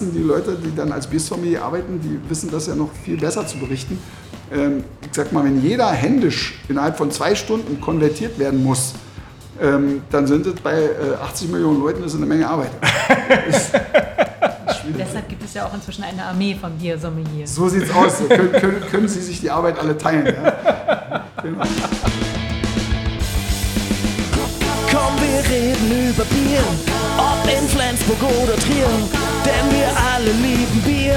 Die Leute, die dann als Biersommelier arbeiten, die wissen das ja noch viel besser zu berichten. Ähm, ich sag mal, wenn jeder händisch innerhalb von zwei Stunden konvertiert werden muss, ähm, dann sind es bei äh, 80 Millionen Leuten das ist eine Menge Arbeit. Deshalb gibt es ja auch inzwischen eine Armee von Biersommeliers. So sieht's aus. können, können, können Sie sich die Arbeit alle teilen. Ja? Genau. Komm, wir reden über Bier, ob in Flensburg oder Trier, denn wir alle lieben Bier.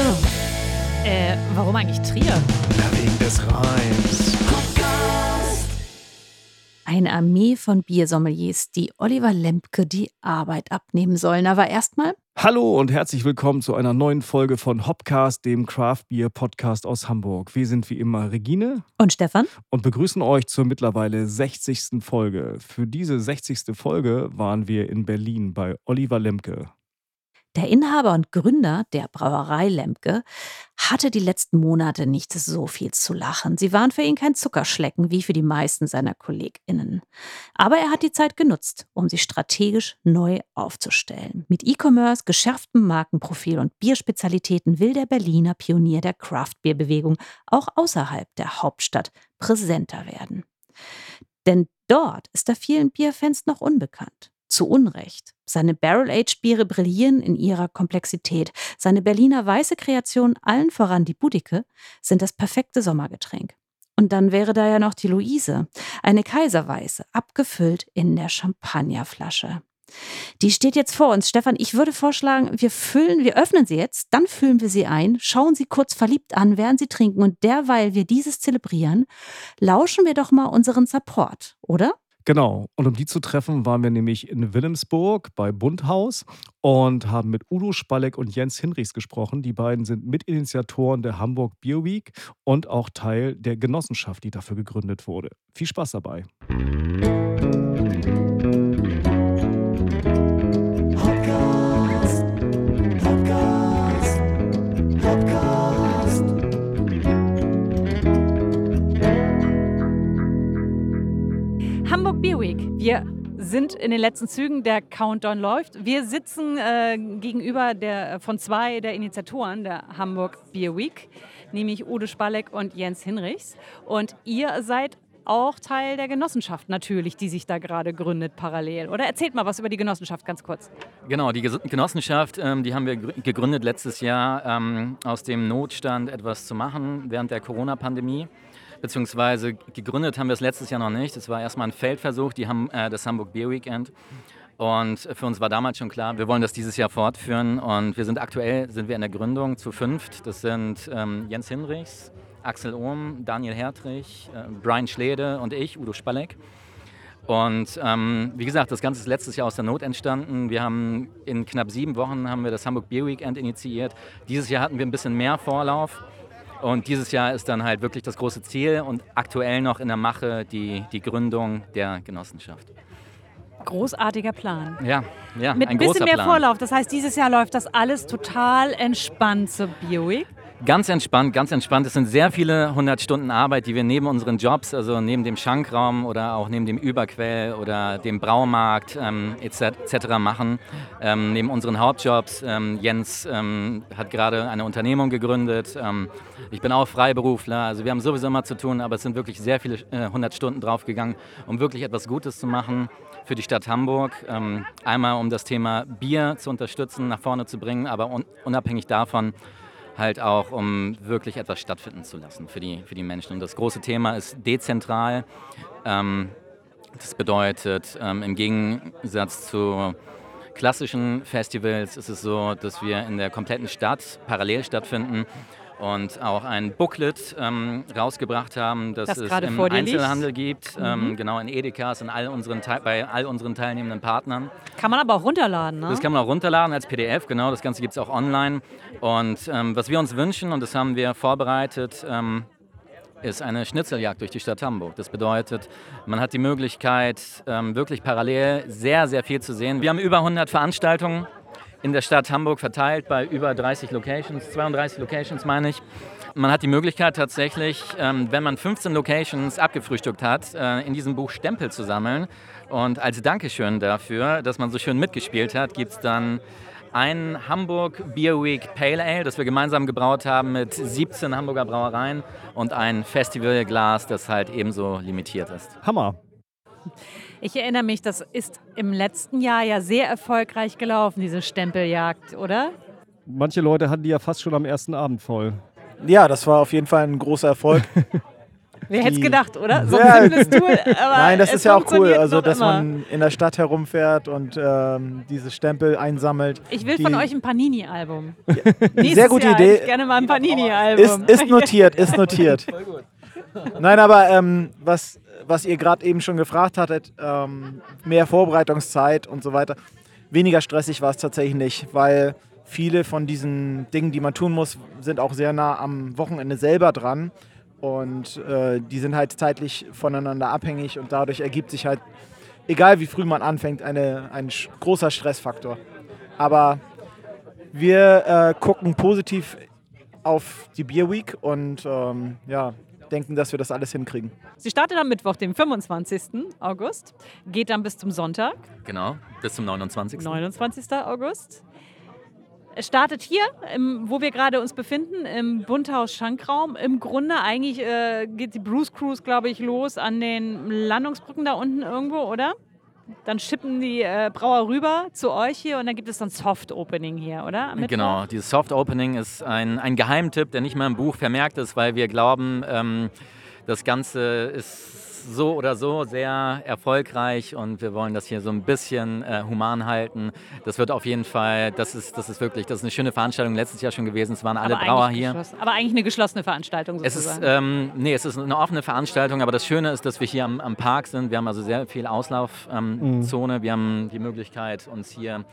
Äh, warum eigentlich Trier? Na, wegen des Reims. Eine Armee von Biersommeliers, die Oliver Lempke die Arbeit abnehmen sollen. Aber erstmal Hallo und herzlich willkommen zu einer neuen Folge von Hopcast, dem Craft Beer Podcast aus Hamburg. Wir sind wie immer Regine und Stefan und begrüßen euch zur mittlerweile 60. Folge. Für diese 60. Folge waren wir in Berlin bei Oliver Lemke. Der Inhaber und Gründer der Brauerei Lemke hatte die letzten Monate nicht so viel zu lachen. Sie waren für ihn kein Zuckerschlecken wie für die meisten seiner KollegInnen. Aber er hat die Zeit genutzt, um sich strategisch neu aufzustellen. Mit E-Commerce, geschärftem Markenprofil und Bierspezialitäten will der Berliner Pionier der Craft-Bier-Bewegung auch außerhalb der Hauptstadt präsenter werden. Denn dort ist er vielen Bierfans noch unbekannt zu Unrecht. Seine Barrel-Aged-Biere brillieren in ihrer Komplexität. Seine Berliner weiße Kreation, allen voran die Budike, sind das perfekte Sommergetränk. Und dann wäre da ja noch die Luise, eine Kaiserweiße, abgefüllt in der Champagnerflasche. Die steht jetzt vor uns. Stefan, ich würde vorschlagen, wir füllen, wir öffnen sie jetzt, dann füllen wir sie ein, schauen sie kurz verliebt an, während sie trinken und derweil wir dieses zelebrieren, lauschen wir doch mal unseren Support, oder? Genau, und um die zu treffen, waren wir nämlich in Wilhelmsburg bei Bundhaus und haben mit Udo Spalleck und Jens Hinrichs gesprochen. Die beiden sind Mitinitiatoren der Hamburg Beer Week und auch Teil der Genossenschaft, die dafür gegründet wurde. Viel Spaß dabei. Beer Week. Wir sind in den letzten Zügen, der Countdown läuft. Wir sitzen äh, gegenüber der, von zwei der Initiatoren der Hamburg Beer Week, nämlich Udo Spalleck und Jens Hinrichs. Und ihr seid auch Teil der Genossenschaft natürlich, die sich da gerade gründet parallel. Oder erzählt mal was über die Genossenschaft ganz kurz. Genau, die Genossenschaft, ähm, die haben wir gegründet letztes Jahr ähm, aus dem Notstand etwas zu machen während der Corona-Pandemie beziehungsweise gegründet haben wir es letztes Jahr noch nicht. Es war erstmal ein Feldversuch, die haben äh, das Hamburg Beer Weekend. Und für uns war damals schon klar, wir wollen das dieses Jahr fortführen. Und wir sind aktuell sind wir in der Gründung zu fünft. Das sind ähm, Jens Hinrichs, Axel Ohm, Daniel Hertrich, äh, Brian Schlede und ich, Udo Spalleck. Und ähm, wie gesagt, das Ganze ist letztes Jahr aus der Not entstanden. Wir haben in knapp sieben Wochen haben wir das Hamburg Beer Weekend initiiert. Dieses Jahr hatten wir ein bisschen mehr Vorlauf. Und dieses Jahr ist dann halt wirklich das große Ziel und aktuell noch in der Mache die, die Gründung der Genossenschaft. Großartiger Plan. Ja, ja. Mit ein bisschen mehr Plan. Vorlauf. Das heißt, dieses Jahr läuft das alles total entspannt zur Bioweek. Ganz entspannt, ganz entspannt. Es sind sehr viele hundert Stunden Arbeit, die wir neben unseren Jobs, also neben dem Schankraum oder auch neben dem Überquell oder dem Braumarkt ähm, etc. machen. Ähm, neben unseren Hauptjobs. Ähm, Jens ähm, hat gerade eine Unternehmung gegründet. Ähm, ich bin auch Freiberufler. Also wir haben sowieso immer zu tun, aber es sind wirklich sehr viele äh, hundert äh, Stunden draufgegangen, um wirklich etwas Gutes zu machen für die Stadt Hamburg. Ähm, einmal um das Thema Bier zu unterstützen, nach vorne zu bringen, aber un unabhängig davon halt auch, um wirklich etwas stattfinden zu lassen für die, für die Menschen. Und das große Thema ist dezentral. Ähm, das bedeutet, ähm, im Gegensatz zu klassischen Festivals ist es so, dass wir in der kompletten Stadt parallel stattfinden und auch ein Booklet ähm, rausgebracht haben, das, das es im Einzelhandel liegt. gibt, ähm, mhm. genau in Edekas, in all unseren bei all unseren teilnehmenden Partnern. Kann man aber auch runterladen, ne? Das kann man auch runterladen als PDF, genau. Das Ganze gibt es auch online. Und ähm, was wir uns wünschen, und das haben wir vorbereitet, ähm, ist eine Schnitzeljagd durch die Stadt Hamburg. Das bedeutet, man hat die Möglichkeit, ähm, wirklich parallel sehr, sehr viel zu sehen. Wir haben über 100 Veranstaltungen in der Stadt Hamburg verteilt bei über 30 Locations, 32 Locations meine ich. Man hat die Möglichkeit tatsächlich, ähm, wenn man 15 Locations abgefrühstückt hat, äh, in diesem Buch Stempel zu sammeln. Und als Dankeschön dafür, dass man so schön mitgespielt hat, gibt es dann ein Hamburg Beer Week Pale Ale, das wir gemeinsam gebraut haben mit 17 Hamburger Brauereien und ein Festivalglas, das halt ebenso limitiert ist. Hammer. Ich erinnere mich, das ist im letzten Jahr ja sehr erfolgreich gelaufen, diese Stempeljagd, oder? Manche Leute hatten die ja fast schon am ersten Abend voll. Ja, das war auf jeden Fall ein großer Erfolg. Wer hätte es gedacht, oder? So Ja. ein simples Tool. Aber Nein, das ist ja auch cool, also dass immer. man in der Stadt herumfährt und ähm, diese Stempel einsammelt. Ich will von euch ein Panini-Album. Sehr gute Jahr Idee. hätte Ich gerne mal ein Panini-Album. Ist, ist notiert, ist notiert. Nein, aber ähm, was, was ihr gerade eben schon gefragt hattet, ähm, mehr Vorbereitungszeit und so weiter. Weniger stressig war es tatsächlich nicht, weil viele von diesen Dingen, die man tun muss, sind auch sehr nah am Wochenende selber dran. Und äh, die sind halt zeitlich voneinander abhängig und dadurch ergibt sich halt, egal wie früh man anfängt, eine, ein großer Stressfaktor. Aber wir äh, gucken positiv auf die Beer Week und ähm, ja, denken, dass wir das alles hinkriegen. Sie startet am Mittwoch, dem 25. August, geht dann bis zum Sonntag, Genau, bis zum 29. 29. August. Es startet hier, im, wo wir gerade uns befinden, im Bunthaus Schankraum. Im Grunde eigentlich äh, geht die Bruce Cruise, glaube ich, los an den Landungsbrücken da unten irgendwo, oder? Dann schippen die äh, Brauer rüber zu euch hier und dann gibt es dann Soft Opening hier, oder? Genau, dieses Soft Opening ist ein, ein Geheimtipp, der nicht mehr im Buch vermerkt ist, weil wir glauben, ähm, das Ganze ist so oder so sehr erfolgreich und wir wollen das hier so ein bisschen äh, human halten. Das wird auf jeden Fall, das ist, das ist wirklich, das ist eine schöne Veranstaltung letztes Jahr schon gewesen. Es waren alle aber Brauer hier. Aber eigentlich eine geschlossene Veranstaltung Es ist, sozusagen. ähm, nee, es ist eine offene Veranstaltung, aber das Schöne ist, dass wir hier am, am Park sind. Wir haben also sehr viel Auslaufzone. Wir haben die Möglichkeit, uns hier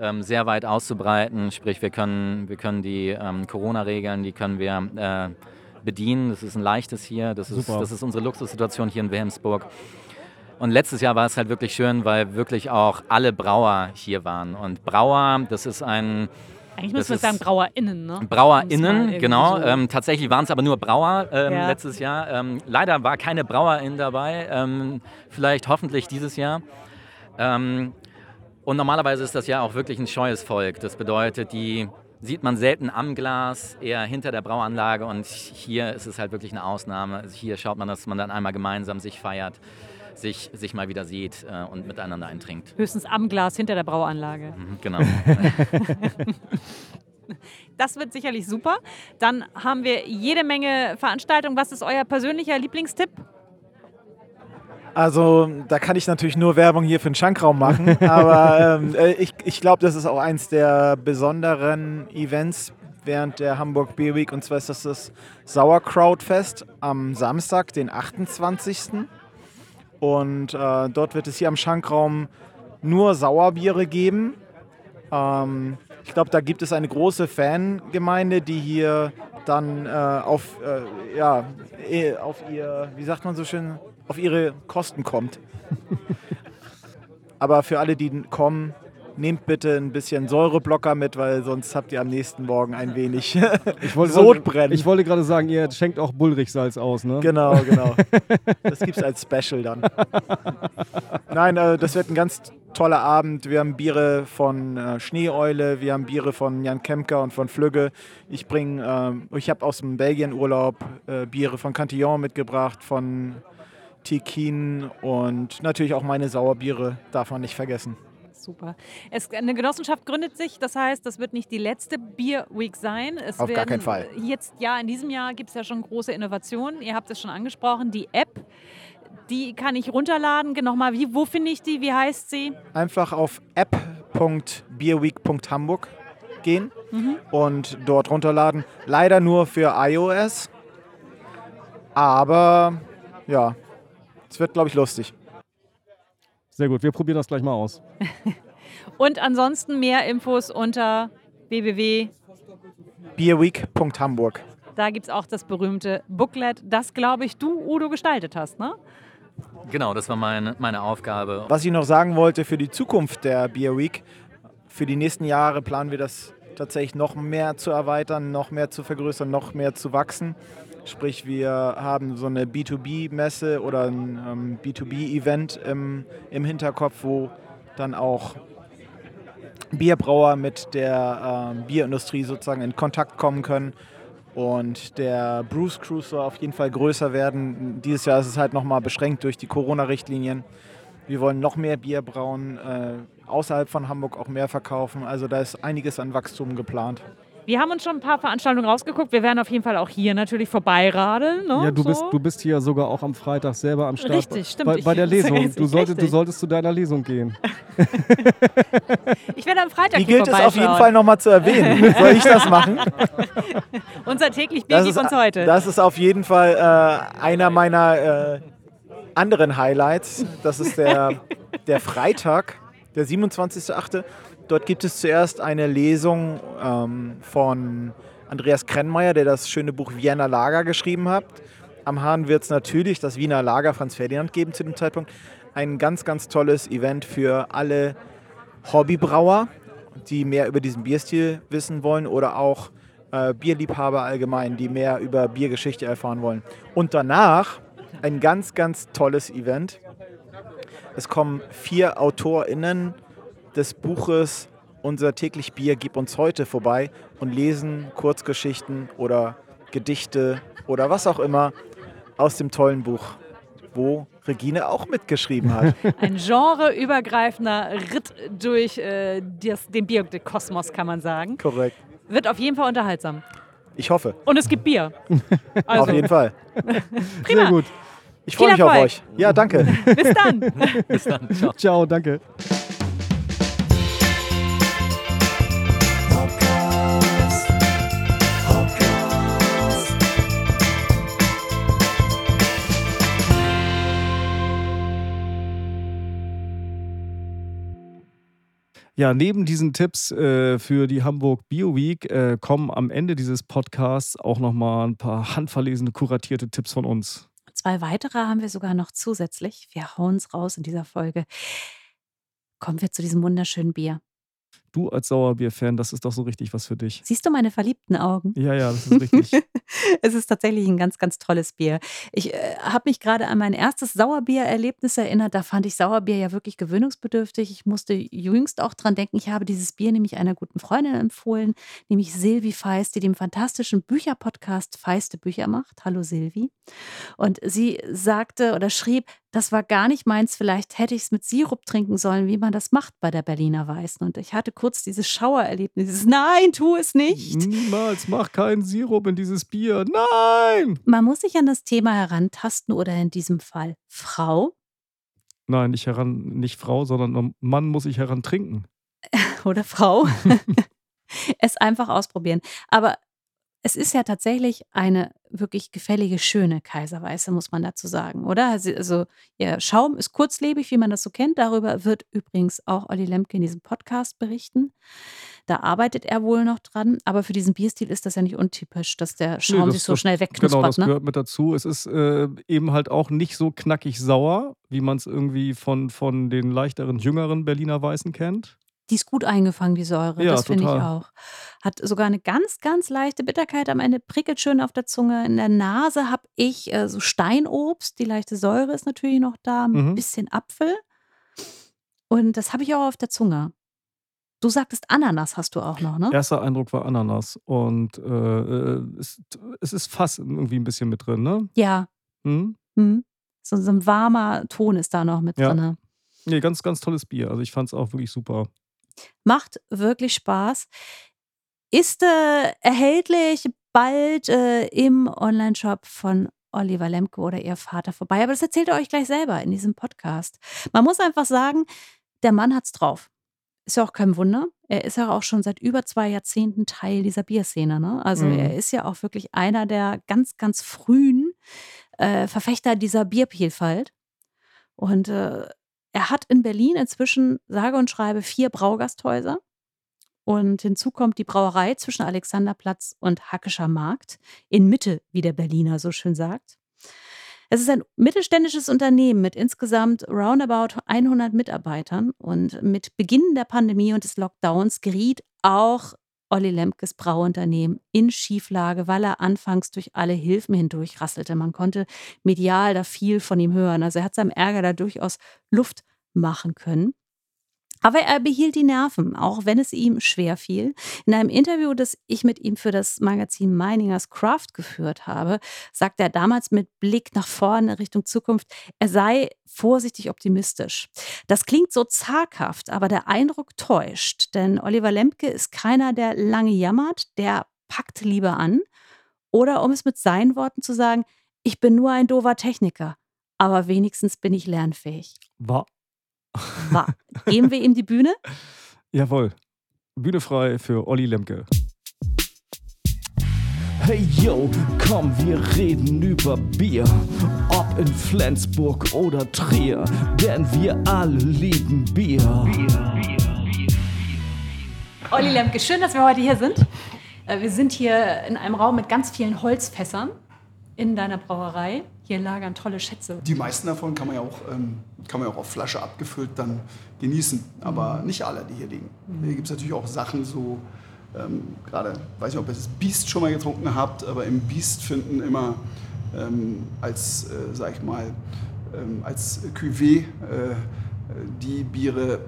ähm, sehr weit auszubreiten. Sprich, wir können, wir können die ähm, Corona-Regeln, die können wir äh, bedienen. Das ist ein leichtes hier. Das ist, Super. das ist unsere Luxussituation hier in Wilhelmsburg. Und letztes Jahr war es halt wirklich schön, weil wirklich auch alle Brauer hier waren. Und Brauer, das ist ein eigentlich müssen wir sagen BrauerInnen, ne? BrauerInnen, genau. so- Ähm, tatsächlich waren es aber nur Brauer ähm, Ja. letztes Jahr. Ähm, leider war keine Brauerin dabei. Ähm, vielleicht hoffentlich dieses Jahr. Ähm, und normalerweise ist das ja auch wirklich ein scheues Volk. Das bedeutet, die sieht man selten am Glas, eher hinter der Brauanlage. Und hier ist es halt wirklich eine Ausnahme. Also hier schaut man, dass man dann einmal gemeinsam sich feiert, sich, sich mal wieder sieht äh, und miteinander eintrinkt. Höchstens am Glas hinter der Brauanlage. Mhm, genau. Das wird sicherlich super. Dann haben wir jede Menge Veranstaltungen. Was ist euer persönlicher Lieblingstipp? Also da kann ich natürlich nur Werbung hier für den Schankraum machen, aber ähm, äh, ich, ich glaube, das ist auch eins der besonderen Events während der Hamburg Beer Week und zwar ist das das Sauerkrautfest am Samstag, den 28. Und äh, dort wird es hier am Schankraum nur Sauerbiere geben. Ähm, ich glaube, da gibt es eine große Fangemeinde, die hier dann äh, auf, äh, ja, eh, auf ihr, wie sagt man so schön, auf ihre Kosten kommt. Aber für alle, die kommen, nehmt bitte ein bisschen Säureblocker mit, weil sonst habt ihr am nächsten Morgen ein wenig Ich wollte, Sodbrennen. Ich wollte gerade sagen, ihr schenkt auch Bullrichsalz aus, ne? Genau, genau. Das gibt es als Special dann. Nein, äh, das wird ein ganz toller Abend. Wir haben Biere von äh, Schneeeule, wir haben Biere von Jan Kemker und von Flügge. Ich bringe, ähm, ich habe aus dem Belgien-Urlaub äh, Biere von Cantillon mitgebracht, von Tikin und natürlich auch meine Sauerbiere, darf man nicht vergessen. Super. Es, eine Genossenschaft gründet sich, das heißt, das wird nicht die letzte Beer Week sein. Es Auf gar werden keinen Fall. Jetzt, ja, in diesem Jahr gibt es ja schon große Innovationen. Ihr habt es schon angesprochen, die App. Die kann ich runterladen. Nochmal, wie, wo finde ich die? Wie heißt sie? einfach auf app.beerweek.hamburg gehen und dort runterladen. Leider nur für iOS. Aber ja, es wird, glaube ich, lustig. Sehr gut, wir probieren das gleich mal aus. Und ansonsten mehr Infos unter www. Beerweek.hamburg. Da gibt es auch das berühmte Booklet, das, glaube ich, du, Udo, gestaltet hast, ne? genau, das war meine, meine Aufgabe. Was ich noch sagen wollte für die Zukunft der Beer Week, für die nächsten Jahre planen wir das tatsächlich noch mehr zu erweitern, noch mehr zu vergrößern, noch mehr zu wachsen. Sprich, wir haben so eine B2B-Messe oder ein ähm, B2B-Event im, im Hinterkopf, wo dann auch Bierbrauer mit der ähm, Bierindustrie sozusagen in Kontakt kommen können. Und der Bruce Cruise soll auf jeden Fall größer werden. Dieses Jahr ist es halt nochmal beschränkt durch die Corona-Richtlinien. Wir wollen noch mehr Bier brauen, äh, außerhalb von Hamburg auch mehr verkaufen. Also da ist einiges an Wachstum geplant. Wir haben uns schon ein paar Veranstaltungen rausgeguckt. Wir werden auf jeden Fall auch hier natürlich vorbeiradeln. Ne? Ja, du, so. bist, du bist hier sogar auch am Freitag selber am Start. Richtig, stimmt. Bei, bei der Lesung. Du, solltest, du solltest zu deiner Lesung gehen. Ich werde am Freitag Die hier gilt es auf jeden. Fall nochmal zu erwähnen. Soll ich das machen? Unser täglich ist, uns heute. das ist auf jeden Fall äh, einer meiner äh, anderen Highlights. Das ist der, der Freitag, der 27.8. Dort gibt es zuerst eine Lesung ähm, von Andreas Krennmeier, der das schöne Buch Wiener Lager geschrieben hat. Am Hahn wird es natürlich das Wiener Lager Franz Ferdinand geben zu dem Zeitpunkt. Ein ganz, ganz tolles Event für alle Hobbybrauer, die mehr über diesen Bierstil wissen wollen oder auch äh, Bierliebhaber allgemein, die mehr über Biergeschichte erfahren wollen. Und danach ein ganz, ganz tolles Event. Es kommen vier AutorInnen des Buches Unser täglich Bier gib uns heute vorbei und lesen Kurzgeschichten oder Gedichte oder was auch immer aus dem tollen Buch, wo Regine auch mitgeschrieben hat. Ein genreübergreifender Ritt durch äh, das, den Bierkosmos, kann man sagen. Korrekt. Wird auf jeden Fall unterhaltsam. Ich hoffe. Und es gibt Bier. Also, Auf jeden Fall. Prima. Sehr gut. Ich freue mich auf euch. Ja, danke. Bis dann. Bis dann. Ciao. Ciao, danke. Ja, neben diesen Tipps äh, für die Hamburg Bio Week äh, kommen am Ende dieses Podcasts auch nochmal ein paar handverlesene, kuratierte Tipps von uns. Zwei weitere haben wir sogar noch zusätzlich. Wir hauen es raus in dieser Folge. Kommen wir zu diesem wunderschönen Bier. Du als Sauerbier-Fan, das ist doch so richtig was für dich. Siehst du meine verliebten Augen? Ja, ja, das ist richtig. es ist tatsächlich ein ganz, ganz tolles Bier. Ich äh, habe mich gerade an mein erstes Sauerbier-Erlebnis erinnert. Da fand ich Sauerbier ja wirklich gewöhnungsbedürftig. Ich musste jüngst auch dran denken. Ich habe dieses Bier nämlich einer guten Freundin empfohlen, nämlich Silvi Feist, die dem fantastischen Bücherpodcast Feiste Bücher macht. Hallo Silvi. Und sie sagte oder schrieb, das war gar nicht meins. Vielleicht hätte ich es mit Sirup trinken sollen, wie man das macht bei der Berliner Weißen. Und ich hatte kurz dieses Schauererlebnis. Dieses Nein, tu es nicht. Niemals, mach keinen Sirup in dieses Bier. Nein! Man muss sich an das Thema herantasten oder in diesem Fall Frau Nein, nicht heran, nicht Frau, sondern Mann muss ich heran trinken. oder Frau es einfach ausprobieren. Aber es ist ja tatsächlich eine wirklich gefällige, schöne Kaiserweiße, muss man dazu sagen, oder? Also, also ihr Schaum ist kurzlebig, wie man das so kennt. Darüber wird übrigens auch Olli Lemke in diesem Podcast berichten. Da arbeitet er wohl noch dran. Aber für diesen Bierstil ist das ja nicht untypisch, dass der Schaum das- sich so das- schnell wegknuspert. Genau, das ne? gehört mit dazu. Es ist äh, eben halt auch nicht so knackig sauer, wie man es irgendwie von, von den leichteren, jüngeren Berliner Weißen kennt. Die ist gut eingefangen, die Säure. Ja, das finde ich auch. Hat sogar eine ganz, ganz leichte Bitterkeit am Ende, prickelt schön auf der Zunge. In der Nase habe ich äh, so Steinobst. Die leichte Säure ist natürlich noch da, ein Mhm. bisschen Apfel. Und das habe ich auch auf der Zunge. Du sagtest Ananas hast du auch noch, ne? Erster Eindruck war Ananas. Und äh, äh, es, es ist fast irgendwie ein bisschen mit drin, ne? Ja. Hm? Hm. So, so ein warmer Ton ist da noch mit Ja. drin. Nee, ganz, ganz tolles Bier. Also ich fand es auch wirklich super. Macht wirklich Spaß. Ist äh, erhältlich bald äh, im Online-Shop von Oliver Lemke oder ihr Vater vorbei. Aber das erzählt er euch gleich selber in diesem Podcast. Man muss einfach sagen, der Mann hat's drauf. Ist ja auch kein Wunder. Er ist ja auch schon seit über zwei Jahrzehnten Teil dieser Bierszene. Ne? Also Mhm. er ist ja auch wirklich einer der ganz, ganz frühen äh, Verfechter dieser Biervielfalt. Und äh, er hat in Berlin inzwischen sage und schreibe vier Braugasthäuser. Und hinzu kommt die Brauerei zwischen Alexanderplatz und Hackescher Markt in Mitte, wie der Berliner so schön sagt. Es ist ein mittelständisches Unternehmen mit insgesamt roundabout 100 Mitarbeitern. Und mit Beginn der Pandemie und des Lockdowns geriet auch Olli Lemkes Brauunternehmen in Schieflage, weil er anfangs durch alle Hilfen hindurch rasselte. Man konnte medial da viel von ihm hören. Also er hat seinem Ärger da durchaus Luft machen können. Aber er behielt die Nerven, auch wenn es ihm schwer fiel. In einem Interview, das ich mit ihm für das Magazin Meiningers Craft geführt habe, sagte er damals mit Blick nach vorne Richtung Zukunft, er sei vorsichtig optimistisch. Das klingt so zaghaft, aber der Eindruck täuscht, denn Oliver Lemke ist keiner, der lange jammert, der packt lieber an. Oder um es mit seinen Worten zu sagen, ich bin nur ein doofer Techniker, aber wenigstens bin ich lernfähig. War. War. Geben wir ihm die Bühne? Jawohl. Bühne frei für Olli Lemke. Hey yo, komm, wir reden über Bier. Ob in Flensburg oder Trier, denn wir alle lieben Bier. Olli Lemke, schön, dass wir heute hier sind. Äh, Wir sind hier in einem Raum mit ganz vielen Holzfässern in deiner Brauerei. Hier lagern tolle Schätze. Die meisten davon kann man ja auch, ähm, kann man ja auch auf Flasche abgefüllt dann genießen, aber nicht alle, die hier liegen. Hier gibt es natürlich auch Sachen so, ähm, gerade, weiß nicht, ob ihr das Beast schon mal getrunken habt, aber im Beast finden immer ähm, als, äh, sag ich mal, ähm, als Cuvée äh, die Biere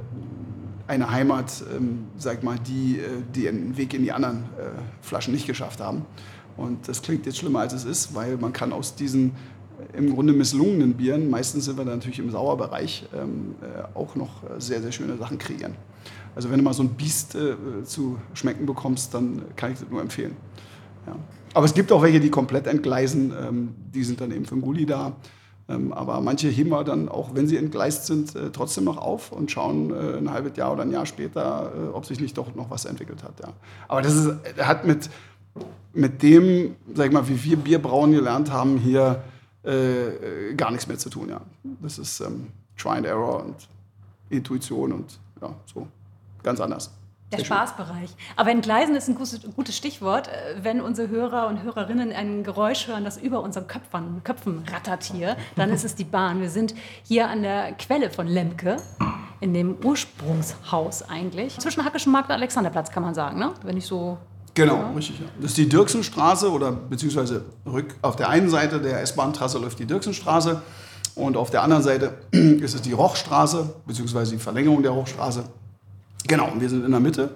eine Heimat, ähm, sag ich mal, die äh, den Weg in die anderen äh, Flaschen nicht geschafft haben. Und das klingt jetzt schlimmer, als es ist, weil man kann aus diesen äh, im Grunde misslungenen Bieren, meistens sind wir da natürlich im Sauerbereich, ähm, äh, auch noch äh, sehr, sehr schöne Sachen kreieren. Also wenn du mal so ein Biest äh, zu schmecken bekommst, dann kann ich das nur empfehlen. Ja. Aber es gibt auch welche, die komplett entgleisen, ähm, die sind dann eben für den Gulli da. Ähm, aber manche heben wir dann, auch wenn sie entgleist sind, äh, trotzdem noch auf und schauen äh, ein halbes Jahr oder ein Jahr später, äh, ob sich nicht doch noch was entwickelt hat. Ja. Aber das ist, hat mit, mit dem, sag ich mal, wie wir Bierbrauen gelernt haben, hier äh, gar nichts mehr zu tun. Ja. Das ist ähm, Try and Error und Intuition und ja, so ganz anders. Der Sehr schön. Spaßbereich. Aber entgleisen ist ein gutes, Stichwort. Äh, Wenn unsere Hörer und Hörerinnen ein Geräusch hören, das über unseren Köpfen, Köpfen rattert hier, dann ist es die Bahn. Wir sind hier an der Quelle von Lemke, in dem Ursprungshaus eigentlich. Zwischen Hackischen Markt und Alexanderplatz kann man sagen, ne? wenn ich so Genau, richtig. Ja. Das ist die Dirksenstraße oder beziehungsweise rück, auf der einen Seite der S-Bahn-Trasse läuft die Dirksenstraße und auf der anderen Seite ist es die Rochstraße beziehungsweise die Verlängerung der Rochstraße. Genau, und wir sind in der Mitte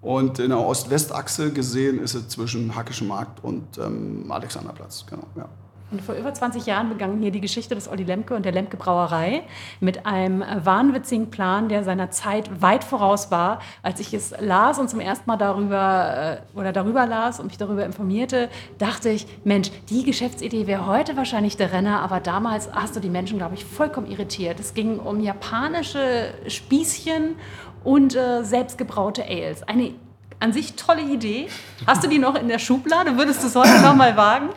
und in der Ost-West-Achse gesehen ist es zwischen Hackischen Markt und ähm, Alexanderplatz. Genau, ja. Und vor über 20 Jahren begann hier die Geschichte des Olli Lemke und der Lemke Brauerei mit einem wahnwitzigen Plan, der seiner Zeit weit voraus war. Als ich es las und zum ersten Mal darüber äh, oder darüber las und mich darüber informierte, dachte ich, Mensch, die Geschäftsidee wäre heute wahrscheinlich der Renner, aber damals hast du die Menschen, glaube ich, vollkommen irritiert. Es ging um japanische Spießchen und äh, selbstgebraute Ales. Eine an sich tolle Idee. Hast du die noch in der Schublade? Würdest du es heute noch mal wagen?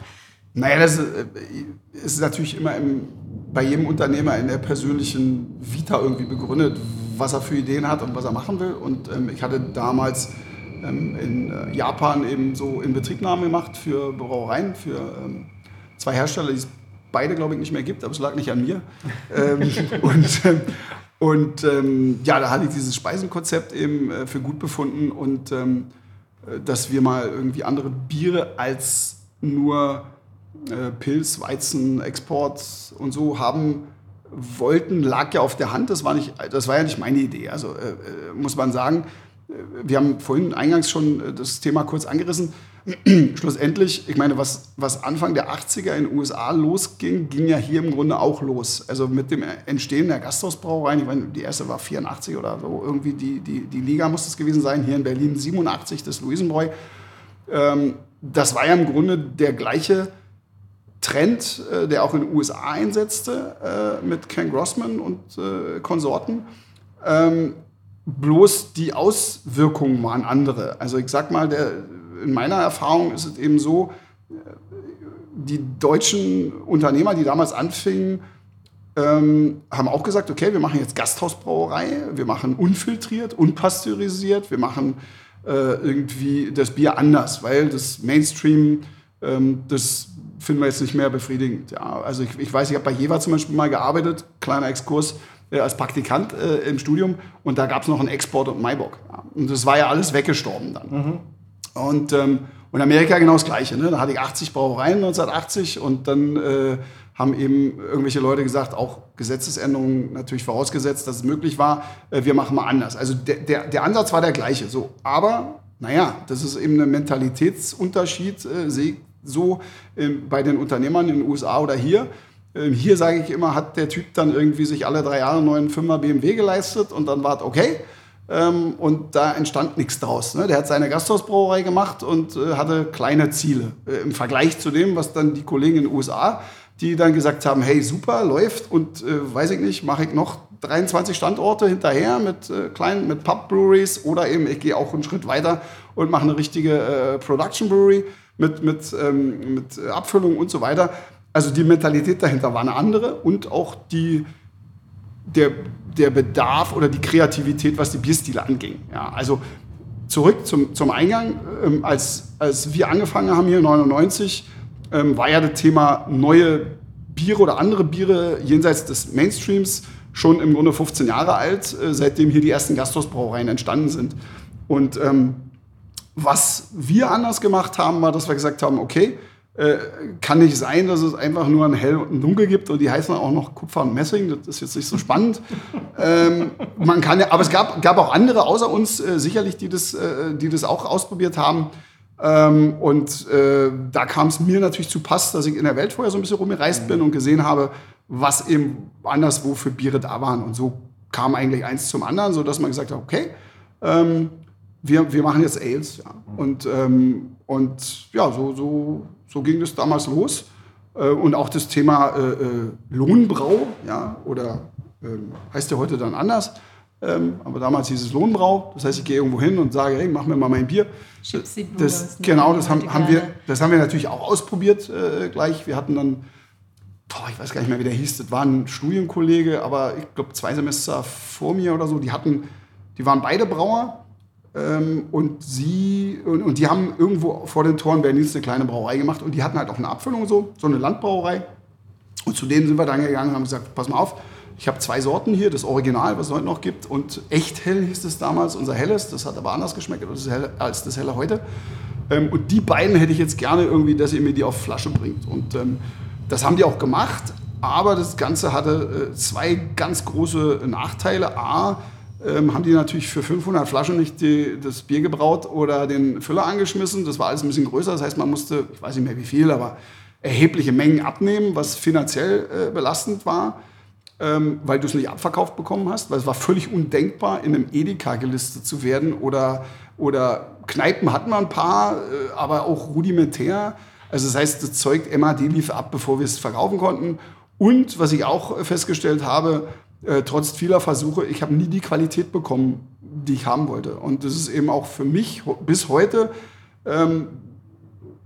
Naja, das äh, ist natürlich immer im, bei jedem Unternehmer in der persönlichen Vita irgendwie begründet, was er für Ideen hat und was er machen will. Und ähm, ich hatte damals ähm, in äh, Japan eben so Inbetriebnahme gemacht für Brauereien, für ähm, zwei Hersteller, die es beide, glaube ich, nicht mehr gibt, aber es lag nicht an mir. ähm, und ähm, und ähm, ja, da hatte ich dieses Speisenkonzept eben äh, für gut befunden und ähm, äh, dass wir mal irgendwie andere Biere als nur äh, Pilz, Weizen, Export und so haben wollten, lag ja auf der Hand. Das war, nicht, das war ja nicht meine Idee. Also äh, äh, muss man sagen, äh, wir haben vorhin eingangs schon das Thema kurz angerissen. Schlussendlich, ich meine, was, was Anfang der 80er in den USA losging, ging ja hier im Grunde auch los. Also mit dem Entstehen der Gasthausbrauereien, ich meine, die erste war 84 oder so, irgendwie die, die, die Liga muss es gewesen sein, hier in Berlin 87, das Luisenbräu. Ähm, das war ja im Grunde der gleiche Trend, äh, der auch in den USA einsetzte, äh, mit Ken Grossman und äh, Konsorten. Ähm, bloß die Auswirkungen waren andere. Also ich sag mal, der, in meiner Erfahrung ist es eben so, die deutschen Unternehmer, die damals anfingen, ähm, haben auch gesagt, okay, wir machen jetzt Gasthausbrauerei, wir machen unfiltriert, unpasteurisiert, wir machen äh, irgendwie das Bier anders, weil das Mainstream, ähm, das finden wir jetzt nicht mehr befriedigend. Ja, also ich, ich weiß, ich habe bei Jever zum Beispiel mal gearbeitet, kleiner Exkurs, äh, als Praktikant äh, im Studium und da gab es noch einen Export und Maibock. Ja. Und das war ja alles weggestorben dann. Und, ähm, und Amerika genau das Gleiche. Ne? Da hatte ich 80 Brauereien 1980 und dann äh, haben eben irgendwelche Leute gesagt, auch Gesetzesänderungen natürlich vorausgesetzt, dass es möglich war, äh, wir machen mal anders. Also der, der, der Ansatz war der gleiche. So. Aber, naja, das ist eben ein Mentalitätsunterschied, äh, sehe so äh, bei den Unternehmern in den USA oder hier. Ähm, hier sage ich immer, hat der Typ dann irgendwie sich alle drei Jahre einen neuen Fünfer BMW geleistet und dann war es okay. Ähm, und da entstand nichts draus. Ne? Der hat seine Gasthausbrauerei gemacht und äh, hatte kleine Ziele äh, im Vergleich zu dem, was dann die Kollegen in den USA, die dann gesagt haben, hey, super, läuft und äh, weiß ich nicht, mache ich noch 23 Standorte hinterher mit kleinen, mit Pub Breweries oder eben ich gehe auch einen Schritt weiter und mache eine richtige Production Brewery mit, mit, ähm, mit Abfüllung und so weiter. Also die Mentalität dahinter war eine andere und auch die, der, der Bedarf oder die Kreativität, was die Bierstile anging. Ja, also zurück zum, zum Eingang. Ähm, als, als wir angefangen haben hier 99, ähm, war ja das Thema neue Biere oder andere Biere jenseits des Mainstreams schon im Grunde 15 Jahre alt, äh, seitdem hier die ersten Gasthausbrauereien entstanden sind. Und ähm, was wir anders gemacht haben, war, dass wir gesagt haben, okay, äh, kann nicht sein, dass es einfach nur ein Hell und ein Dunkel gibt und die heißen auch noch Kupfer und Messing. Das ist jetzt nicht so spannend. ähm, man kann ja, aber es gab, gab auch andere außer uns äh, sicherlich, die das, äh, die das auch ausprobiert haben. Ähm, und äh, da kam es mir natürlich zu Pass, dass ich in der Welt vorher so ein bisschen rumgereist bin und gesehen habe, was eben anderswo für Biere da waren. Und so kam eigentlich eins zum anderen, sodass man gesagt hat, okay, ähm, wir, wir machen jetzt Ales. Ja. Und, ähm, und ja, so, so so ging das damals los. Äh, und auch das Thema äh, äh, Lohnbrau, ja, oder ähm, heißt ja heute dann anders. Ähm, aber damals hieß es Lohnbrau. Das heißt, ich gehe irgendwo hin und sage, hey, mach mir mal mein Bier. Das, genau, das haben, haben, wir, das haben wir natürlich auch ausprobiert äh, gleich. Wir hatten dann, boah, ich weiß gar nicht mehr, wie der hieß, das war ein Studienkollege, aber ich glaube zwei Semester vor mir oder so, die hatten, die waren beide Brauer und sie und, und, die haben irgendwo vor den Toren Berlins eine kleine Brauerei gemacht und die hatten halt auch eine Abfüllung so, so eine Landbrauerei. Und zu denen sind wir dann gegangen und haben gesagt, pass mal auf, ich habe zwei Sorten hier, das Original, was es heute noch gibt, und echt hell hieß es damals, unser helles, das hat aber anders geschmeckt als das helle heute. Ähm, und die beiden hätte ich jetzt gerne irgendwie, dass ihr mir die auf Flasche bringt. Und ähm, das haben die auch gemacht, aber das Ganze hatte äh, zwei ganz große Nachteile. A, ähm, haben die natürlich für 500 Flaschen nicht die, das Bier gebraut oder den Füller angeschmissen. Das war alles ein bisschen größer. Das heißt, man musste, ich weiß nicht mehr wie viel, aber erhebliche Mengen abnehmen, was finanziell äh, belastend war, ähm, weil du es nicht abverkauft bekommen hast. Weil es war völlig undenkbar, in einem Edeka gelistet zu werden oder, oder Kneipen hatten wir ein paar, äh, aber auch rudimentär. Also das heißt, das Zeug MAD lief ab, bevor wir es verkaufen konnten. Und was ich auch festgestellt habe, äh, trotz vieler Versuche, ich habe nie die Qualität bekommen, die ich haben wollte. Und das ist eben auch für mich bis heute ähm,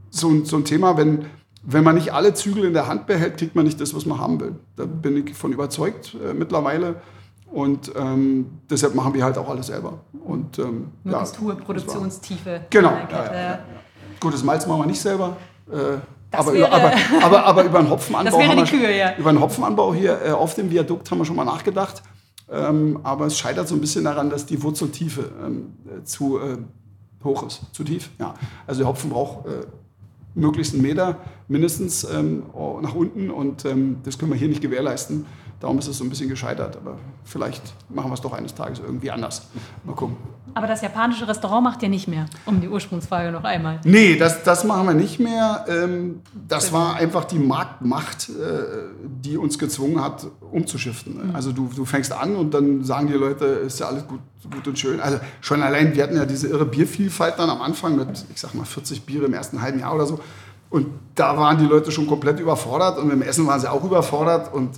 so, so ein Thema, wenn, wenn man nicht alle Zügel in der Hand behält, kriegt man nicht das, was man haben will. Da bin ich von überzeugt äh, mittlerweile. Und ähm, deshalb machen wir halt auch alles selber. Und, ähm, Möglichst ja, hohe Produktionstiefe. Genau. Ja, ja, Gutes Malz machen wir nicht selber. Äh, aber, wäre, aber, aber, aber, über einen Hopfenanbau, wir, Kühe, ja. über einen Hopfenanbau hier äh, auf dem Viadukt haben wir schon mal nachgedacht. Ähm, aber es scheitert so ein bisschen daran, dass die Wurzeltiefe ähm, zu äh, hoch ist, zu tief. Ja. Also der Hopfen braucht äh, möglichst einen Meter mindestens ähm, nach unten und ähm, das können wir hier nicht gewährleisten. Darum ist es so ein bisschen gescheitert. Aber vielleicht machen wir es doch eines Tages irgendwie anders. Mal gucken. Aber das japanische Restaurant macht ihr nicht mehr, um die Ursprungsfrage noch einmal. Nee, das, das machen wir nicht mehr. Ähm, das war einfach die Marktmacht, äh, die uns gezwungen hat, umzuschiften. Mhm. Also du, du fängst an und dann sagen die Leute, ist ja alles gut, gut und schön. Also schon allein, wir hatten ja diese irre Biervielfalt dann am Anfang mit, ich sag mal, 40 Biere im ersten halben Jahr oder so. Und da waren die Leute schon komplett überfordert und dem Essen waren sie auch überfordert und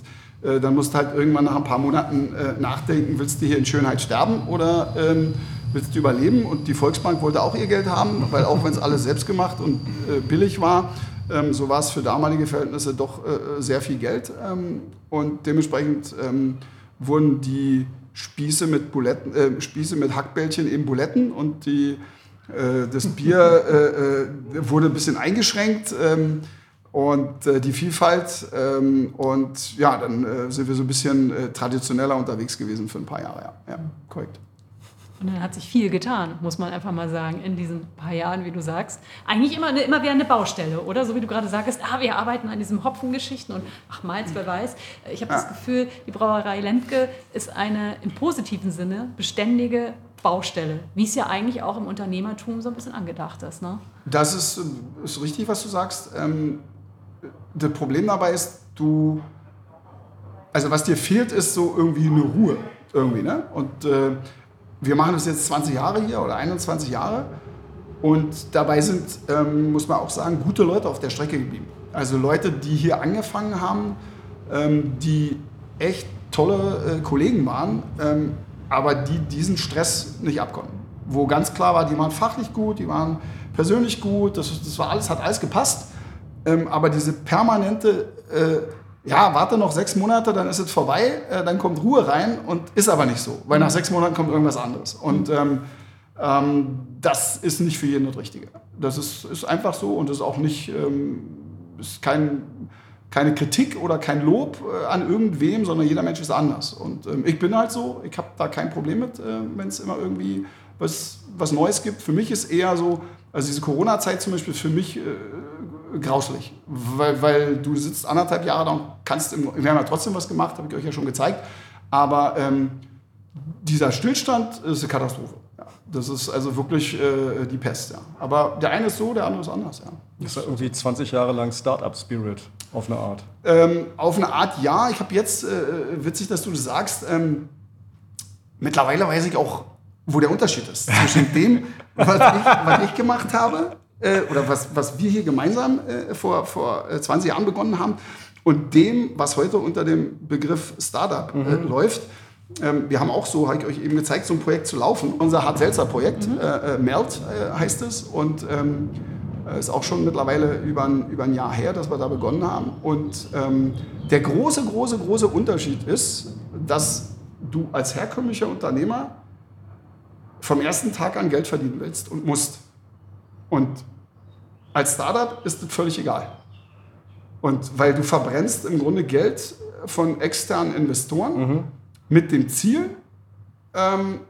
äh, dann musst du halt irgendwann nach ein paar Monaten äh, nachdenken, willst du hier in Schönheit sterben oder ähm, willst du überleben? Und die Volksbank wollte auch ihr Geld haben, weil auch wenn es alles selbst gemacht und äh, billig war, ähm, so war es für damalige Verhältnisse doch äh, sehr viel Geld. Ähm, und dementsprechend ähm, wurden die Spieße mit, Buletten, äh, Spieße mit Hackbällchen eben Buletten und die, äh, das Bier wurde ein bisschen eingeschränkt. Und äh, die Vielfalt. Ähm, und ja, dann äh, sind wir so ein bisschen äh, traditioneller unterwegs gewesen für ein paar Jahre. Ja, ja korrekt. Und dann hat sich viel getan, muss man einfach mal sagen, in diesen paar Jahren, wie du sagst. Eigentlich immer, immer wieder eine Baustelle, oder? So wie du gerade sagst, ah, wir arbeiten an diesen Hopfengeschichten und ach, Malz, wer weiß. Ich habe ja. das Gefühl, die Brauerei Lemke ist eine im positiven Sinne beständige Baustelle, wie es ja eigentlich auch im Unternehmertum so ein bisschen angedacht ist. Ne? Das ist, ist richtig, was du sagst. Ähm, das Problem dabei ist, du, also was dir fehlt, ist so irgendwie eine Ruhe. Irgendwie, ne? Und äh, wir machen das jetzt 20 Jahre hier oder 21 Jahre. Und dabei sind, ähm, muss man auch sagen, gute Leute auf der Strecke geblieben. Also Leute, die hier angefangen haben, ähm, die echt tolle äh, Kollegen waren, ähm, aber die diesen Stress nicht abkonnten. Wo ganz klar war, die waren fachlich gut, die waren persönlich gut, das, das war alles, hat alles gepasst. Ähm, aber diese permanente äh, ja, warte noch sechs Monate, dann ist es vorbei, äh, dann kommt Ruhe rein und ist aber nicht so, weil nach sechs Monaten kommt irgendwas anderes. Und ähm, ähm, das ist nicht für jeden das Richtige. Das ist, ist einfach so und ist auch nicht, ähm, ist kein, keine Kritik oder kein Lob äh, an irgendwem, sondern jeder Mensch ist anders. Und ähm, ich bin halt so, ich habe da kein Problem mit, äh, wenn es immer irgendwie was, was Neues gibt. Für mich ist eher so, also diese Corona-Zeit zum Beispiel für mich grauslich, weil, weil du sitzt anderthalb Jahre da und kannst, im, wir haben ja trotzdem was gemacht, habe ich euch ja schon gezeigt, aber ähm, dieser Stillstand ist eine Katastrophe. Ja, das ist also wirklich äh, die Pest. Ja. Aber der eine ist so, der andere ist anders. Ja. Das ist ja irgendwie 20 Jahre lang Startup-Spirit auf eine Art. Ähm, auf eine Art ja. Ich habe jetzt, äh, witzig, dass du das sagst, ähm, mittlerweile weiß ich auch, wo der Unterschied ist zwischen dem, was ich, was ich gemacht habe äh, oder was, was wir hier gemeinsam äh, vor, vor 20 äh, Jahren begonnen haben und dem, was heute unter dem Begriff Startup äh, mhm. läuft. Ähm, wir haben auch so, habe ich euch eben gezeigt, so ein Projekt zu laufen. Unser Hart-Selzer-Projekt, mhm. Äh, Melt heißt es und ähm, ist auch schon mittlerweile über ein, über ein Jahr her, dass wir da begonnen haben. Und ähm, der große, große, große Unterschied ist, dass du als herkömmlicher Unternehmer vom ersten Tag an Geld verdienen willst und musst. Und als Startup ist das völlig egal. Und weil du verbrennst im Grunde Geld von externen Investoren mhm. mit dem Ziel, ähm,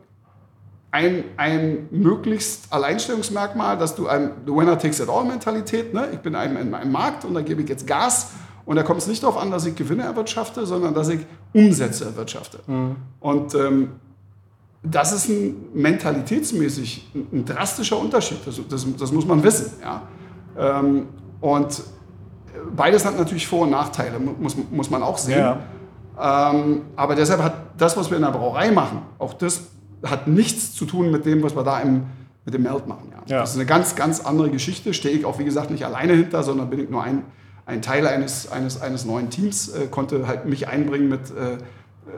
ein, ein möglichst Alleinstellungsmerkmal, dass du ein The Winner Takes It All Mentalität, ne? ich bin ein, in meinem Markt und da gebe ich jetzt Gas und da kommt es nicht darauf an, dass ich Gewinne erwirtschafte, sondern dass ich Umsätze erwirtschafte. Mhm. Und ähm, das ist ein mentalitätsmäßig ein, ein drastischer Unterschied. Das, das, das, muss man wissen. Ja. Ähm, und beides hat natürlich Vor- und Nachteile, muss, muss man auch sehen. Ja. Ähm, aber deshalb hat das, was wir in der Brauerei machen, auch das hat nichts zu tun mit dem, was wir da im, mit dem Melt machen. Ja. ja. Das ist eine ganz, ganz andere Geschichte. Stehe ich auch, wie gesagt, nicht alleine hinter, sondern bin ich nur ein, ein Teil eines, eines, eines neuen Teams, äh, konnte halt mich einbringen mit äh,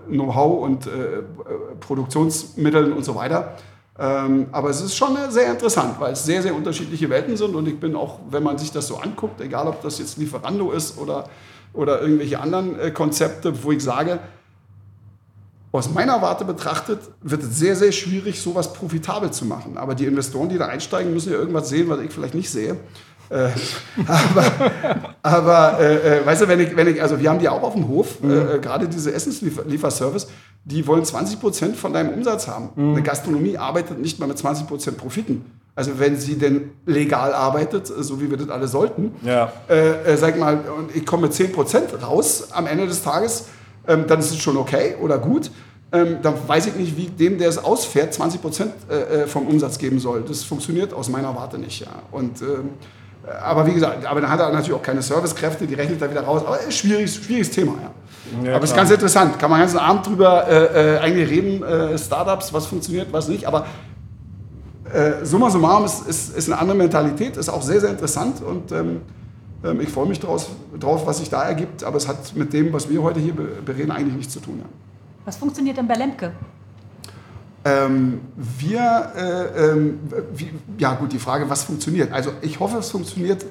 Know-how und äh, Produktionsmitteln und so weiter. Ähm, aber es ist schon sehr interessant, weil es sehr, sehr unterschiedliche Welten sind und ich bin auch, wenn man sich das so anguckt, egal ob das jetzt Lieferando ist oder, oder irgendwelche anderen äh, Konzepte, wo ich sage, aus meiner Warte betrachtet wird es sehr, sehr schwierig, sowas profitabel zu machen. Aber die Investoren, die da einsteigen, müssen ja irgendwas sehen, was ich vielleicht nicht sehe. Äh, aber aber äh, äh, weißt du, wenn ich, wenn ich, also wir haben die auch auf dem Hof, mhm. äh, gerade diese Essenslieferservice, die wollen 20 Prozent von deinem Umsatz haben. Mhm. Eine Gastronomie arbeitet nicht mal mit 20 Prozent Profiten. Also wenn sie denn legal arbeitet, so wie wir das alle sollten, ja. Äh, äh, sag mal, und ich komme mit 10 Prozent raus am Ende des Tages, ähm, dann ist es schon okay oder gut. Ähm, dann weiß ich nicht, wie dem, der es ausfährt, 20 Prozent äh, vom Umsatz geben soll. Das funktioniert aus meiner Warte nicht. Ja. Und ähm, aber wie gesagt, aber dann hat er natürlich auch keine Servicekräfte, die rechnet er wieder raus. Aber schwieriges, schwieriges Thema, ja. Ja aber es ist ganz interessant. Kann man den ganzen Abend drüber äh, äh, eigentlich reden, äh, Startups, was funktioniert, was nicht. Aber äh, summa summarum ist, ist, ist eine andere Mentalität, ist auch sehr, sehr interessant und ähm, ähm, ich freue mich draus, drauf, was sich da ergibt. Aber es hat mit dem, was wir heute hier bereden, eigentlich nichts zu tun. Ja. Was funktioniert denn bei Lemke? Ähm, wir, äh, ähm, wie, ja gut, die Frage, was funktioniert. Also ich hoffe, es funktioniert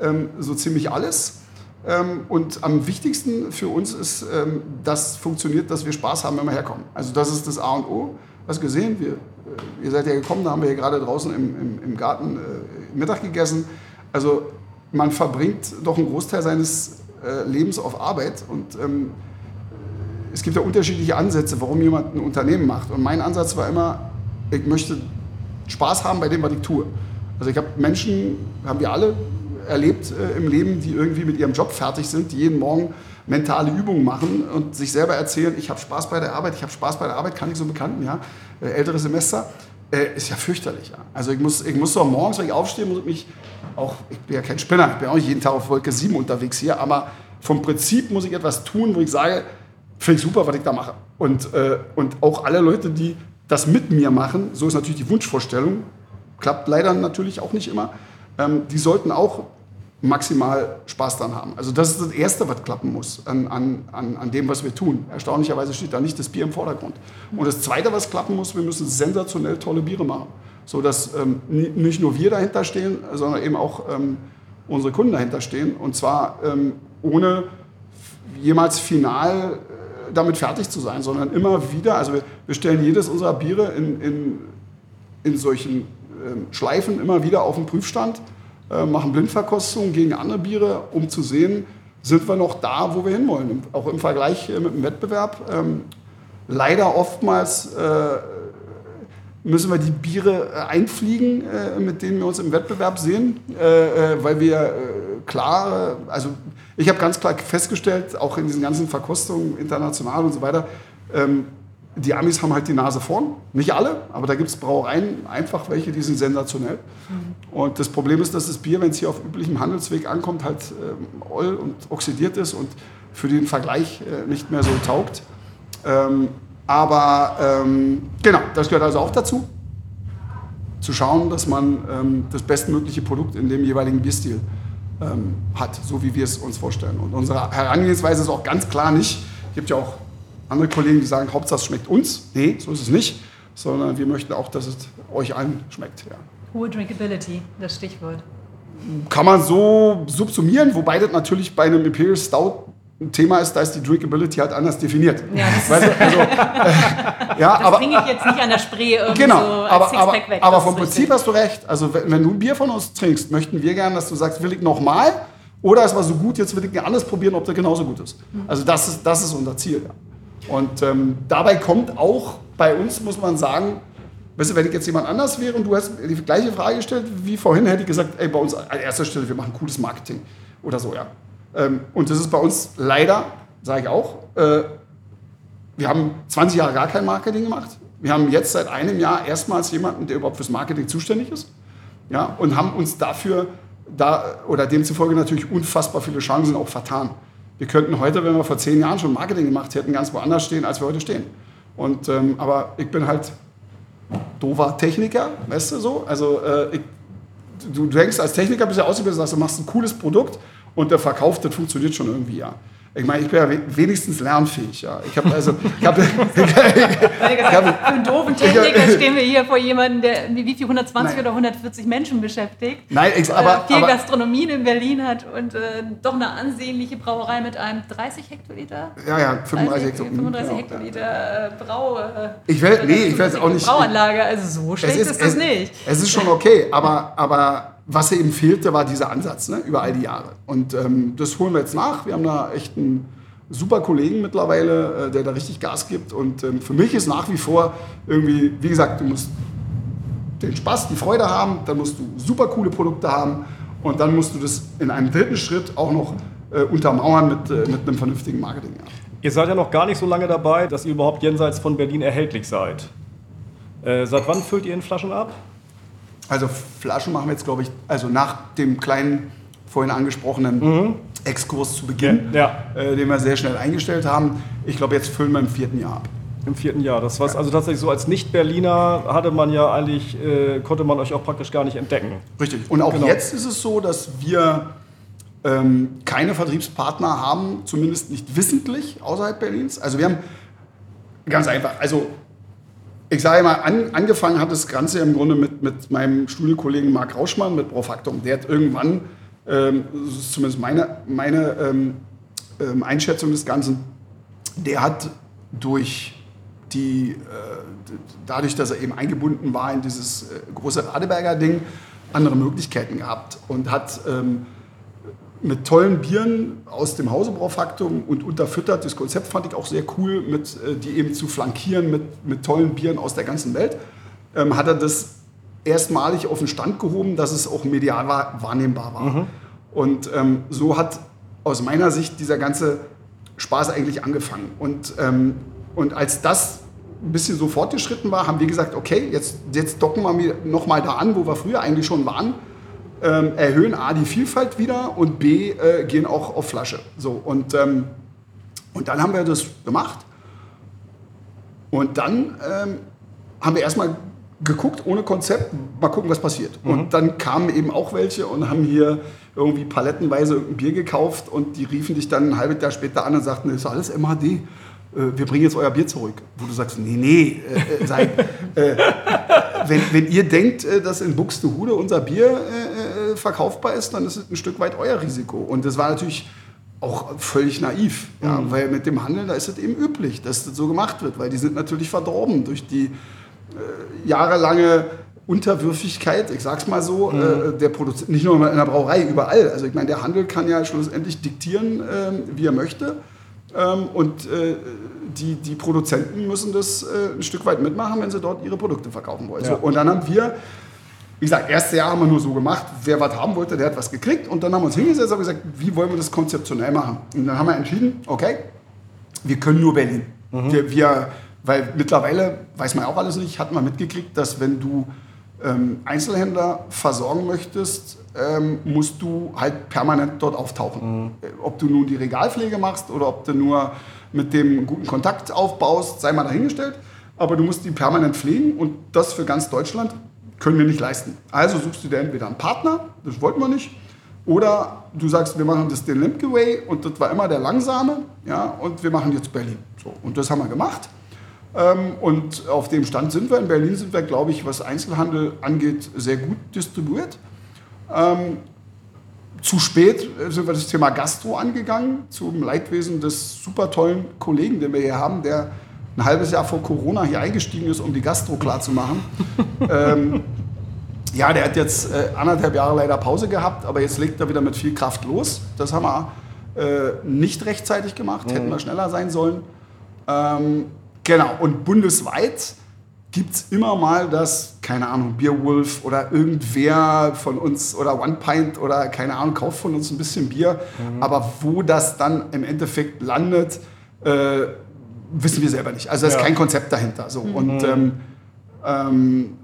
ähm, so ziemlich alles. Ähm, und am wichtigsten für uns ist, ähm, dass funktioniert, dass wir Spaß haben, wenn wir herkommen. Also das ist das A und O. Was gesehen, wir, äh, ihr seid ja gekommen, da haben wir hier gerade draußen im, im, im Garten äh, Mittag gegessen. Also man verbringt doch einen Großteil seines äh, Lebens auf Arbeit und ähm, es gibt ja unterschiedliche Ansätze, warum jemand ein Unternehmen macht. Und mein Ansatz war immer, ich möchte Spaß haben bei dem, was ich tue. Also ich habe Menschen, haben wir alle erlebt äh, im Leben, die irgendwie mit ihrem Job fertig sind, die jeden Morgen mentale Übungen machen und sich selber erzählen, ich habe Spaß bei der Arbeit, ich habe Spaß bei der Arbeit, kann ich so bekannten, ja, äh, ältere Semester, äh, ist ja fürchterlich. Ja. Also ich muss, ich muss doch morgens, wenn ich aufstehe, muss ich mich auch, ich bin ja kein Spinner, ich bin auch nicht jeden Tag auf Wolke 7 unterwegs hier, aber vom Prinzip muss ich etwas tun, wo ich sage, finde ich super, was ich da mache. Und, äh, und auch alle Leute, die das mit mir machen, so ist natürlich die Wunschvorstellung, klappt leider natürlich auch nicht immer, ähm, die sollten auch maximal Spaß dran haben. Also das ist das Erste, was klappen muss an, an, an dem, was wir tun. Erstaunlicherweise steht da nicht das Bier im Vordergrund. Und das Zweite, was klappen muss, wir müssen sensationell tolle Biere machen. So dass ähm, nicht nur wir dahinter stehen, sondern eben auch ähm, unsere Kunden dahinter stehen. Und zwar ähm, ohne jemals final äh, damit fertig zu sein, sondern immer wieder, also wir, wir stellen jedes unserer Biere in, in, in solchen ähm, Schleifen immer wieder auf den Prüfstand äh, machen Blindverkostungen gegen andere Biere, um zu sehen, sind wir noch da, wo wir hinwollen. Auch im Vergleich äh, mit dem Wettbewerb. Ähm, leider oftmals äh, müssen wir die Biere einfliegen, mit denen wir uns im Wettbewerb sehen, weil wir klar, also ich habe ganz klar festgestellt, auch in diesen ganzen Verkostungen international und so weiter, ähm, die Amis haben halt die Nase vorn. Nicht alle, aber da gibt es Brauereien, einfach welche, die sind sensationell. Mhm. Und das Problem ist, dass das Bier, wenn es hier auf üblichem Handelsweg ankommt, halt ähm, oll und oxidiert ist und für den Vergleich äh, nicht mehr so taugt. Ähm, aber ähm, genau, das gehört also auch dazu, zu schauen, dass man ähm, das bestmögliche Produkt in dem jeweiligen Bierstil ähm, hat, so wie wir es uns vorstellen. Und unsere Herangehensweise ist auch ganz klar nicht, gibt ja auch andere Kollegen, die sagen, Hauptsache es schmeckt uns. Nee, so ist es nicht, sondern wir möchten auch, dass es euch allen schmeckt. Ja. Hohe Drinkability, das Stichwort. Kann man so subsumieren, wobei das natürlich bei einem Imperial Stout ein Thema ist, da ist die Drinkability halt anders definiert. Ja, das weißt du, also, äh, ja, das aber, trinke ich jetzt nicht an der Spree irgendwie genau, so als aber, aber, weg. Aber vom Prinzip richtig. hast du recht. Also wenn, wenn, du ein Bier von uns trinkst, möchten wir gerne, dass du sagst, will ich nochmal oder es war so gut, jetzt will ich anders probieren, ob der genauso gut ist. Also das ist, das ist unser Ziel. Ja. Und ähm, dabei kommt auch bei uns, muss man sagen, weißt du, wenn ich jetzt jemand anders wäre und du hast die gleiche Frage gestellt wie vorhin, hätte ich gesagt, ey, bei uns an erster Stelle, wir machen cooles Marketing oder so, ja. Ähm, und das ist bei uns leider, sage ich auch, äh, wir haben 20 Jahre gar kein Marketing gemacht. Wir haben jetzt seit einem Jahr erstmals jemanden, der überhaupt fürs Marketing zuständig ist. Ja, und haben uns dafür da, oder demzufolge natürlich unfassbar viele Chancen auch vertan. Wir könnten heute, wenn wir vor zehn Jahren schon Marketing gemacht hätten, ganz woanders stehen, als wir heute stehen. Und, ähm, aber ich bin halt doofer Techniker, weißt du so? Also äh, ich, du, du denkst als Techniker bist du ausgebildet, du machst ein cooles Produkt und der Verkauf, das funktioniert schon irgendwie, ja. Ich meine, ich bin ja wenigstens lernfähig. Ja. Ich habe also, ich habe, Für einen doofen Techniker stehen wir hier vor jemandem, der wie viel 120 Nein. oder 140 Menschen beschäftigt. Nein, ich, aber, vier aber, Gastronomien in Berlin hat und äh, doch eine ansehnliche Brauerei mit einem 30 Hektoliter. Ja, ja, 35 Hektoliter. 35 genau, Hektoliter ja. Äh, Brau. Äh, ich will, nee, ich es auch nicht. Brauanlage, also so schlecht ist, ist, das es, nicht. Es ist schon okay, aber, aber was eben fehlte, war dieser Ansatz ne, über all die Jahre. Und ähm, das holen wir jetzt nach. Wir haben da echt einen super Kollegen mittlerweile, äh, der da richtig Gas gibt. Und ähm, für mich ist nach wie vor irgendwie, wie gesagt, du musst den Spaß, die Freude haben, dann musst du super coole Produkte haben und dann musst du das in einem dritten Schritt auch noch äh, untermauern mit, äh, mit einem vernünftigen Marketing. Ja. Ihr seid ja noch gar nicht so lange dabei, dass ihr überhaupt jenseits von Berlin erhältlich seid. Äh, seit wann füllt ihr in Flaschen ab? Also Flaschen machen wir jetzt, glaube ich, also nach dem kleinen vorhin angesprochenen mhm. Exkurs zu Beginn, ja, ja. Äh, den wir sehr schnell eingestellt haben. Ich glaube, jetzt füllen wir im vierten Jahr ab. Im vierten Jahr. Das war ja. also tatsächlich so als Nicht-Berliner hatte man ja eigentlich, äh, konnte man euch auch praktisch gar nicht entdecken. Richtig. Und auch genau. jetzt ist es so, dass wir ähm, keine Vertriebspartner haben, zumindest nicht wissentlich außerhalb Berlins. Also wir haben ganz einfach, also ich sage mal, an, angefangen hat das Ganze im Grunde mit, mit meinem Studienkollegen Marc Rauschmann, mit Profaktum. Der hat irgendwann, ähm, das ist zumindest meine, meine ähm, ähm, Einschätzung des Ganzen, der hat durch die, äh, dadurch, dass er eben eingebunden war in dieses äh, große Radeberger Ding, andere Möglichkeiten gehabt und hat ähm, mit tollen Bieren aus dem Hause Braufaktum und unterfüttert. Das Konzept fand ich auch sehr cool, mit, äh, die eben zu flankieren mit, mit tollen Bieren aus der ganzen Welt. ähm, hat er das erstmalig auf den Stand gehoben, dass es auch medial wahr, wahrnehmbar war. Und ähm, so hat aus meiner Sicht dieser ganze Spaß eigentlich angefangen. Und, ähm, und als das ein bisschen so fortgeschritten war, haben wir gesagt, okay, jetzt, jetzt docken wir nochmal da an, wo wir früher eigentlich schon waren, ähm, erhöhen A die Vielfalt wieder und B äh, gehen auch auf Flasche. So, und, ähm, und dann haben wir das gemacht. Und dann ähm, haben wir erstmal geguckt, ohne Konzept, mal gucken, was passiert. Und dann kamen eben auch welche und haben hier irgendwie palettenweise ein Bier gekauft und die riefen dich dann ein halbes Jahr später an und sagten, das ist alles MHD. Äh, Wir bringen jetzt euer Bier zurück. Wo du sagst, nee, nee, äh, äh, seid, äh, wenn, wenn ihr denkt, äh, dass in Buxtehude unser Bier äh, äh, verkaufbar ist, dann ist es ein Stück weit euer Risiko. Und das war natürlich auch völlig naiv, ja, weil mit dem Handel, da ist es eben üblich, dass das so gemacht wird, weil die sind natürlich verdorben durch die äh, jahrelange Unterwürfigkeit, ich sag's mal so, äh, der Produzent, nicht nur in der Brauerei, überall. Also ich meine, der Handel kann ja schlussendlich diktieren, ähm, wie er möchte. Ähm, und äh, die, die Produzenten müssen das äh, ein Stück weit mitmachen, wenn sie dort ihre Produkte verkaufen wollen. So, und dann haben wir, wie gesagt, erste Jahr haben wir nur so gemacht, wer was haben wollte, der hat was gekriegt. Und dann haben wir uns hingesetzt und gesagt, wie wollen wir das konzeptionell machen? Und dann haben wir entschieden, okay, wir können nur Berlin. Wir, wir, weil mittlerweile, weiß man auch alles nicht, hat man mitgekriegt, dass wenn du ähm, Einzelhändler versorgen möchtest, ähm, musst du halt permanent dort auftauchen. Äh, Ob du nun die Regalpflege machst oder ob du nur mit dem guten Kontakt aufbaust, sei mal dahingestellt. Aber du musst die permanent pflegen und das für ganz Deutschland können wir nicht leisten. Also suchst du dir entweder einen Partner, das wollten wir nicht, oder du sagst, wir machen das den Lemke Way und das war immer der langsame, ja, und wir machen jetzt Berlin. So, und das haben wir gemacht. Ähm, und auf dem Stand sind wir. In Berlin sind wir, glaube ich, was Einzelhandel angeht, sehr gut distribuiert. Ähm, zu spät sind wir das Thema Gastro angegangen, zum Leidwesen des super tollen Kollegen, den wir hier haben, der ein halbes Jahr vor Corona hier eingestiegen ist, um die Gastro klar zu machen. ähm, ja, der hat jetzt äh, anderthalb Jahre leider Pause gehabt, aber jetzt legt er wieder mit viel Kraft los. Das haben wir äh, nicht rechtzeitig gemacht, hätten wir schneller sein sollen. Ähm, genau, und bundesweit gibt es immer mal das, keine Ahnung, Beerwolf oder irgendwer von uns oder One Pint oder keine Ahnung, kauft von uns ein bisschen Bier. Aber wo das dann im Endeffekt landet, äh, wissen wir selber nicht. Also da ist kein Konzept dahinter. So. Und, ähm, ähm,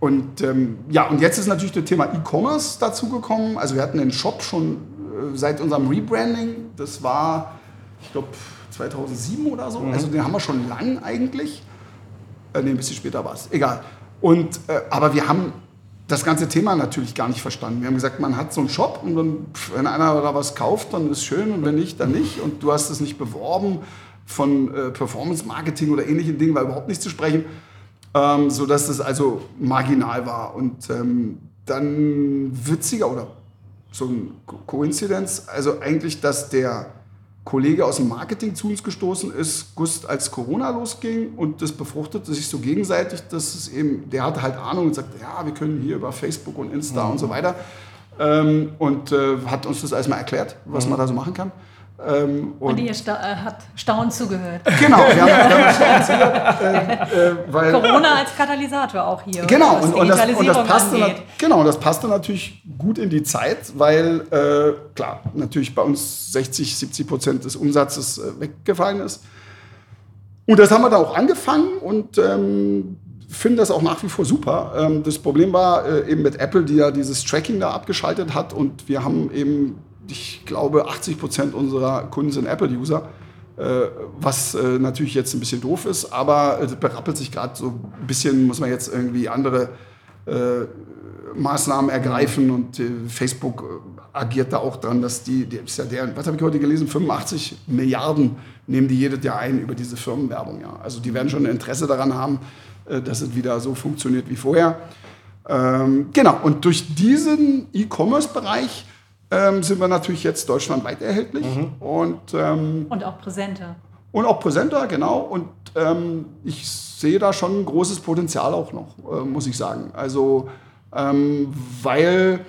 und ähm, ja, und jetzt ist natürlich das Thema E-Commerce dazugekommen. Also wir hatten den Shop schon äh, seit unserem Rebranding. Das war, ich glaube, 2007 oder so. Also den haben wir schon lang eigentlich. Äh, nee, ein bisschen später war es. Egal. Und, äh, aber wir haben das ganze Thema natürlich gar nicht verstanden. Wir haben gesagt, man hat so einen Shop und dann, wenn einer da was kauft, dann ist schön und wenn nicht, dann nicht. Und du hast es nicht beworben von äh, Performance-Marketing oder ähnlichen Dingen, war überhaupt nicht zu sprechen, ähm, sodass das also marginal war. Und ähm, dann witziger oder so ein Ko- Koinzidenz, also eigentlich, dass der Kollege aus dem Marketing zu uns gestoßen ist, Gust, als Corona losging und das befruchtete sich so gegenseitig, dass es eben, der hatte halt Ahnung und sagte, ja, wir können hier über Facebook und Insta und so weiter ähm, und äh, hat uns das alles mal erklärt, was man da so machen kann. Ähm, Und ihr sta äh, hat staunend zugehört. Genau, wir haben, wir haben schon erzählt, äh, äh, weil Corona als Katalysator auch hier. Genau, und, und, das, und das passte nat- genau, das passte natürlich gut in die Zeit, weil äh, klar, natürlich bei uns 60, 70 Prozent des Umsatzes äh, weggefallen ist. Und das haben wir dann auch angefangen und ähm, finden das auch nach wie vor super. Ähm, das Problem war äh, eben mit Apple, die ja dieses Tracking da abgeschaltet hat und wir haben eben, ich glaube, 80 Prozent unserer Kunden sind Apple-User. Äh, was äh, natürlich jetzt ein bisschen doof ist, aber es berappelt sich gerade so ein bisschen, muss man jetzt irgendwie andere äh, Maßnahmen ergreifen und äh, Facebook äh, agiert da auch dran, dass die, die ist ja deren, was habe ich heute gelesen, 85 Milliarden nehmen die jedes Jahr ein über diese Firmenwerbung. Ja. Also die werden schon ein Interesse daran haben, äh, dass es wieder so funktioniert wie vorher. Ähm, genau, und durch diesen E-Commerce-Bereich ähm, sind wir natürlich jetzt deutschlandweit erhältlich und ähm, Und auch präsenter. und auch präsenter, genau. Und ähm, ich sehe da schon ein großes Potenzial auch noch, äh, muss ich sagen. Also, ähm, weil,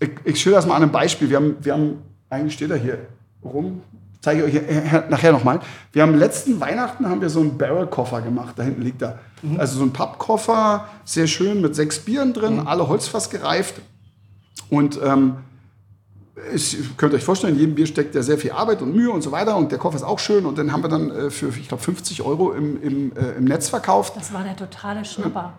ich, ich schilder das mal an einem Beispiel. Wir haben, wir haben, eigentlich steht er hier rum, zeige ich euch äh, nachher nochmal. Wir haben letzten Weihnachten haben wir so einen Barrel-Koffer gemacht. Da hinten liegt er. Also so ein Pappkoffer, sehr schön mit sechs Bieren drin, alle Holzfass gereift. Und ähm, ich, könnt euch vorstellen, in jedem Bier steckt ja sehr viel Arbeit und Mühe und so weiter. Und der Koffer ist auch schön. Und den haben wir dann äh, für, ich glaube, 50 Euro im, im, äh, im Netz verkauft. Das war der totale Schnapper.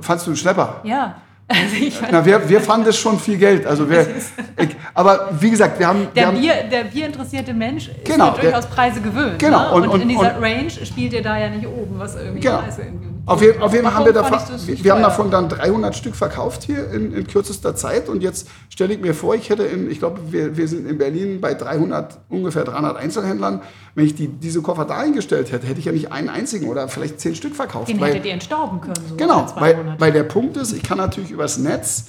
Fandst du einen Schlepper? Ja. Also Na, wir, wir fanden das schon viel Geld. Also wir, ich, aber wie gesagt, wir haben. wir der, haben Bier, der bierinteressierte Mensch ist Genau, ja durchaus der- Preise gewöhnt. Genau, Ne? und- Und, und- in dieser Range spielt ihr da ja nicht oben, was irgendwie Genau. Preise irgendwie. Auf jeden, auf jeden Fall haben wir, davon, wir haben davon dann 300 Stück verkauft hier in, in kürzester Zeit. Und jetzt stelle ich mir vor, ich hätte, in, ich glaube, wir, wir sind in Berlin bei 300, ungefähr 300 Einzelhändlern. Wenn ich die, diese Koffer da eingestellt hätte, hätte ich ja nicht einen einzigen oder vielleicht zehn Stück verkauft. Den weil- hättet ihr entstauben können. So Genau, weil, weil der Punkt ist, ich kann natürlich übers Netz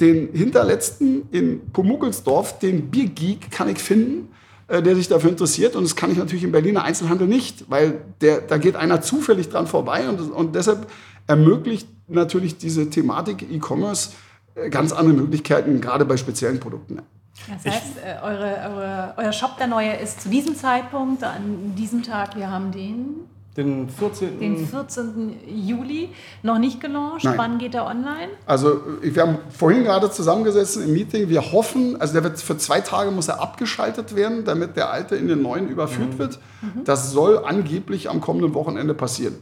den Hinterletzten in Pumuckelsdorf, den Biergeek, kann ich finden, der sich dafür interessiert. Und das kann ich natürlich im Berliner Einzelhandel nicht, weil der, da geht einer zufällig dran vorbei. Und, und deshalb ermöglicht natürlich diese Thematik E-Commerce äh, ganz andere Möglichkeiten, gerade bei speziellen Produkten. Das heißt, äh, eure, eure, euer Shop, der neue, ist zu diesem Zeitpunkt, an diesem Tag, wir haben den, Den 14. den 14. Juli, noch nicht gelauncht. Nein. Wann geht er online? Also wir haben vorhin gerade zusammengesessen im Meeting. Wir hoffen, also der wird für zwei Tage muss er abgeschaltet werden, damit der alte in den neuen überführt wird. Das soll angeblich am kommenden Wochenende passieren.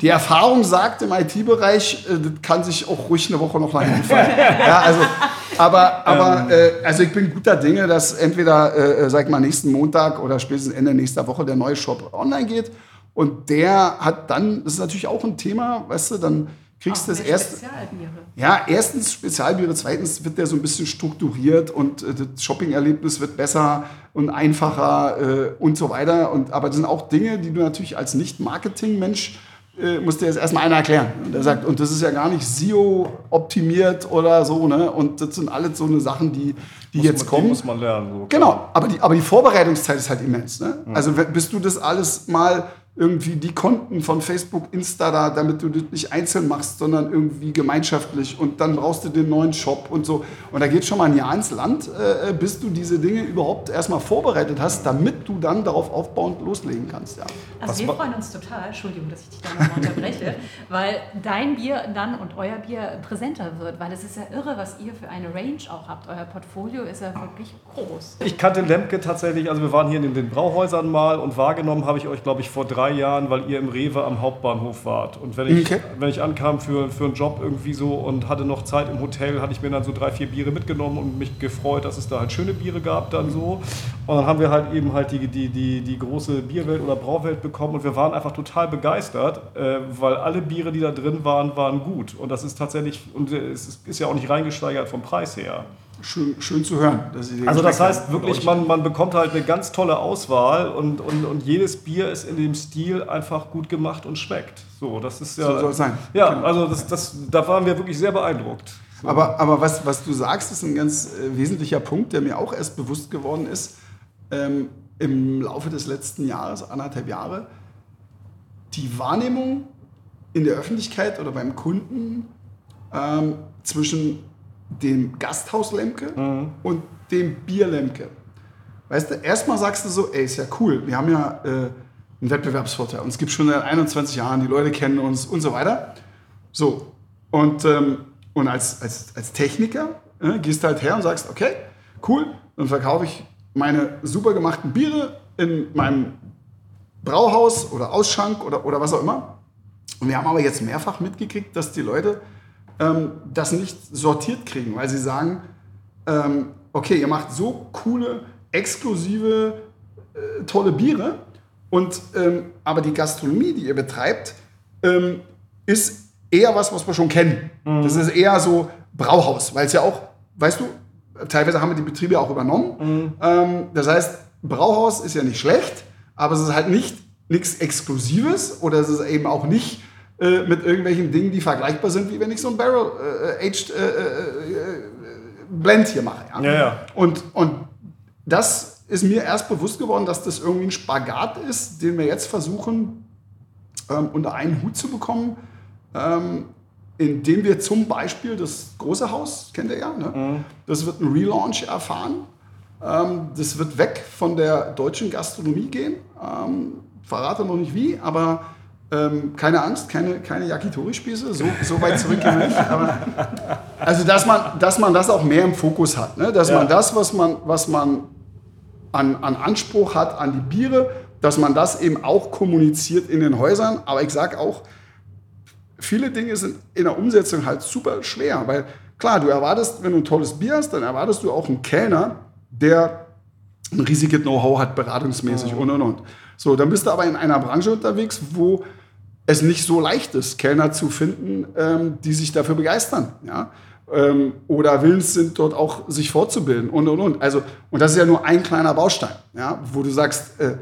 Die Erfahrung sagt im IT-Bereich, äh, das kann sich auch ruhig eine Woche noch nach hinten fallen. ja, also, aber aber äh, also ich bin guter Dinge, dass entweder, äh, sag ich mal, nächsten Montag oder spätestens Ende nächster Woche der neue Shop online geht. Und der hat dann, das ist natürlich auch ein Thema, weißt du, dann kriegst du das erste. Spezialbiere. Ja, erstens Spezialbiere, zweitens wird der so ein bisschen strukturiert und äh, das Shopping-Erlebnis wird besser und einfacher äh, und so weiter. Und, aber das sind auch Dinge, die du natürlich als Nicht-Marketing-Mensch äh, musst dir jetzt erstmal einer erklären. Und der sagt, und das ist ja gar nicht SEO-optimiert oder so, ne? Und das sind alles so eine Sachen, die, die Muss jetzt man, kommen. Die muss man lernen. So. Genau, aber die, aber die Vorbereitungszeit ist halt immens. Ne? Also wenn- bis du das alles mal irgendwie die Konten von Facebook, Insta da, damit du das nicht einzeln machst, sondern irgendwie gemeinschaftlich und dann brauchst du den neuen Shop und so. Und da geht schon mal ein Jahr ins Land, äh, bis du diese Dinge überhaupt erstmal vorbereitet hast, damit du dann darauf aufbauend loslegen kannst. Ja. Also Was wir freuen uns total, Entschuldigung, dass ich dich da nochmal unterbreche, weil dein Bier dann und euer Bier präsenter wird, weil es ist ja irre, was ihr für eine Range auch habt. Euer Portfolio ist ja wirklich groß. Ich kannte Lemke tatsächlich, also wir waren hier in den Brauhäusern mal und wahrgenommen habe ich euch, glaube ich, vor drei Jahren, weil ihr im Rewe am Hauptbahnhof wart. Und wenn ich, Okay. wenn ich ankam für, für einen Job irgendwie so und hatte noch Zeit im Hotel, hatte ich mir dann so drei, vier Biere mitgenommen und mich gefreut, dass es da halt schöne Biere gab dann so. Und dann haben wir halt eben halt die, die, die, die große Bierwelt oder Brauwelt bekommen und wir waren einfach total begeistert, äh, weil alle Biere, die da drin waren, waren gut. Und das ist tatsächlich, und es ist- ist ja auch nicht reingesteigert vom Preis her. Schön, schön zu hören. Also das heißt wirklich, man, man bekommt halt eine ganz tolle Auswahl und, und, und jedes Bier ist in dem Stil einfach gut gemacht und schmeckt. So, das ist ja. So soll es sein. Ja, Genau. also das, das, da waren wir wirklich sehr beeindruckt. So. Aber, aber was, was du sagst, ist ein ganz äh, wesentlicher Punkt, der mir auch erst bewusst geworden ist ähm, im Laufe des letzten Jahres, anderthalb Jahre. Die Wahrnehmung in der Öffentlichkeit oder beim Kunden ähm, zwischen dem Gasthaus Lemke und dem Bier Lemke. Weißt du, erstmal sagst du so, ey, ist ja cool, wir haben ja äh, einen Wettbewerbsvorteil. Uns gibt schon seit 21 Jahren, die Leute kennen uns und so weiter. So, und, ähm, und als, als, als Techniker äh, gehst du halt her und sagst, okay, cool, dann verkaufe ich meine super gemachten Biere in meinem Brauhaus oder Ausschank oder, oder was auch immer. Und wir haben aber jetzt mehrfach mitgekriegt, dass die Leute ähm, das nicht sortiert kriegen, weil sie sagen, ähm, okay, ihr macht so coole, exklusive, äh, tolle Biere, und, ähm, aber die Gastronomie, die ihr betreibt, ähm, ist eher was, was wir schon kennen. Das ist eher so Brauhaus, weil es ja auch, weißt du, teilweise haben wir die Betriebe auch übernommen. Ähm, das heißt, Brauhaus ist ja nicht schlecht, aber es ist halt nicht nichts Exklusives oder es ist eben auch nicht äh, mit irgendwelchen Dingen, die vergleichbar sind, wie wenn ich so ein Barrel-Aged äh, äh, äh, Blend hier mache. Ja, ja. Und, und das ist mir erst bewusst geworden, dass das irgendwie ein Spagat ist, den wir jetzt versuchen, ähm, unter einen Hut zu bekommen, ähm, indem wir zum Beispiel das große Haus, kennt ihr ja, ne? das wird ein Relaunch erfahren. Ähm, das wird weg von der deutschen Gastronomie gehen. Ähm, verrate noch nicht wie, aber ähm, keine Angst, keine, keine Yakitori-Spieße, so, so weit zurück gehen wir nicht. Aber, also, dass man, dass man das auch mehr im Fokus hat. Ne? Dass Ja. man das, was man, was man an, an Anspruch hat an die Biere, dass man das eben auch kommuniziert in den Häusern. Aber ich sage auch, viele Dinge sind in der Umsetzung halt super schwer, weil klar, du erwartest, wenn du ein tolles Bier hast, dann erwartest du auch einen Kellner, der ein riesiges Know-how hat, beratungsmäßig und und und. So, dann bist du aber in einer Branche unterwegs, wo es nicht so leicht ist, Kellner zu finden, ähm, die sich dafür begeistern. Ja? Ähm, oder willens sind, dort auch sich fortzubilden und und und. Also, und das ist ja nur ein kleiner Baustein, ja? wo du sagst, äh,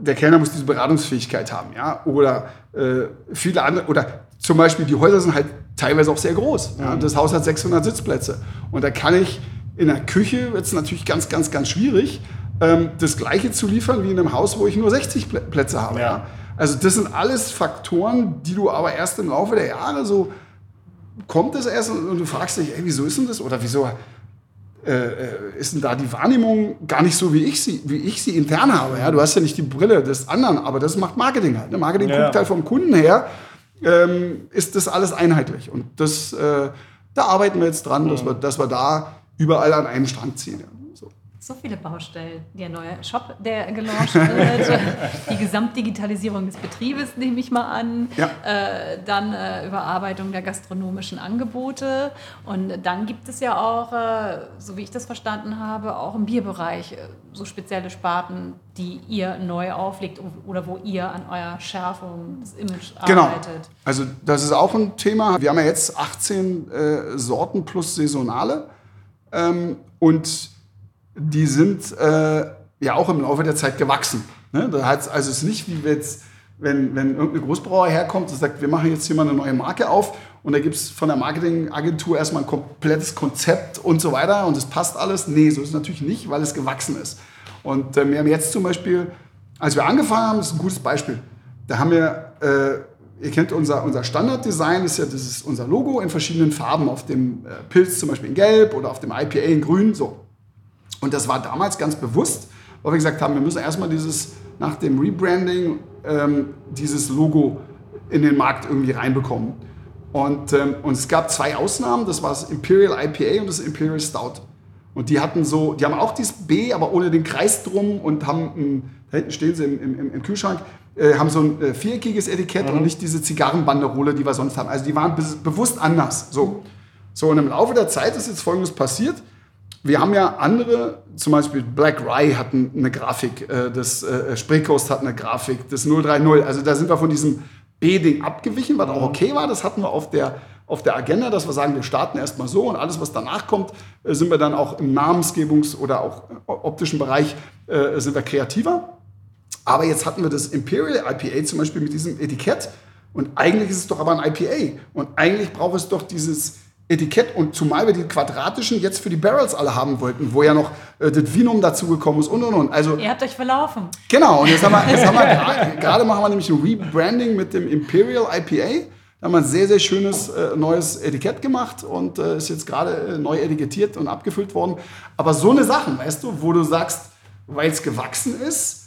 der Kellner muss diese Beratungsfähigkeit haben, ja, oder äh, viele andere, oder zum Beispiel die Häuser sind halt teilweise auch sehr groß. Ja? Das Haus hat 600 Sitzplätze und da kann ich in der Küche wird es natürlich ganz, ganz, ganz schwierig, ähm, das Gleiche zu liefern wie in einem Haus, wo ich nur 60 Plä- Plätze habe. Ja. Also das sind alles Faktoren, die du aber erst im Laufe der Jahre so kommt es erst und du fragst dich, ey, wieso ist denn das oder wieso äh, äh, ist denn da die Wahrnehmung gar nicht so, wie ich sie, wie ich sie intern habe. Ja? Du hast ja nicht die Brille des anderen, aber das macht Marketing halt. Ne? Marketing Ja. guckt halt vom Kunden her, ähm, ist das alles einheitlich. Und das, äh, da arbeiten wir jetzt dran, dass, wir, dass wir da überall an einem Strang ziehen. Ja. So. Viele Baustellen. Der neue Shop, der gelauncht wird, die Gesamtdigitalisierung des Betriebes, nehme ich mal an. Ja. Äh, dann äh, Überarbeitung der gastronomischen Angebote. Und dann gibt es ja auch, äh, so wie ich das verstanden habe, auch im Bierbereich äh, so spezielle Sparten, die ihr neu auflegt oder wo ihr an eurer Schärfung des Image Genau. arbeitet. Also das ist auch ein Thema. Wir haben ja jetzt 18 äh, Sorten plus saisonale. Ähm, und die sind äh, ja auch im Laufe der Zeit gewachsen. Ne? Da hat's, also es ist nicht wie jetzt, wenn, wenn irgendeine Großbrauer herkommt und sagt, wir machen jetzt hier mal eine neue Marke auf und da gibt es von der Marketingagentur erstmal ein komplettes Konzept und so weiter und es passt alles. Nee, so ist es natürlich nicht, weil es gewachsen ist. Und äh, wir haben jetzt zum Beispiel, als wir angefangen haben, das ist ein gutes Beispiel, da haben wir, äh, ihr kennt unser, unser Standarddesign, ist ja das ist unser Logo in verschiedenen Farben, auf dem äh, Pilz zum Beispiel in gelb oder auf dem IPA in grün, so. Und das war damals ganz bewusst, weil wir gesagt haben, wir müssen erstmal dieses, nach dem Rebranding, ähm, dieses Logo in den Markt irgendwie reinbekommen. Und, ähm, und es gab zwei Ausnahmen, das war das Imperial IPA und das Imperial Stout. Und die hatten so, die haben auch dieses B, aber ohne den Kreis drum und haben, ein, da hinten stehen sie im, im, im Kühlschrank, äh, haben so ein äh, viereckiges Etikett und nicht diese Zigarrenbanderole, die wir sonst haben. Also die waren be bewusst anders. So. so, und im Laufe der Zeit ist jetzt Folgendes passiert. Wir haben ja andere, zum Beispiel Black Rye hat ein- eine Grafik, äh, das äh, Spreekost hat eine Grafik, das 030. Also da sind wir von diesem B-Ding abgewichen, was auch okay war. Das hatten wir auf der, auf der Agenda, dass wir sagen, wir starten erstmal so und alles, was danach kommt, äh, sind wir dann auch im Namensgebungs- oder auch äh, optischen Bereich äh, sind wir kreativer. Aber jetzt hatten wir das Imperial IPA zum Beispiel mit diesem Etikett. Und eigentlich ist es doch aber ein IPA. Und eigentlich braucht es doch dieses Etikett. Und zumal wir die quadratischen jetzt für die Barrels alle haben wollten, wo ja noch äh, das Vinum dazugekommen ist und und und. Also Ihr habt euch verlaufen. Genau, und jetzt haben wir, jetzt haben wir gerade- machen wir nämlich ein Rebranding mit dem Imperial IPA. Da haben wir ein sehr, sehr schönes äh, neues Etikett gemacht und äh, ist jetzt gerade äh, neu etikettiert und abgefüllt worden. Aber so eine Sachen, weißt du, wo du sagst, weil es gewachsen ist,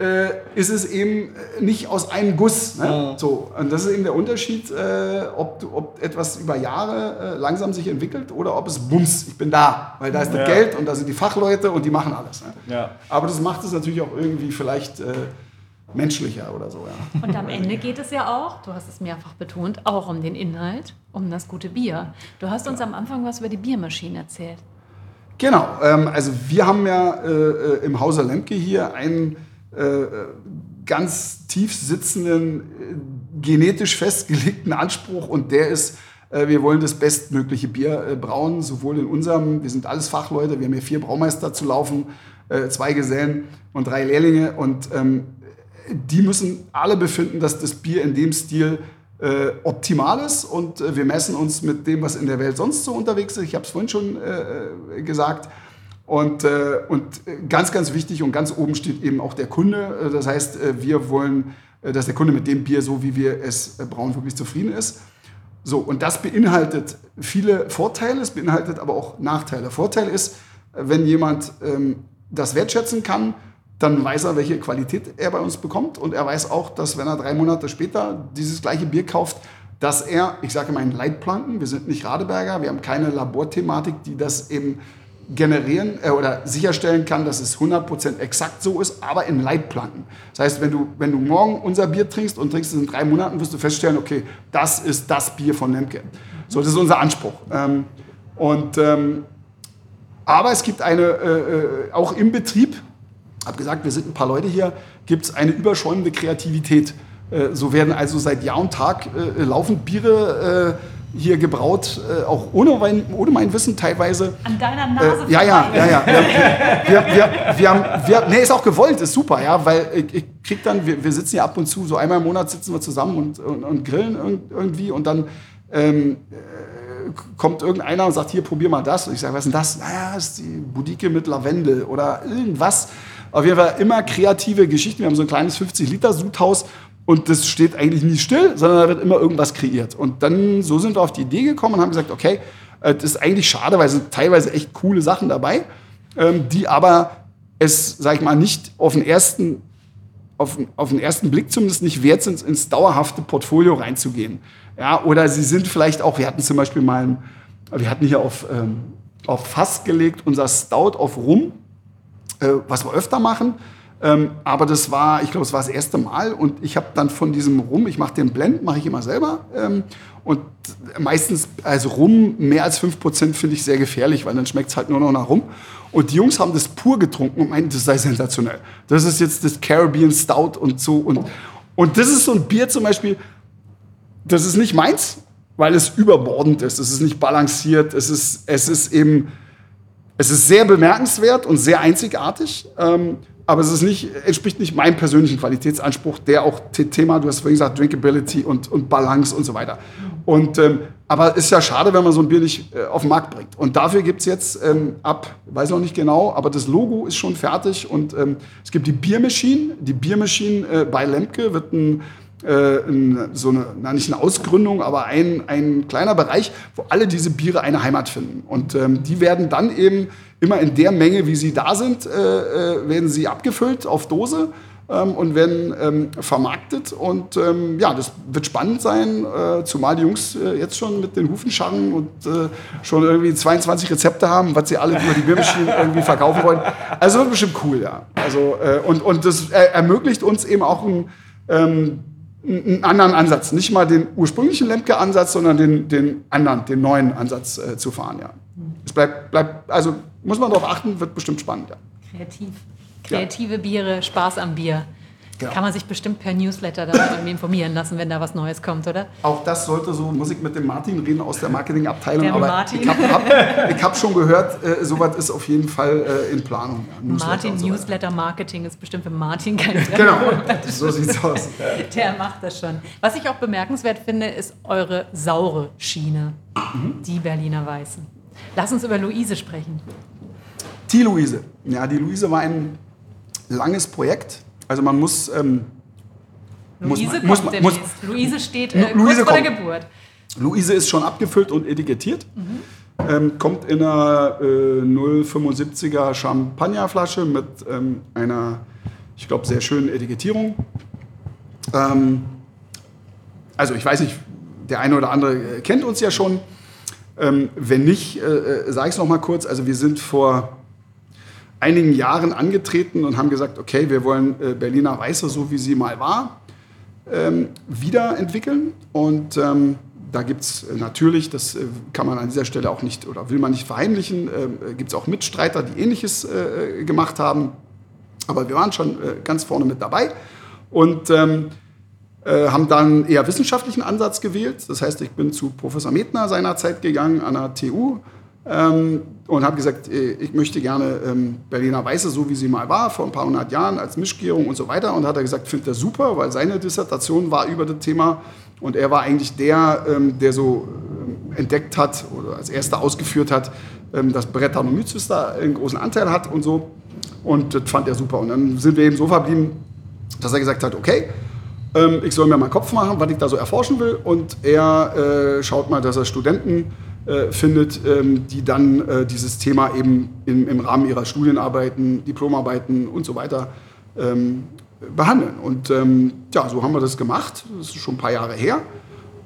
äh, ist es eben äh, nicht aus einem Guss. Ne? So, und das ist eben der Unterschied, äh, ob, du, ob etwas über Jahre äh, langsam sich entwickelt oder ob es bums, ich bin da. Weil da ist das Ja. Geld und da sind die Fachleute und die machen alles. Ne? Ja. Aber das macht es natürlich auch irgendwie vielleicht äh, menschlicher oder so, ja. Und am Ende geht es ja auch, du hast es mehrfach betont, auch um den Inhalt, um das gute Bier. Du hast uns am Anfang was über die Biermaschine erzählt. Genau, ähm, also wir haben ja äh, äh, im Hauser Lemke hier einen äh, ganz tief sitzenden, äh, genetisch festgelegten Anspruch und der ist, äh, wir wollen das bestmögliche Bier brauen, sowohl in unserem, wir sind alles Fachleute, wir haben hier vier Braumeister zu laufen, zwei Gesellen und drei Lehrlinge und ähm, die müssen alle befinden, dass das Bier in dem Stil optimal ist und wir messen uns mit dem, was in der Welt sonst so unterwegs ist. Ich habe es vorhin schon gesagt. Und, äh, und ganz, ganz wichtig und ganz oben steht eben auch der Kunde. Äh, Das heißt, äh, wir wollen, dass der Kunde mit dem Bier, so wie wir es brauen, wirklich zufrieden ist. So, und das beinhaltet viele Vorteile, es beinhaltet aber auch Nachteile. Vorteil ist, wenn jemand ähm, das wertschätzen kann, dann weiß er, welche Qualität er bei uns bekommt. Und er weiß auch, dass wenn er drei Monate später dieses gleiche Bier kauft, dass er, ich sage immer in Leitplanken, wir sind nicht Radeberger, wir haben keine Laborthematik, die das eben generieren äh, oder sicherstellen kann, dass es 100% exakt so ist, aber in Leitplanken. Das heißt, wenn du, wenn du morgen unser Bier trinkst und trinkst es in drei Monaten, wirst du feststellen, okay, das ist das Bier von Lemke. So, das ist unser Anspruch. Ähm, und, ähm, aber es gibt eine, äh, äh auch im Betrieb, ich habe gesagt, wir sind ein paar Leute hier, gibt es eine überschäumende Kreativität. Äh, so werden also seit Jahr und Tag äh, laufend Biere äh, hier gebraut, äh, auch ohne mein, ohne mein Wissen teilweise. An deiner Nase Äh, ja, ja, ja, ja. Wir, wir, wir, haben, wir, nee, ist auch gewollt, ist super, ja, weil ich, ich krieg dann, wir, wir sitzen ja ab und zu, so einmal im Monat sitzen wir zusammen und, und, und grillen irg- irgendwie und dann ähm, äh, kommt irgendeiner und sagt, hier, probier mal das. Und ich sage, was ist denn das? Naja, das ist die Budike mit Lavendel oder irgendwas. Auf jeden Fall immer kreative Geschichten. Wir haben so ein kleines 50-Liter-Sudhaus und das steht eigentlich nie still, sondern da wird immer irgendwas kreiert. Und dann, so sind wir auf die Idee gekommen und haben gesagt, okay, äh, das ist eigentlich schade, weil es sind teilweise echt coole Sachen dabei, ähm, die aber es, sag ich mal, nicht auf den ersten auf, auf den ersten Blick zumindest nicht wert sind, ins dauerhafte Portfolio reinzugehen. Ja, oder sie sind vielleicht auch, wir hatten zum Beispiel mal, wir hatten hier auf, ähm, auf Fass gelegt unser Stout auf Rum, äh, was wir öfter machen. Ähm, aber das war, ich glaube, es war das erste Mal und ich habe dann von diesem Rum, ich mache den Blend, mache ich immer selber. Ähm, und meistens, also Rum mehr als 5% finde ich sehr gefährlich, weil dann schmeckt es halt nur noch nach Rum. Und die Jungs haben das pur getrunken und meinten, das sei sensationell. Das ist jetzt das Caribbean Stout und so. Und, und das ist so ein Bier zum Beispiel, das ist nicht meins, weil es überbordend ist. Es ist nicht balanciert. Es ist, es ist eben, es ist sehr bemerkenswert und sehr einzigartig. Ähm, aber es nicht, entspricht nicht meinem persönlichen Qualitätsanspruch, der auch The- Thema, du hast vorhin gesagt, Drinkability und, und Balance und so weiter. Und, ähm, aber ist ja schade, wenn man so ein Bier nicht äh, auf den Markt bringt. Und dafür gibt es jetzt ähm, ab, weiß noch nicht genau, aber das Logo ist schon fertig und ähm, es gibt die Biermaschine. Die Biermaschine äh, bei Lemke wird ein, so eine, na, nicht eine Ausgründung, aber ein, ein kleiner Bereich, wo alle diese Biere eine Heimat finden. Und ähm, die werden dann eben immer in der Menge, wie sie da sind, äh, äh, werden sie abgefüllt auf Dose ähm, und werden ähm, vermarktet. Und ähm, ja, das wird spannend sein, äh, zumal die Jungs äh, jetzt schon mit den Hufen scharren und äh, schon irgendwie 22 Rezepte haben, was sie alle über die Biermaschine irgendwie verkaufen wollen. Also wird bestimmt cool, ja. Also, äh, und, und das äh, ermöglicht uns eben auch ein ähm, einen anderen Ansatz. Nicht mal den ursprünglichen Lemke-Ansatz, sondern den, den anderen, den neuen Ansatz äh, zu fahren. Ja. Es bleibt, bleibt, also muss man darauf achten, wird bestimmt spannend. Ja. Kreativ. Kreative Biere, Spaß am Bier. Genau. Kann man sich bestimmt per Newsletter darüber informieren lassen, wenn da was Neues kommt, oder? Auch das sollte so, muss ich mit dem Martin reden aus der Marketingabteilung. Der aber Martin. ich habe hab, hab schon gehört, äh, sowas ist auf jeden Fall äh, in Planung. Ja. Newsletter Martin so. Newsletter Marketing ist bestimmt für Martin kein Genau, so sieht's aus. Der macht das schon. Was ich auch bemerkenswert finde, ist eure saure Schiene. Mhm. Die Berliner Weißen. Lass uns über Luise sprechen. Die Luise. Ja, die Luise war ein langes Projekt. Also man muss... Ähm, muss Luise man- kommt muss demnächst. muss- Luise steht äh, Luise kurz vor der. Geburt. Luise ist schon abgefüllt und etikettiert. Ähm, kommt in einer äh, 075er Champagnerflasche mit ähm, einer, ich glaube, sehr schönen Etikettierung. Ähm, also ich weiß nicht, der eine oder andere äh, kennt uns ja schon. Ähm, wenn nicht, äh, äh, sage ich es noch mal kurz. Also wir sind vor einigen Jahren angetreten und haben gesagt, okay, wir wollen äh, Berliner Weiße, so wie sie mal war, ähm, wiederentwickeln. Und ähm, da gibt es natürlich, das äh, kann man an dieser Stelle auch nicht oder will man nicht verheimlichen, äh, gibt es auch Mitstreiter, die Ähnliches äh, gemacht haben. Aber wir waren schon äh, ganz vorne mit dabei und ähm, äh, haben dann eher wissenschaftlichen Ansatz gewählt. Das heißt, ich bin zu Professor Metner seinerzeit gegangen an der TU ähm, und habe gesagt, äh, ich möchte gerne ähm, Berliner Weiße, so wie sie mal war, vor ein paar hundert Jahren als Mischgärung und so weiter. Und hat er gesagt, findet er super, weil seine Dissertation war über das Thema und er war eigentlich der, ähm, der so ähm, entdeckt hat oder als erster ausgeführt hat, ähm, dass Brettanomyces da einen großen Anteil hat und so. Und das fand er super. Und dann sind wir eben so verblieben, dass er gesagt hat, okay, ähm, ich soll mir mal Kopf machen, was ich da so erforschen will. Und er äh, schaut mal, dass er Studenten äh, findet, ähm, die dann äh, dieses Thema eben in, im Rahmen ihrer Studienarbeiten, Diplomarbeiten und so weiter ähm, behandeln. Und ähm, ja, so haben wir das gemacht. Das ist schon ein paar Jahre her.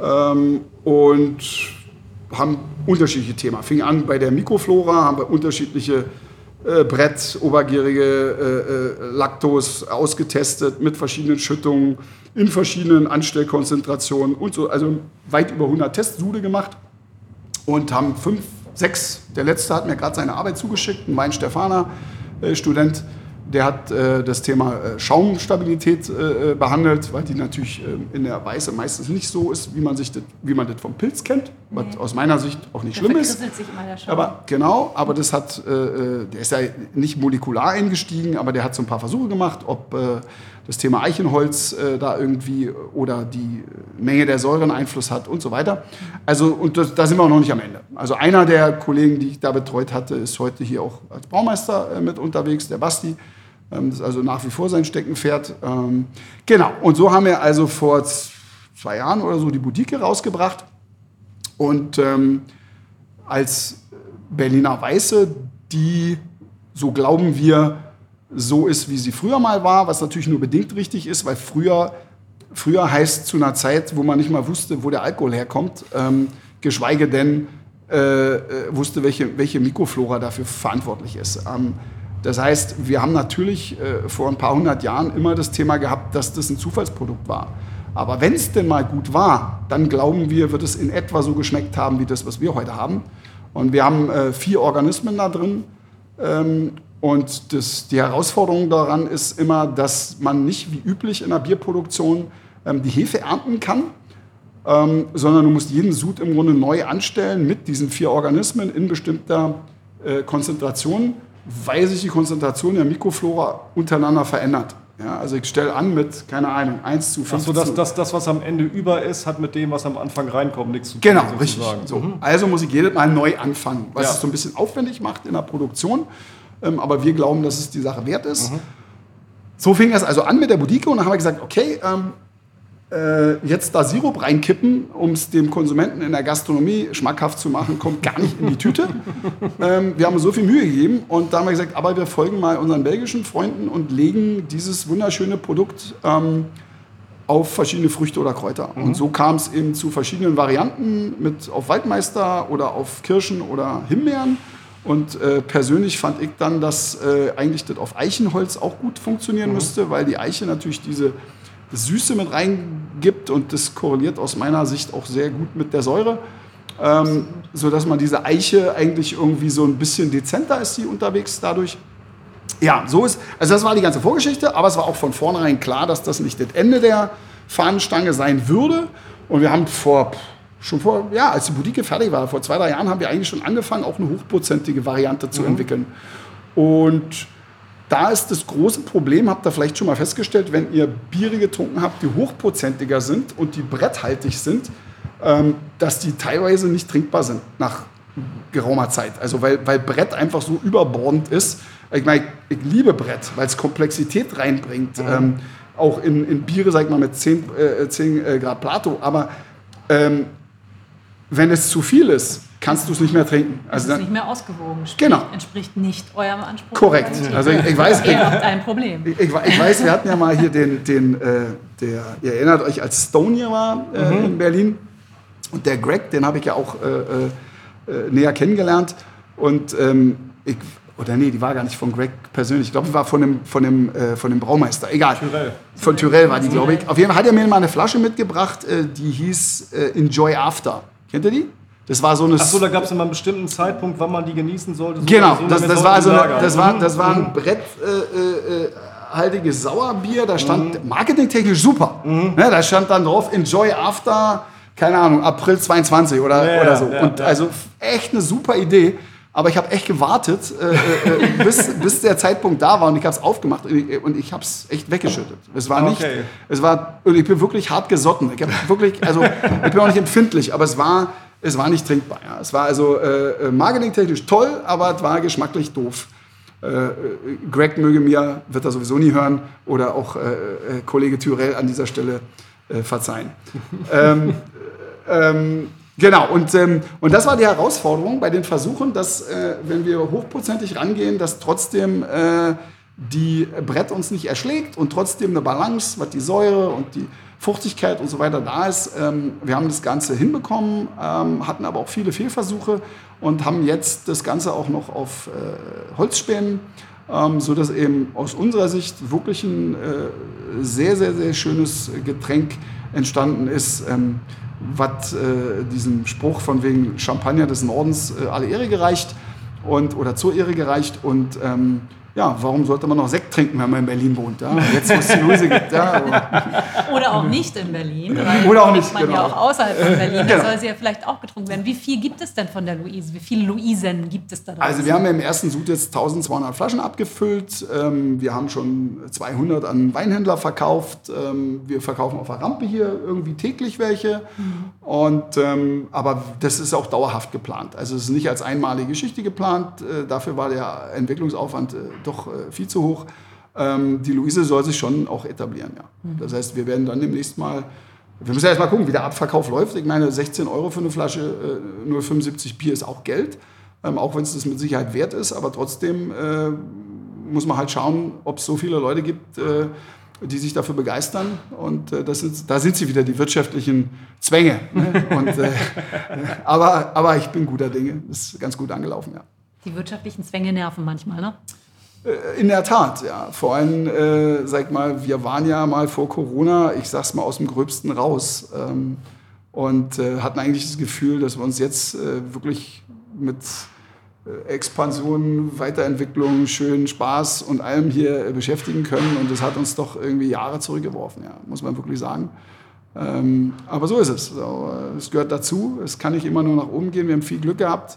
Ähm, und haben unterschiedliche Themen. Fing an bei der Mikroflora, haben wir unterschiedliche äh, Brett, obergärige äh, äh, Laktos ausgetestet mit verschiedenen Schüttungen in verschiedenen Anstellkonzentrationen und so. Also weit über 100 Testsude gemacht und haben fünf, sechs, der letzte hat mir gerade seine Arbeit zugeschickt, ein Main-Stefaner äh, Student, der hat äh, das Thema äh, Schaumstabilität äh, äh, behandelt, weil die natürlich äh, in der Weiße meistens nicht so ist, wie man, sich das, wie man das vom Pilz kennt, was Nee. aus meiner Sicht auch nicht Der schlimm ist. sich immer der Schaum. Aber genau, aber das hat, äh, der ist ja nicht molekular eingestiegen, aber der hat so ein paar Versuche gemacht, ob das Thema Eichenholz da irgendwie oder die Menge der Säuren Einfluss hat und so weiter. Also und das, da sind wir auch noch nicht am Ende. Also einer der Kollegen, die ich da betreut hatte, ist heute hier auch als Baumeister mit unterwegs, der Basti. Ähm, das ist also nach wie vor sein Steckenpferd. Ähm, genau. Und so haben wir also vor zwei Jahren oder so die Boutique rausgebracht und ähm, als Berliner Weiße, die, so glauben wir, so ist, wie sie früher mal war, was natürlich nur bedingt richtig ist, weil früher, früher heißt zu einer Zeit, wo man nicht mal wusste, wo der Alkohol herkommt, ähm, geschweige denn äh, äh, wusste, welche, welche Mikroflora dafür verantwortlich ist. Ähm, das heißt, wir haben natürlich äh, vor ein paar hundert Jahren immer das Thema gehabt, dass das ein Zufallsprodukt war. Aber wenn es denn mal gut war, dann glauben wir, wird es in etwa so geschmeckt haben wie das, was wir heute haben. Und wir haben äh, vier Organismen da drin. Ähm, und das, die Herausforderung daran ist immer, dass man nicht wie üblich in der Bierproduktion ähm, die Hefe ernten kann, ähm, sondern du musst jeden Sud im Grunde neu anstellen mit diesen vier Organismen in bestimmter äh, Konzentration, weil sich die Konzentration der Mikroflora untereinander verändert. Ja, also ich stelle an mit, keine Ahnung, 1 zu 5 Achso, das, das, das, was am Ende über ist, hat mit dem, was am Anfang reinkommt, nichts zu tun. Genau, sozusagen. richtig. So. Mhm. Also muss ich jedes Mal neu anfangen, was Ja. es so ein bisschen aufwendig macht in der Produktion. Ähm, aber wir glauben, dass es die Sache wert ist. Mhm. So fing es also an mit der Boutique und dann haben wir gesagt, okay, ähm, äh, jetzt da Sirup reinkippen, um es dem Konsumenten in der Gastronomie schmackhaft zu machen, kommt gar nicht in die Tüte. ähm, wir haben uns so viel Mühe gegeben und da haben wir gesagt, aber wir folgen mal unseren belgischen Freunden und legen dieses wunderschöne Produkt ähm, auf verschiedene Früchte oder Kräuter. Und so kam es eben zu verschiedenen Varianten mit auf Waldmeister oder auf Kirschen oder Himbeeren. Und äh, persönlich fand ich dann, dass äh, eigentlich das auf Eichenholz auch gut funktionieren müsste, weil die Eiche natürlich diese Süße mit reingibt und das korreliert aus meiner Sicht auch sehr gut mit der Säure. Ähm, so dass man diese Eiche eigentlich irgendwie so ein bisschen dezenter ist, die unterwegs dadurch. Ja, so ist, also das war die ganze Vorgeschichte, aber es war auch von vornherein klar, dass das nicht das Ende der Fahnenstange sein würde. Und wir haben vor, schon vor, ja, als die Boutique fertig war, vor zwei, drei Jahren, haben wir eigentlich schon angefangen, auch eine hochprozentige Variante zu entwickeln. Und da ist das große Problem, habt ihr vielleicht schon mal festgestellt, wenn ihr Biere getrunken habt, die hochprozentiger sind und die bretthaltig sind, ähm, dass die teilweise nicht trinkbar sind nach geraumer Zeit. Also weil, weil Brett einfach so überbordend ist. Ich meine, ich liebe Brett, weil es Komplexität reinbringt. Ähm, auch in, in Biere, sag ich mal, mit 10, äh, 10 äh, Grad Plato. Aber ähm, wenn es zu viel ist, kannst du es nicht mehr trinken. Es Also ist dann, nicht mehr ausgewogen. Sprich, Genau. Entspricht nicht eurem Anspruch. Korrekt. Also ich, ich weiß, ich, Ihr habt ein Problem. ich, ich weiß, wir hatten ja mal hier den, den äh, der, ihr erinnert euch, als Stone hier war äh, in Berlin. Und der Greg, den habe ich ja auch äh, äh, äh, näher kennengelernt. Und ähm, ich, oder nee, die war gar nicht von Greg persönlich. Ich glaube, die war von dem, von dem, äh, von dem Braumeister. Egal. Tyrell. Von Tyrell war die, glaube ich. Auf jeden Fall hat er mir mal eine Flasche mitgebracht, äh, die hieß äh, Enjoy After. Kennt ihr die? Das war so eine. Achso, da gab es immer einen bestimmten Zeitpunkt, wann man die genießen sollte. So Genau, so, das, das, war also eine, das, war, Mhm. das war ein bretthaltiges Sauerbier, da stand marketingtechnisch super. Ne, da stand dann drauf, enjoy after, keine Ahnung, April 22 oder, Ja, oder so. ja, Und ja. also echt eine super Idee. Aber ich habe echt gewartet, äh, äh, bis, bis der Zeitpunkt da war und ich habe es aufgemacht und ich, und ich habe es echt weggeschüttet. Es war nicht, Okay. es war, und ich bin wirklich hart gesotten. Ich habe wirklich, also ich bin auch nicht empfindlich, aber es war, es war nicht trinkbar. Ja. Es war also äh, äh, marketingtechnisch toll, aber es war geschmacklich doof. Äh, äh, Greg möge mir, wird er sowieso nie hören, oder auch äh, äh, Kollege Tyrell an dieser Stelle verzeihen. ähm, ähm, Genau, und, ähm, und das war die Herausforderung bei den Versuchen, dass, wenn wir hochprozentig rangehen, dass trotzdem die Brett uns nicht erschlägt und trotzdem eine Balance, was die Säure und die Fruchtigkeit und so weiter da ist. Ähm, wir haben das Ganze hinbekommen, ähm, hatten aber auch viele Fehlversuche und haben jetzt das Ganze auch noch auf äh, Holzspänen, ähm, so dass eben aus unserer Sicht wirklich ein äh, sehr, sehr, sehr schönes Getränk entstanden ist. Was äh, diesem Spruch von wegen Champagner des Nordens äh, alle Ehre gereicht und oder zur Ehre gereicht und ähm, ja, warum sollte man noch Sekt trinken, wenn man in Berlin wohnt? Ja? Jetzt, wo es die Luise gibt. Ja, Oder auch nicht in Berlin. Oder auch nicht, man genau. ja auch außerhalb von Berlin. Genau. Da soll sie ja vielleicht auch getrunken werden. Wie viel gibt es denn von der Luise? Wie viele Luisen gibt es da draußen? Also wir haben ja im ersten Sud jetzt 1200 Flaschen abgefüllt. Ähm, wir haben schon 200 an Weinhändler verkauft. Ähm, wir verkaufen auf der Rampe hier irgendwie täglich welche. Und, ähm, aber das ist auch dauerhaft geplant. Also es ist nicht als einmalige Geschichte geplant. Äh, dafür war der Entwicklungsaufwand äh, doch äh, viel zu hoch. Ähm, die Luise soll sich schon auch etablieren, ja. Das heißt, wir werden dann demnächst mal wir müssen ja erst mal gucken, wie der Abverkauf läuft. Ich meine, 16 Euro für eine Flasche äh, 0,75 Bier ist auch Geld, ähm, auch wenn es das mit Sicherheit wert ist. Aber trotzdem äh, muss man halt schauen, ob es so viele Leute gibt, äh, die sich dafür begeistern. Und äh, das sind, da sind sie wieder, die wirtschaftlichen Zwänge. Ne? Und, äh, aber, aber ich bin guter Dinge. Ist ganz gut angelaufen, ja. Die wirtschaftlichen Zwänge nerven manchmal, ne? Äh, In der Tat, ja. Vor allem, äh, sag mal, wir waren ja mal vor Corona, ich sag's mal, aus dem Gröbsten raus. Ähm, und äh, hatten eigentlich das Gefühl, dass wir uns jetzt äh, wirklich mit äh, Expansion, Weiterentwicklung, schön Spaß und allem hier äh, beschäftigen können. Und das hat uns doch irgendwie Jahre zurückgeworfen, ja, muss man wirklich sagen. Ähm, aber so ist es. So, es gehört dazu. Es kann nicht immer nur nach oben gehen. Wir haben viel Glück gehabt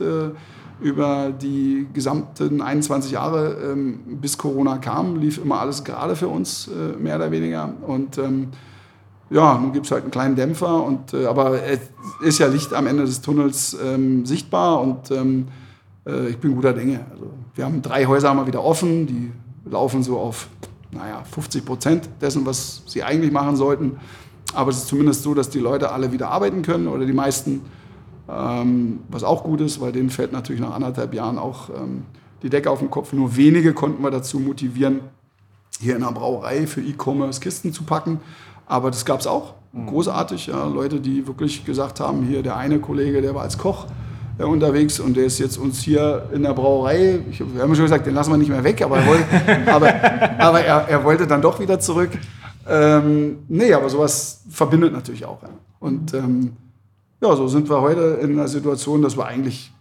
über die gesamten 21 Jahre, ähm, bis Corona kam, lief immer alles gerade für uns, äh, mehr oder weniger. Und ähm, ja, nun gibt es halt einen kleinen Dämpfer, und, äh, aber es ist ja Licht am Ende des Tunnels ähm, sichtbar und ähm, äh, ich bin guter Dinge. Also, wir haben drei Häuser mal wieder offen, die laufen so auf naja, 50 Prozent dessen, was sie eigentlich machen sollten. Aber es ist zumindest so, dass die Leute alle wieder arbeiten können oder die meisten, ähm, was auch gut ist, weil denen fällt natürlich nach anderthalb Jahren auch ähm, die Decke auf den Kopf. Nur wenige konnten wir dazu motivieren, hier in der Brauerei für E-Commerce Kisten zu packen. Aber das gab es auch. Großartig. Ja, Leute, die wirklich gesagt haben, hier der eine Kollege, der war als Koch äh, unterwegs und der ist jetzt uns hier in der Brauerei. Ich, wir haben schon gesagt, den lassen wir nicht mehr weg, aber er wollte, aber, aber er, er wollte dann doch wieder zurück. Ähm, nee, aber sowas verbindet natürlich auch. Ja. Und ähm, ja, so sind wir heute in einer Situation, dass wir eigentlich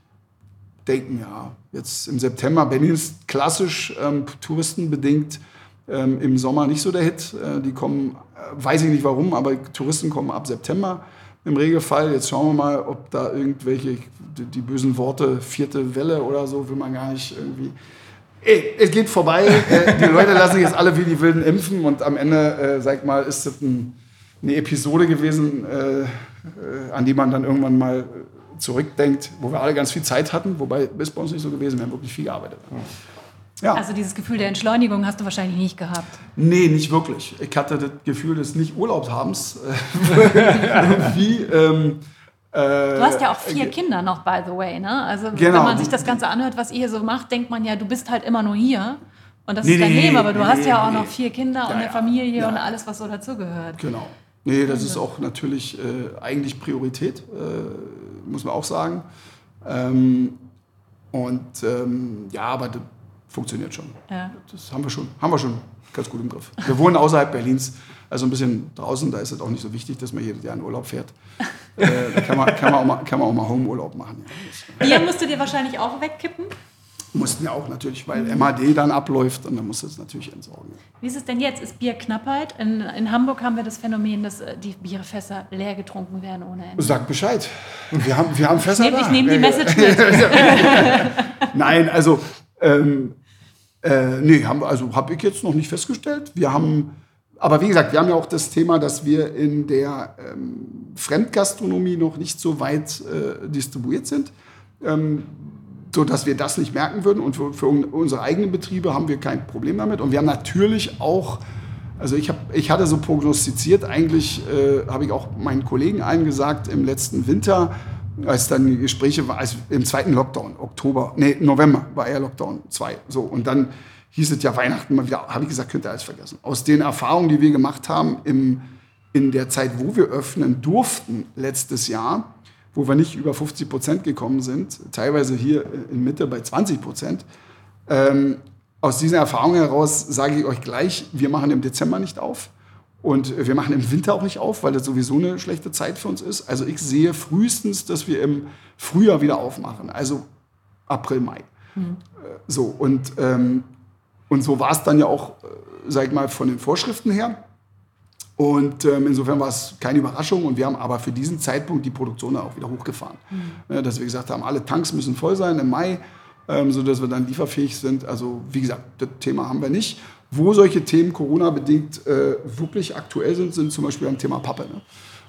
denken, ja, jetzt im September, Berlin ist klassisch ähm, touristenbedingt ähm, im Sommer nicht so der Hit. Äh, die kommen, äh, weiß ich nicht warum, aber Touristen kommen ab September im Regelfall. Jetzt schauen wir mal, ob da irgendwelche, die, die bösen Worte, vierte Welle oder so, will man gar nicht irgendwie. Ey, es geht vorbei. Äh, die Leute lassen sich jetzt alle wie die Wilden impfen und am Ende, äh, sag mal, ist das ein, eine Episode gewesen, äh, an die man dann irgendwann mal zurückdenkt, wo wir alle ganz viel Zeit hatten, wobei ist bei uns nicht so gewesen, wir haben wirklich viel gearbeitet. Ja. Also dieses Gefühl der Entschleunigung hast du wahrscheinlich nicht gehabt. Nee, nicht wirklich. Ich hatte das Gefühl des Nicht-Urlaubshabens. Irgendwie. Ähm, äh, Du hast ja auch vier Kinder noch, by the way, ne? Also Genau. wenn man sich das Ganze anhört, was ihr hier so macht, denkt man ja, du bist halt immer nur hier. Und das Nee, ist dein nee, Leben, aber du nee, hast ja auch noch vier Kinder und Ja, eine ja. Familie und alles, was so dazugehört. Genau. Nee, das ist auch natürlich äh, eigentlich Priorität, äh, muss man auch sagen. Ähm, und ähm, ja, aber das funktioniert schon. Ja. Das haben wir schon, haben wir schon ganz gut im Griff. Wir wohnen außerhalb Berlins, also ein bisschen draußen, da ist es auch nicht so wichtig, dass man jedes Jahr in Urlaub fährt. äh, da kann man, kann, man auch mal, kann man auch mal Homeurlaub machen. Ja. Bier musst du dir wahrscheinlich auch wegkippen. Mussten wir auch natürlich, weil MHD dann abläuft und dann muss es natürlich entsorgen. Wie ist es denn jetzt? Ist Bier Knappheit? In, in Hamburg haben wir das Phänomen, dass äh, die Bierfässer leer getrunken werden ohne Ende. Sag Bescheid. Wir haben, wir haben Fässer Ich nehme da. ich nehm die Ja, Message ja. mit. Nein, also, ähm, äh, nee, haben, also habe ich jetzt noch nicht festgestellt. Wir haben, aber wie gesagt, wir haben ja auch das Thema, dass wir in der ähm, Fremdgastronomie noch nicht so weit äh, distribuiert sind. Ähm, so dass wir das nicht merken würden. Und für, für un- unsere eigenen Betriebe haben wir kein Problem damit. Und wir haben natürlich auch, also ich, hab, ich hatte so prognostiziert, eigentlich äh, habe ich auch meinen Kollegen allen gesagt im letzten Winter, als dann die Gespräche war, also im zweiten Lockdown, Oktober, nee, November war eher Lockdown 2. So, und dann hieß es ja Weihnachten mal wieder, habe ich gesagt, könnt ihr alles vergessen. Aus den Erfahrungen, die wir gemacht haben im, in der Zeit, wo wir öffnen durften letztes Jahr, wo wir nicht über 50 Prozent gekommen sind, teilweise hier in Mitte bei 20 Prozent, ähm, aus dieser Erfahrung heraus sage ich euch gleich, wir machen im Dezember nicht auf. Und wir machen im Winter auch nicht auf, weil das sowieso eine schlechte Zeit für uns ist. Also ich sehe frühestens, dass wir im Frühjahr wieder aufmachen. Also April, Mai. Mhm. So, und, ähm, und so war es dann ja auch, äh, sag ich mal, von den Vorschriften her. Und ähm, insofern war es keine Überraschung. Und wir haben aber für diesen Zeitpunkt die Produktion auch wieder hochgefahren. Mhm. Dass wir gesagt haben, alle Tanks müssen voll sein im Mai, ähm, sodass wir dann lieferfähig sind. Also wie gesagt, das Thema haben wir nicht. Wo solche Themen Corona-bedingt äh, wirklich aktuell sind, sind zum Beispiel am Thema Pappe. Ne?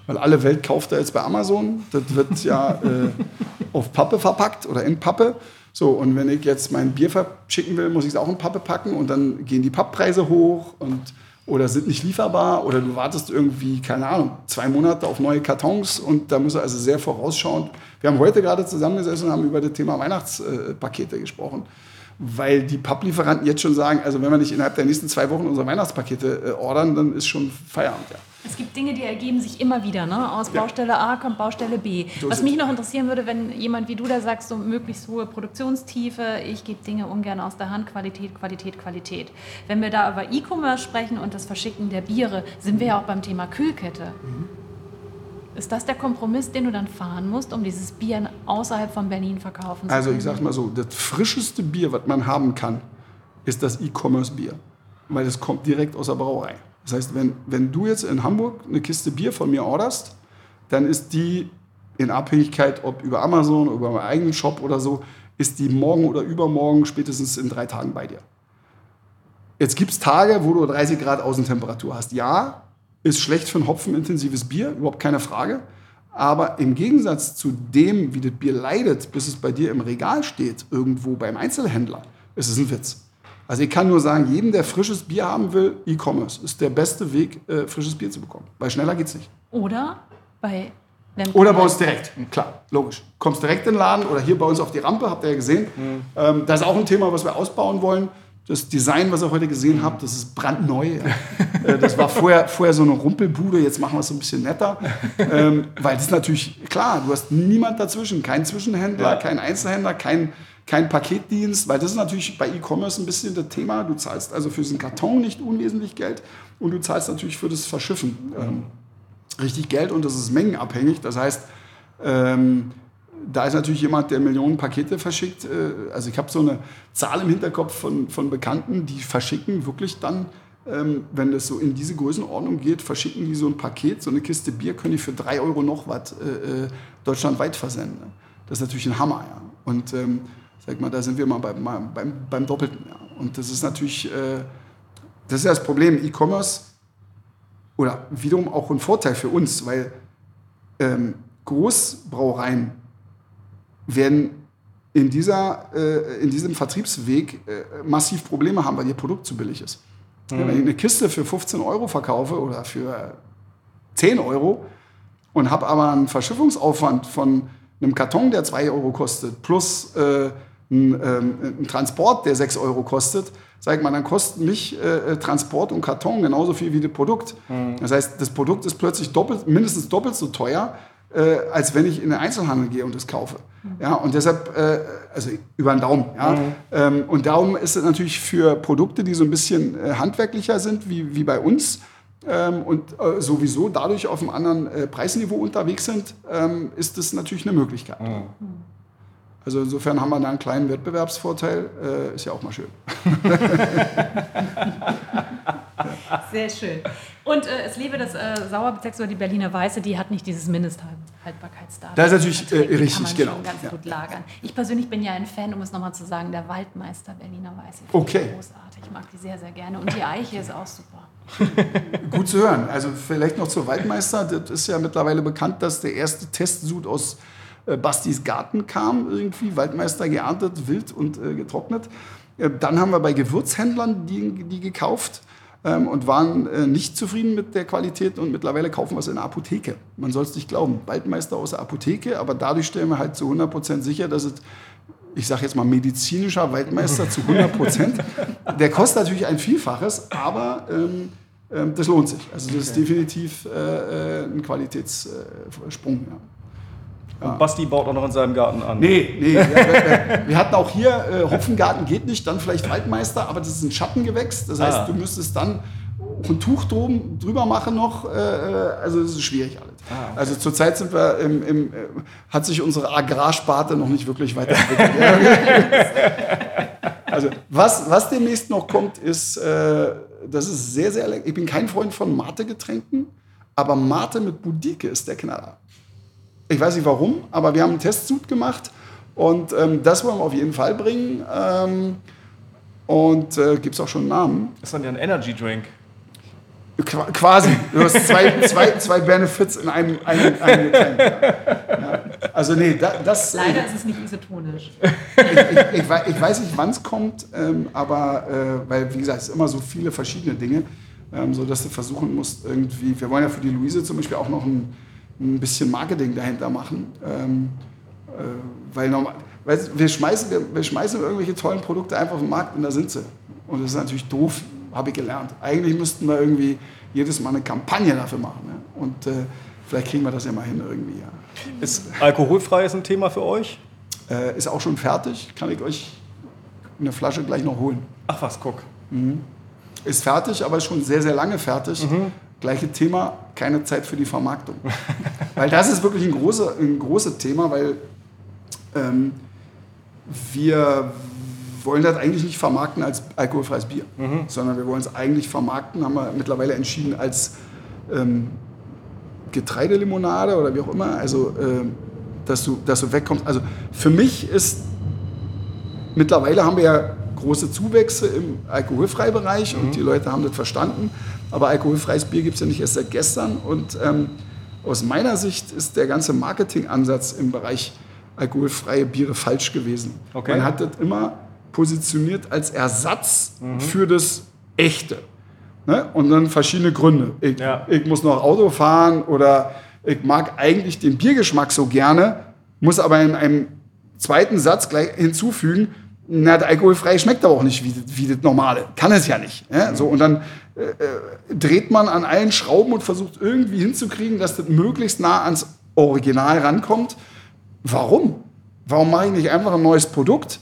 Weil alle Welt kauft da jetzt bei Amazon. Das wird ja äh, auf Pappe verpackt oder in Pappe. So, und wenn ich jetzt mein Bier verschicken will, muss ich es auch in Pappe packen und dann gehen die Papppreise hoch und oder sind nicht lieferbar oder du wartest irgendwie, keine Ahnung, zwei Monate auf neue Kartons und da muss er also sehr vorausschauend. Wir haben heute gerade zusammengesessen und haben über das Thema Weihnachtspakete gesprochen weil die Papplieferanten jetzt schon sagen, also wenn wir nicht innerhalb der nächsten zwei Wochen unsere Weihnachtspakete äh, ordern, dann ist schon Feierabend. Ja. Es gibt Dinge, die ergeben sich immer wieder. Ne? Aus Baustelle A kommt Baustelle B. So Was mich noch interessieren würde, wenn jemand wie du da sagst, so möglichst hohe Produktionstiefe, ich gebe Dinge ungern aus der Hand, Qualität, Qualität, Qualität. Wenn wir da über E-Commerce sprechen und das Verschicken der Biere, sind wir ja auch beim Thema Kühlkette. Mhm. Ist das der Kompromiss, den du dann fahren musst, um dieses Bier außerhalb von Berlin verkaufen zu können? Also ich sage mal so, das frischeste Bier, was man haben kann, ist das E-Commerce-Bier. Weil das kommt direkt aus der Brauerei. Das heißt, wenn, wenn du jetzt in Hamburg eine Kiste Bier von mir orderst, dann ist die in Abhängigkeit, ob über Amazon, über meinen eigenen Shop oder so, ist die morgen oder übermorgen spätestens in drei Tagen bei dir. Jetzt gibt es Tage, wo du 30 Grad Außentemperatur hast. Ja, ist schlecht für ein hopfenintensives Bier, überhaupt keine Frage. Aber im Gegensatz zu dem, wie das Bier leidet, bis es bei dir im Regal steht, irgendwo beim Einzelhändler, ist es ein Witz. Also ich kann nur sagen, jedem, der frisches Bier haben will, E-Commerce ist der beste Weg, äh, frisches Bier zu bekommen. Weil schneller geht es nicht. Oder bei oder bei uns direkt, klar, logisch. Kommst direkt in den Laden oder hier bei uns auf die Rampe, habt ihr ja gesehen. Mhm. Ähm, das ist auch ein Thema, was wir ausbauen wollen. Das Design, was ihr heute gesehen habt, das ist brandneu. Äh, das war vorher, vorher so eine Rumpelbude, jetzt machen wir es so ein bisschen netter. Ähm, weil das ist natürlich, klar, du hast niemand dazwischen, kein Zwischenhändler, ja. kein Einzelhändler, kein, kein Paketdienst, weil das ist natürlich bei E-Commerce ein bisschen das Thema. Du zahlst also für diesen Karton nicht unwesentlich Geld und du zahlst natürlich für das Verschiffen ähm, richtig Geld und das ist mengenabhängig. Das heißt, ähm, da ist natürlich jemand, der Millionen Pakete verschickt. Äh, also ich habe so eine Zahl im Hinterkopf von, von Bekannten, die verschicken wirklich dann, ähm, wenn das so in diese Größenordnung geht, verschicken die so ein Paket, so eine Kiste Bier, können die für drei Euro noch was äh, äh, deutschlandweit versenden. Das ist natürlich ein Hammer. Ja. Und ähm, sag mal, da sind wir mal beim, beim, beim Doppelten. Ja. Und das ist natürlich, das ist das Problem, E-Commerce oder wiederum auch ein Vorteil für uns, weil ähm, Großbrauereien werden in, dieser, äh, in diesem Vertriebsweg äh, massiv Probleme haben, weil ihr Produkt zu billig ist. Mhm. Wenn ich eine Kiste für 15 Euro verkaufe oder für 10 Euro und habe aber einen Verschiffungsaufwand von einem Karton, der 2 Euro kostet, plus äh, ein, ähm, ein, Transport, der 6 Euro kostet, sag ich mal, dann kostet mich äh, Transport und Karton genauso viel wie das Produkt. Mhm. Das heißt, das Produkt ist plötzlich doppelt, mindestens doppelt so teuer, äh, als wenn ich in den Einzelhandel gehe und es kaufe. Ja, und deshalb, äh, also über den Daumen. Ja. Mhm. Ähm, und darum ist es natürlich für Produkte, die so ein bisschen äh, handwerklicher sind, wie, wie bei uns, ähm, und äh, sowieso dadurch auf einem anderen äh, Preisniveau unterwegs sind, ähm, ist das natürlich eine Möglichkeit. Mhm. Also insofern haben wir da einen kleinen Wettbewerbsvorteil, äh, ist ja auch mal schön. Sehr schön. Und äh, es lebe das äh, Sauerbezirks oder die Berliner Weiße, die hat nicht dieses Mindesthaltbarkeitsdatum. Das ist natürlich äh, richtig, kann man genau. Schon ganz ja. gut lagern. Ich persönlich bin ja ein Fan, um es nochmal zu sagen, der Waldmeister Berliner Weiße. Okay. Großartig, ich mag die sehr, sehr gerne. Und die Eiche ist auch super. Gut zu hören. Also vielleicht noch zur Waldmeister. Das ist ja mittlerweile bekannt, dass der erste Testsud aus Bastis Garten kam, irgendwie. Waldmeister geerntet, wild und äh, getrocknet. Äh, dann haben wir bei Gewürzhändlern die, die gekauft. ähm, und waren äh, nicht zufrieden mit der Qualität und mittlerweile kaufen wir es in der Apotheke. Man soll es nicht glauben. Waldmeister aus der Apotheke, aber dadurch stellen wir halt zu 100% sicher, dass es ich sage jetzt mal medizinischer Waldmeister zu 100 Prozent. Der kostet natürlich ein Vielfaches, aber ähm, ähm, das lohnt sich. Also das ist definitiv äh, äh ein Qualitätssprung. Ja. Und Basti baut auch noch in seinem Garten an. Nee, nee. wir, wir, wir, hatten auch hier, äh, Hopfengarten geht nicht, dann vielleicht Waldmeister, aber das ist ein Schattengewächs. Das heißt, ah. du müsstest dann ein Tuch drum, drüber machen noch. Äh, äh also das ist schwierig alles. Ah, okay. Also zurzeit sind wir im, im, äh, hat sich unsere Agrarsparte noch nicht wirklich weiterentwickelt. also was, was demnächst noch kommt, ist, äh, das ist sehr, sehr lecker. Ich bin kein Freund von Mate-Getränken, aber Mate mit Budike ist der Knaller. Ich weiß nicht warum, aber wir haben einen Testsud gemacht und ähm, das wollen wir auf jeden Fall bringen. Ähm, und äh, gibt es auch schon einen Namen. Das ist dann ja ein Energy Drink. Quasi. Du hast zwei, zwei, zwei Benefits in einem, einem, einem Getränk. Ja. Also nee, da, das... Leider ist es nicht isotonisch. Ich, ich, ich, ich weiß nicht, wann es kommt, ähm, aber äh, weil, wie gesagt, es sind immer so viele verschiedene Dinge, ähm, so dass du versuchen musst irgendwie... Wir wollen ja für die Luise zum Beispiel auch noch ein, ein bisschen Marketing dahinter machen, ähm, äh, weil normal... Weil wir schmeißen, wir, wir schmeißen irgendwelche tollen Produkte einfach auf den Markt und da sind sie. Und das ist natürlich doof, habe ich gelernt. Eigentlich müssten wir irgendwie jedes Mal eine Kampagne dafür machen. Ne? Und äh, vielleicht kriegen wir das ja mal hin irgendwie. Ja. Ist alkoholfreies ein Thema für euch? Äh, ist auch schon fertig. Kann ich euch eine Flasche gleich noch holen. Ach was, guck. Mhm. Ist fertig, aber ist schon sehr, sehr lange fertig. Mhm. Gleiche Thema, keine Zeit für die Vermarktung. weil das ist wirklich ein, große, ein großes Thema, weil ähm, wir wollen das eigentlich nicht vermarkten als alkoholfreies Bier, mhm. sondern wir wollen es eigentlich vermarkten, haben wir mittlerweile entschieden, als ähm, Getreidelimonade oder wie auch immer, also ähm, dass, du, dass du wegkommst. Also für mich ist, mittlerweile haben wir ja große Zuwächse im alkoholfreien Bereich mhm. und die Leute haben das verstanden, aber alkoholfreies Bier gibt es ja nicht erst seit gestern und ähm, aus meiner Sicht ist der ganze Marketingansatz im Bereich alkoholfreie Biere falsch gewesen. Okay. Man hat das immer positioniert als Ersatz mhm. für das Echte. Ne? Und dann verschiedene Gründe. Ich, ja. ich muss noch Auto fahren oder ich mag eigentlich den Biergeschmack so gerne, muss aber in einem zweiten Satz gleich hinzufügen, na, der alkoholfrei schmeckt aber auch nicht wie, wie das normale. Kann es ja nicht. Ja? So, und dann äh, äh, dreht man an allen Schrauben und versucht irgendwie hinzukriegen, dass das möglichst nah ans Original rankommt. Warum? Warum mache ich nicht einfach ein neues Produkt?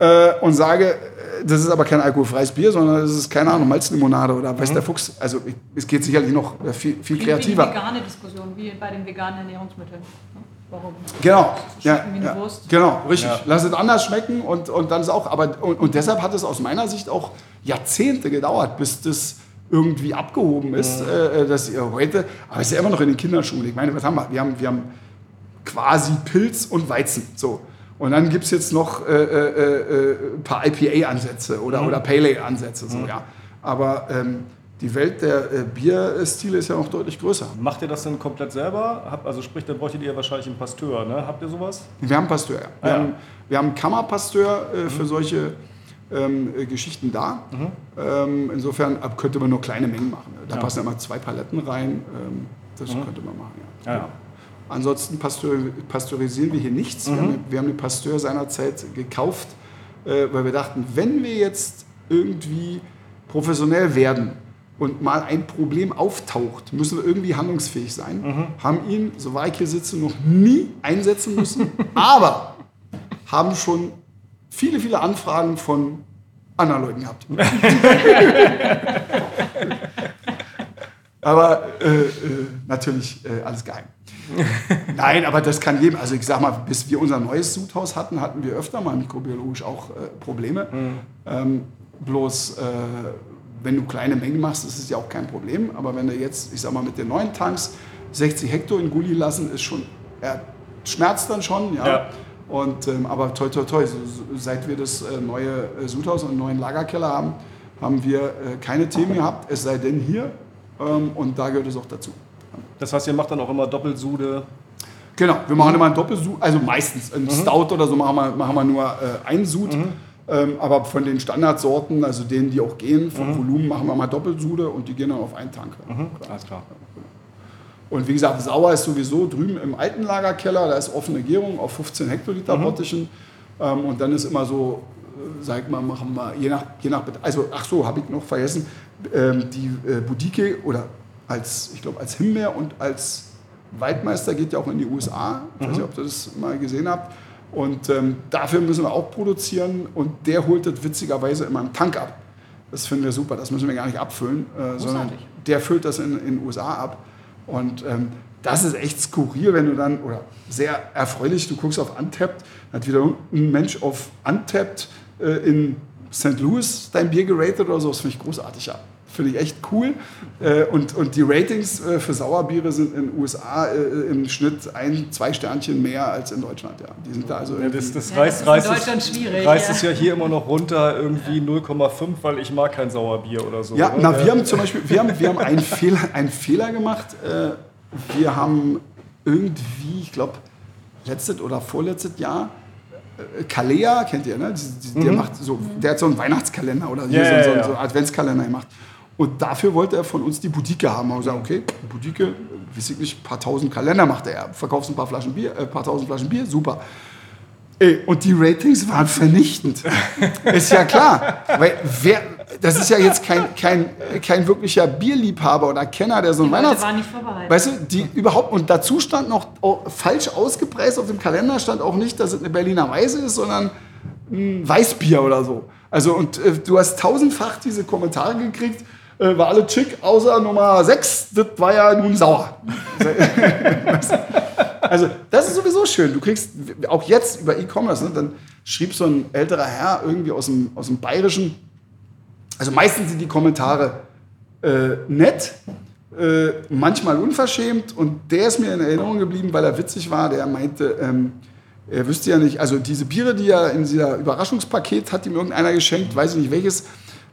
äh, und sage, äh, das ist aber kein alkoholfreies Bier, sondern das ist, keine Ahnung, Malzlimonade oder weiß mhm. der Fuchs. Also es geht sicherlich noch viel, viel kreativer. Wie die vegane Diskussion, wie bei den veganen Ernährungsmitteln. Ne? Warum? Genau, ja, ja, genau, richtig. Ja. Lass es anders schmecken und, und dann ist auch, aber und, und deshalb hat es aus meiner Sicht auch Jahrzehnte gedauert, bis das irgendwie abgehoben ist, mhm. äh, dass ihr heute, aber es ist ja immer noch in den Kinderschuhen. Ich meine, was haben wir? Wir haben, wir haben quasi Pilz und Weizen. So. Und dann gibt es jetzt noch äh, äh, äh, ein paar IPA-Ansätze oder, mhm. oder Pale Ale-Ansätze. So, mhm. ja. Aber ähm, die Welt der äh, Bierstile ist ja noch deutlich größer. Macht ihr das denn komplett selber? Hab, also sprich, dann bräuchtet ihr wahrscheinlich einen Pasteur, ne? Habt ihr sowas? Wir haben Pasteur, ja. Wir, ah, haben, wir haben Kammerpasteur äh, mhm. für solche ähm, äh, Geschichten da. Mhm. Ähm, insofern könnte man nur kleine Mengen machen. Da ja. passen immer zwei Paletten rein. Ähm, das mhm. könnte man machen, ja. ja. Ansonsten pasteurisieren wir hier nichts. Mhm. Wir, haben, wir haben den Pasteur seinerzeit gekauft, äh, weil wir dachten, wenn wir jetzt irgendwie professionell werden und mal ein Problem auftaucht, müssen wir irgendwie handlungsfähig sein. Mhm. Haben ihn, so war ich hier sitze, noch nie einsetzen müssen, aber haben schon viele, viele Anfragen von anderen Leuten gehabt. aber äh, äh, natürlich äh, alles geheim. Nein, aber das kann jedem. Also ich sag mal, bis wir unser neues Sudhaus hatten, hatten wir öfter mal mikrobiologisch auch äh, Probleme. Mhm. Ähm, bloß äh, wenn du kleine Mengen machst, ist es ja auch kein Problem. Aber wenn du jetzt, ich sag mal, mit den neuen Tanks 60 Hektar in Gully lassen, ist schon, er schmerzt dann schon, ja. ja. Und, ähm, aber toi, toi, toi, so, seit wir das äh, neue äh, Sudhaus und einen neuen Lagerkeller haben, haben wir äh, keine Themen gehabt, es sei denn hier. Ähm, und da gehört es auch dazu. Das heißt, ihr macht dann auch immer Doppelsude? Genau, wir machen immer ein Doppelsude, also meistens ein mhm. Stout oder so machen wir, machen wir nur äh, ein Sud. Mhm. Ähm, aber von den Standardsorten, also denen, die auch gehen, vom Volumen machen wir mal Doppelsude und die gehen dann auf einen Tank. Mhm. Alles klar. Und wie gesagt, sauer ist sowieso drüben im alten Lagerkeller, da ist offene Gärung auf 15 Hektoliter Mhm. Bottichen. Ähm, und dann ist immer so, äh, sag ich mal, machen wir je nach, je nach also ach so, habe ich noch vergessen, ähm, die äh, Budike oder als, ich glaube, als Himbeer und als Waldmeister geht ja auch in die USA. Ich weiß nicht, ob ihr das mal gesehen habt. Und ähm, dafür müssen wir auch produzieren und der holt das witzigerweise immer im Tank ab. Das finden wir super, das müssen wir gar nicht abfüllen, äh, sondern der füllt das in den USA ab. Und ähm, das ist echt skurril, wenn du dann, oder sehr erfreulich, du guckst auf Untapped, hat wieder ein Mensch auf Untapped äh, in St. Louis dein Bier geratet oder so, das finde ich großartig, ja. Finde ich echt cool. Äh, und, und die Ratings äh, für Sauerbiere sind in den USA äh, im Schnitt ein, zwei Sternchen mehr als in Deutschland. Ja. Die sind da also Ja, das, das Ja, reißt, das ist in reißt, Deutschland es, schwierig, reißt ja. es ja hier immer noch runter, irgendwie 0,5, weil ich mag kein Sauerbier oder so. Ja, oder? na, wir haben zum Beispiel, wir haben, wir haben einen, Fehler, einen Fehler gemacht. Äh, wir haben irgendwie, ich glaube, letztes oder vorletztes Jahr, Kalea, kennt ihr, ne? Der, macht so, der hat so einen Weihnachtskalender oder hier Ja, so, ja, so, ja. so einen Adventskalender gemacht. Und dafür wollte er von uns die Boutique haben. Und wir gesagt, okay, Boutique, weiß ich nicht, ein paar tausend Kalender macht er. Verkaufst ein paar Flaschen Bier, äh, paar tausend Flaschen Bier, super. Ey, und die Ratings waren vernichtend. ist ja klar. Weil wer, das ist ja jetzt kein, kein, kein wirklicher Bierliebhaber oder Kenner, der so ein Weihnachts... waren nicht vorbereitet. Weißt du, die überhaupt, und dazu stand noch oh, falsch ausgepreist auf dem Kalender, stand auch nicht, dass es eine Berliner Weise ist, sondern ein Weißbier oder so. Also, und äh, du hast tausendfach diese Kommentare gekriegt, äh, war alle chick, außer Nummer 6, das war ja nun sauer. Also, das ist sowieso schön. Du kriegst auch jetzt über E-Commerce, ne, dann schrieb so ein älterer Herr irgendwie aus dem, aus dem Bayerischen, also meistens sind die Kommentare äh, nett, äh, manchmal unverschämt und der ist mir in Erinnerung geblieben, weil er witzig war. Der meinte, ähm, er wüsste ja nicht, also diese Biere, die er in dieser Überraschungspaket hat ihm irgendeiner geschenkt, weiß ich nicht welches,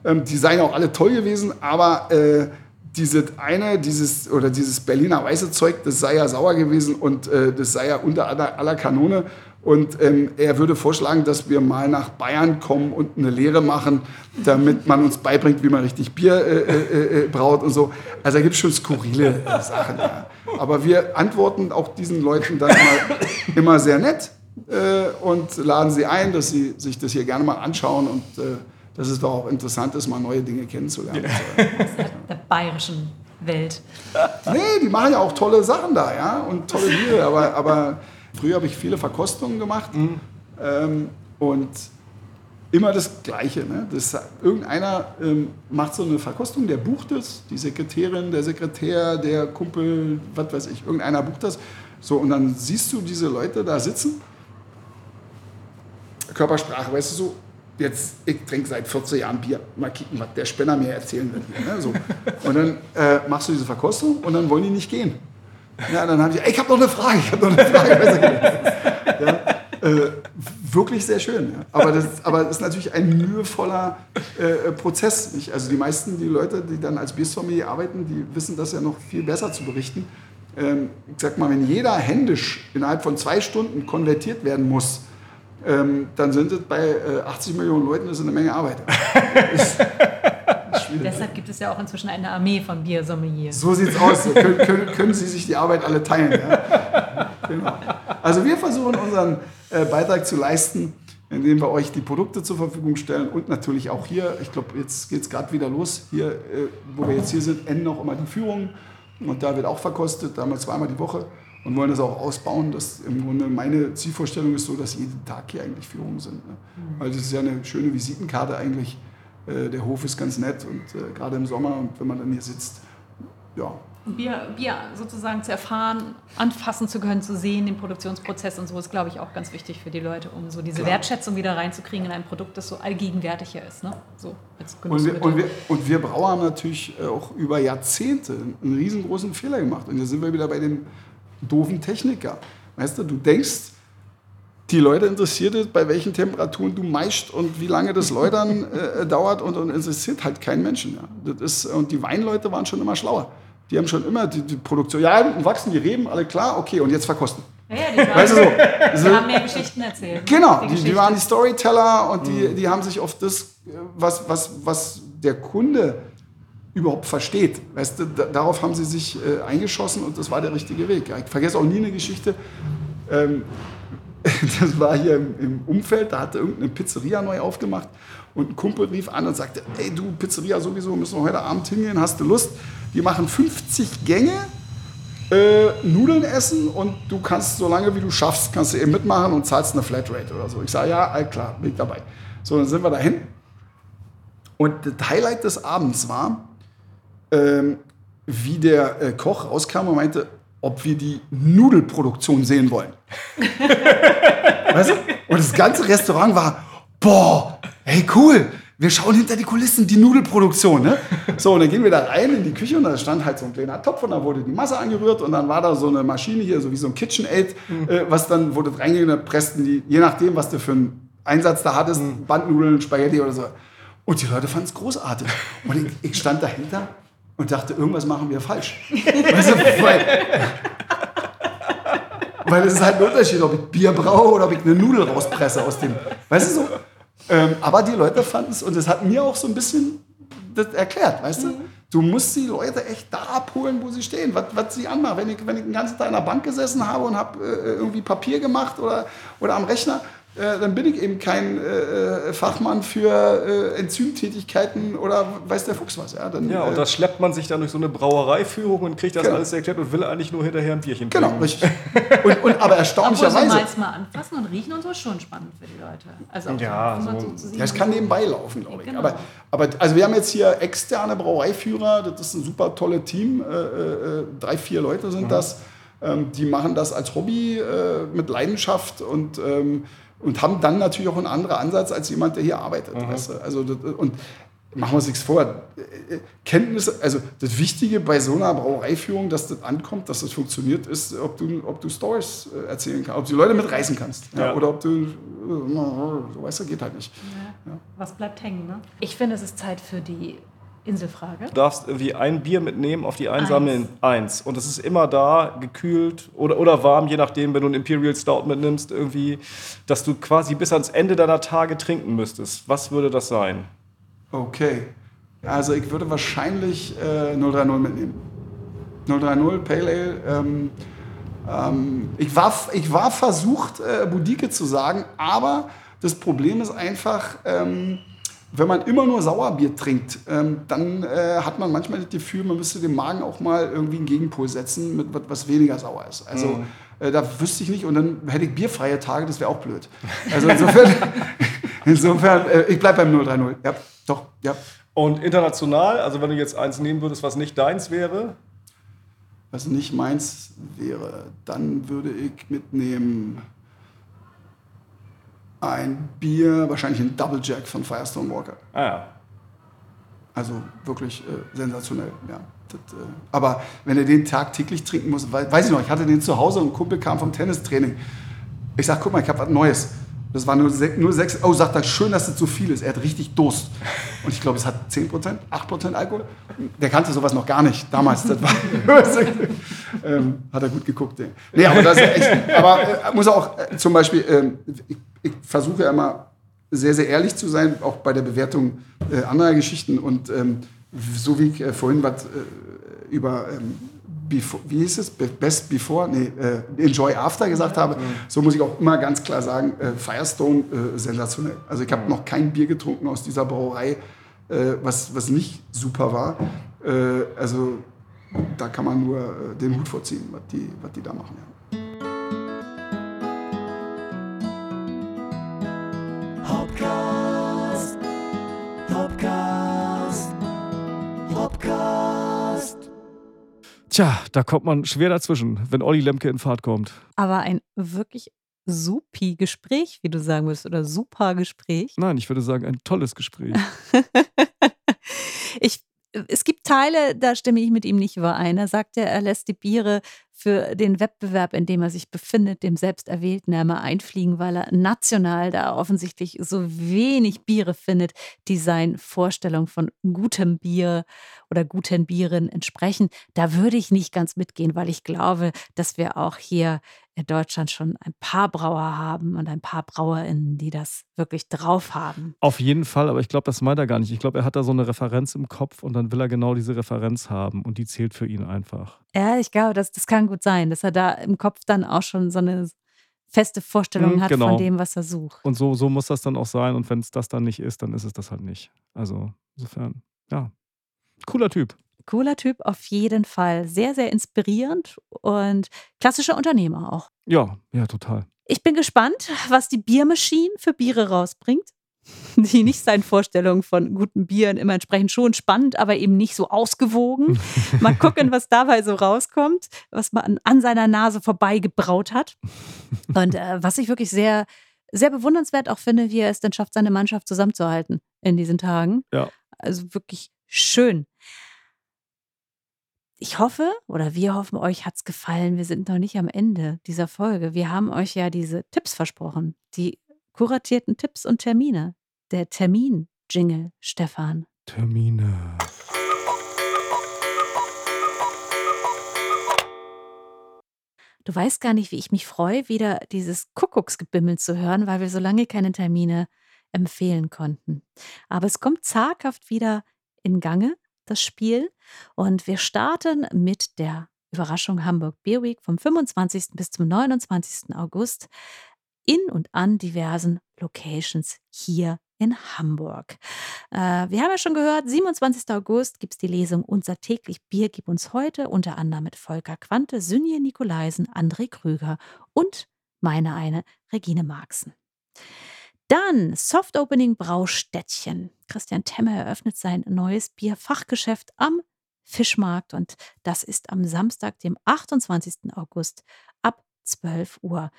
ähm, die seien auch alle toll gewesen, aber äh, dieses eine, dieses oder dieses Berliner weiße Zeug, das sei ja sauer gewesen und äh, das sei ja unter aller, aller Kanone. Und ähm, er würde vorschlagen, dass wir mal nach Bayern kommen und eine Lehre machen, damit man uns beibringt, wie man richtig Bier äh, äh, äh, braut und so. Also da gibt es schon skurrile äh, Sachen. Ja. Aber wir antworten auch diesen Leuten dann immer, immer sehr nett äh, und laden sie ein, dass sie sich das hier gerne mal anschauen und dass es doch auch interessant ist, mal neue Dinge kennenzulernen. der bayerischen Welt. Nee, die machen ja auch tolle Sachen da, ja, und tolle Biere. Aber, aber früher habe ich viele Verkostungen gemacht ähm, und immer das Gleiche. Ne? Das, irgendeiner ähm, macht so eine Verkostung, der bucht es, die Sekretärin, der Sekretär, der Kumpel, was weiß ich, irgendeiner bucht das. So, und dann siehst du diese Leute da sitzen. Körpersprache, weißt du so, jetzt, ich trinke seit 14 Jahren Bier. Mal kicken, was der Spinner mir erzählen wird. Hier, ne? so. Und dann äh, machst du diese Verkostung und dann wollen die nicht gehen. Ja, dann haben die, ey, ich habe noch eine Frage, ich habe noch eine Frage. Ja, äh, wirklich sehr schön. Ja. Aber, das, aber das ist natürlich ein mühevoller äh, Prozess. Nicht? Also die meisten, die Leute, die dann als Biersommelier arbeiten, die wissen das ja noch viel besser zu berichten. Ähm, ich sag mal, wenn jeder händisch innerhalb von zwei Stunden konvertiert werden muss, ähm, dann sind es bei äh, 80 Millionen Leuten das ist eine Menge Arbeit. Ist- ist schwierig. Deshalb gibt es ja auch inzwischen eine Armee von Biersommeliers. So sieht's aus. So können, können, können Sie sich die Arbeit alle teilen. Ja? Genau. Also wir versuchen unseren äh, Beitrag zu leisten, indem wir euch die Produkte zur Verfügung stellen und natürlich auch hier, ich glaube, jetzt geht es gerade wieder los, hier, äh, wo wir jetzt hier sind, enden auch immer die Führungen und da wird auch verkostet, da haben wir zweimal die Woche und wollen das auch ausbauen. Das im Grunde meine Zielvorstellung ist so, dass jeden Tag hier eigentlich Führungen sind. Ne? Weil das ist ja eine schöne Visitenkarte eigentlich. Äh, der Hof ist ganz nett und äh, gerade im Sommer und wenn man dann hier sitzt, ja, Bier, Bier sozusagen zu erfahren, anfassen zu können, zu sehen, den Produktionsprozess und so ist, glaube ich, auch ganz wichtig für die Leute, um so diese Klar. Wertschätzung wieder reinzukriegen in ein Produkt, das so allgegenwärtiger ist. Ne? So Und wir, und, wir, und wir Brauer haben natürlich äh, auch über Jahrzehnte einen riesengroßen Fehler gemacht. Und da sind wir wieder bei dem doofen Techniker. Weißt du, du denkst, die Leute interessiert es, bei welchen Temperaturen du meischt und wie lange das Läutern äh, dauert und, und interessiert halt keinen Menschen. Ja. Das ist, und die Weinleute waren schon immer schlauer. Die haben schon immer die, die Produktion, ja, wachsen die Reben, alle klar, okay, und jetzt verkosten. Ja, die, waren, Weißt du so? die so haben mehr Geschichten erzählt. Genau, die, die waren die Storyteller und die, die haben sich auf das, was, was, was der Kunde überhaupt versteht. Weißt du, da, darauf haben sie sich äh, eingeschossen und das war der richtige Weg. Ich vergesse auch nie eine Geschichte. Ähm, das war hier im, im Umfeld, da hatte irgendeine Pizzeria neu aufgemacht und ein Kumpel rief an und sagte, ey du Pizzeria sowieso, müssen wir heute Abend hingehen, hast du Lust? Die machen 50 Gänge, äh, Nudeln essen und du kannst, so lange wie du schaffst, kannst du eben mitmachen und zahlst eine Flatrate oder so. Ich sage, ja, klar, bin ich dabei. So, dann sind wir dahin. Und das Highlight des Abends war, ähm, wie der äh, Koch rauskam und meinte, ob wir die Nudelproduktion sehen wollen. weißt du? Und das ganze Restaurant war, boah, hey cool, wir schauen hinter die Kulissen, die Nudelproduktion. Ne? So, und dann gehen wir da rein in die Küche und da stand halt so ein kleiner Topf und da wurde die Masse angerührt und dann war da so eine Maschine hier, so wie so ein KitchenAid, äh, was dann, das reinging, dann pressten die, je nachdem, was du für einen Einsatz da hattest, Bandnudeln, Spaghetti oder so. Und die Leute fanden es großartig. Und ich, ich stand dahinter und dachte, irgendwas machen wir falsch. weißt du, weil, weil es ist halt ein Unterschied, ob ich Bier brauche oder ob ich eine Nudel rauspresse aus dem. Weißt du so? Ähm, aber die Leute fanden es, und das hat mir auch so ein bisschen das erklärt, weißt du? Du musst die Leute echt da abholen, wo sie stehen, was, was sie anmachen. Wenn ich, wenn ich den ganzen Tag in der Bank gesessen habe und habe äh, irgendwie Papier gemacht oder, oder am Rechner, äh, dann bin ich eben kein äh, Fachmann für äh, Enzymtätigkeiten oder weiß der Fuchs was. Ja, dann, Ja, und äh, das schleppt man sich dann durch so eine Brauereiführung und kriegt das Genau. alles erklärt und will eigentlich nur hinterher ein Bierchen Genau, trinken. richtig. Und, und, aber Obwohl so erstaunlicherweise. mal mal anfassen und riechen und so ist schon spannend für die Leute. Also Ja, so- zu sehen, Ja, es kann so- nebenbei laufen, glaube ich. Genau. Aber, aber also wir haben jetzt hier externe Brauereiführer, das ist ein super tolles Team, äh, äh, drei, vier Leute sind das. Ähm, die machen das als Hobby äh, mit Leidenschaft und, ähm, und haben dann natürlich auch einen anderen Ansatz als jemand, der hier arbeitet. Weißt du? also, und machen wir uns nichts vor. Äh, Kenntnisse, also das Wichtige bei so einer Brauereiführung, dass das ankommt, dass das funktioniert, ist, ob du, ob du Stories äh, erzählen kannst, ob du die Leute mitreißen kannst. Ja. Ja. Oder ob du, äh, so weißt du, geht halt nicht. Was bleibt hängen, ne? Ich finde, es ist Zeit für die Inselfrage. Du darfst irgendwie ein Bier mitnehmen, auf die einsammeln, eins. Und es ist immer da, gekühlt oder, oder warm, je nachdem, wenn du einen Imperial Stout mitnimmst, irgendwie, dass du quasi bis ans Ende deiner Tage trinken müsstest. Was würde das sein? Okay. Also ich würde wahrscheinlich äh, 030 mitnehmen. 030 Pale Ale. Ähm, ähm, ich, war, ich war versucht, äh, Budike zu sagen, aber das Problem ist einfach, ähm, wenn man immer nur Sauerbier trinkt, ähm, dann äh, hat man manchmal das Gefühl, man müsste dem Magen auch mal irgendwie einen Gegenpol setzen, mit was, was weniger sauer ist. Also äh, da wüsste ich nicht und dann hätte ich bierfreie Tage, das wäre auch blöd. Also insofern, insofern äh, ich bleibe beim 030. Ja, doch, ja. Und international, also wenn du jetzt eins nehmen würdest, was nicht deins wäre, Was nicht meins wäre, dann würde ich mitnehmen ein Bier, wahrscheinlich ein Double Jack von Firestone Walker. ah ja, Also wirklich äh, sensationell, ja. Das, äh, aber wenn er den tagtäglich trinken muss, wei- weiß ich noch, ich hatte den zu Hause und ein Kumpel kam vom Tennistraining. Ich sag, guck mal, ich habe was Neues. Das war nur, se- nur sechs. Oh, sagt er, schön, dass es so viel ist. Er hat richtig Durst. Und ich glaube, es hat 10%, 8% Alkohol. Der kannte sowas noch gar nicht damals. Das war, ähm, hat er gut geguckt. ey. Nee, aber das ist echt. Aber äh, muss auch äh, zum Beispiel, ähm, ich, ich versuche ja immer sehr, sehr ehrlich zu sein, auch bei der Bewertung äh, anderer Geschichten. Und ähm, so wie ich äh, vorhin was äh, über, ähm, befo- wie hieß es, Be- Best Before, nee, äh, Enjoy After gesagt habe, so muss ich auch immer ganz klar sagen, äh, Firestone äh, sensationell. Also ich habe noch kein Bier getrunken aus dieser Brauerei, äh, was, was nicht super war. Äh, also da kann man nur äh, den Hut vorziehen, was die, was die da machen. Ja. Tja, da kommt man schwer dazwischen, wenn Olli Lemke in Fahrt kommt. Aber ein wirklich supi Gespräch, wie du sagen würdest, oder super Gespräch. Nein, ich würde sagen, ein tolles Gespräch. ich, es gibt Teile, da stimme ich mit ihm nicht überein. Er sagt ja, er lässt die Biere für den Wettbewerb, in dem er sich befindet, dem Selbsterwählten einmal einfliegen, weil er national da offensichtlich so wenig Biere findet, die seinen Vorstellungen von gutem Bier oder guten Bieren entsprechen. Da würde ich nicht ganz mitgehen, weil ich glaube, dass wir auch hier in Deutschland schon ein paar Brauer haben und ein paar BrauerInnen, die das wirklich drauf haben. Auf jeden Fall, aber ich glaube, das meint er gar nicht. Ich glaube, er hat da so eine Referenz im Kopf und dann will er genau diese Referenz haben und die zählt für ihn einfach. Ja, ich glaube, das, das kann gut sein, dass er da im Kopf dann auch schon so eine feste Vorstellung Mhm, hat genau. von dem, was er sucht. Und so, so muss das dann auch sein und wenn es das dann nicht ist, dann ist es das halt nicht. Also insofern, ja, cooler Typ. Cooler Typ auf jeden Fall. Sehr, sehr inspirierend und klassischer Unternehmer auch. Ja, ja, total. Ich bin gespannt, was die Biermaschine für Biere rausbringt. Die nicht seinen Vorstellungen von guten Bieren immer entsprechend schon spannend, aber eben nicht so ausgewogen. Mal gucken, was dabei so rauskommt, was man an, seiner Nase vorbei gebraut hat. Und äh, was ich wirklich sehr, sehr bewundernswert auch finde, wie er es dann schafft, seine Mannschaft zusammenzuhalten in diesen Tagen. Ja. Also wirklich schön. Ich hoffe, oder wir hoffen, euch hat's gefallen. Wir sind noch nicht am Ende dieser Folge. Wir haben euch ja diese Tipps versprochen, die kuratierten Tipps und Termine. Der Termin-Jingle, Stefan. Termine. Du weißt gar nicht, wie ich mich freue, wieder dieses Kuckucksgebimmel zu hören, weil wir so lange keine Termine empfehlen konnten. Aber es kommt zaghaft wieder in Gange, das Spiel. Und wir starten mit der Überraschung Hamburg Beer Week vom 25. bis zum 29. August in und an diversen Locations hier in Hamburg. Äh, wir haben ja schon gehört, 27. August gibt es die Lesung Unser täglich Bier gibt uns heute, unter anderem mit Volker Quante, Synje Nikolaisen, André Krüger und meine eine, Regine Marxen. Dann Soft Opening Braustädtchen. Christian Temme eröffnet sein neues Bierfachgeschäft am Fischmarkt und das ist am Samstag, dem 28. August ab 12 Uhr.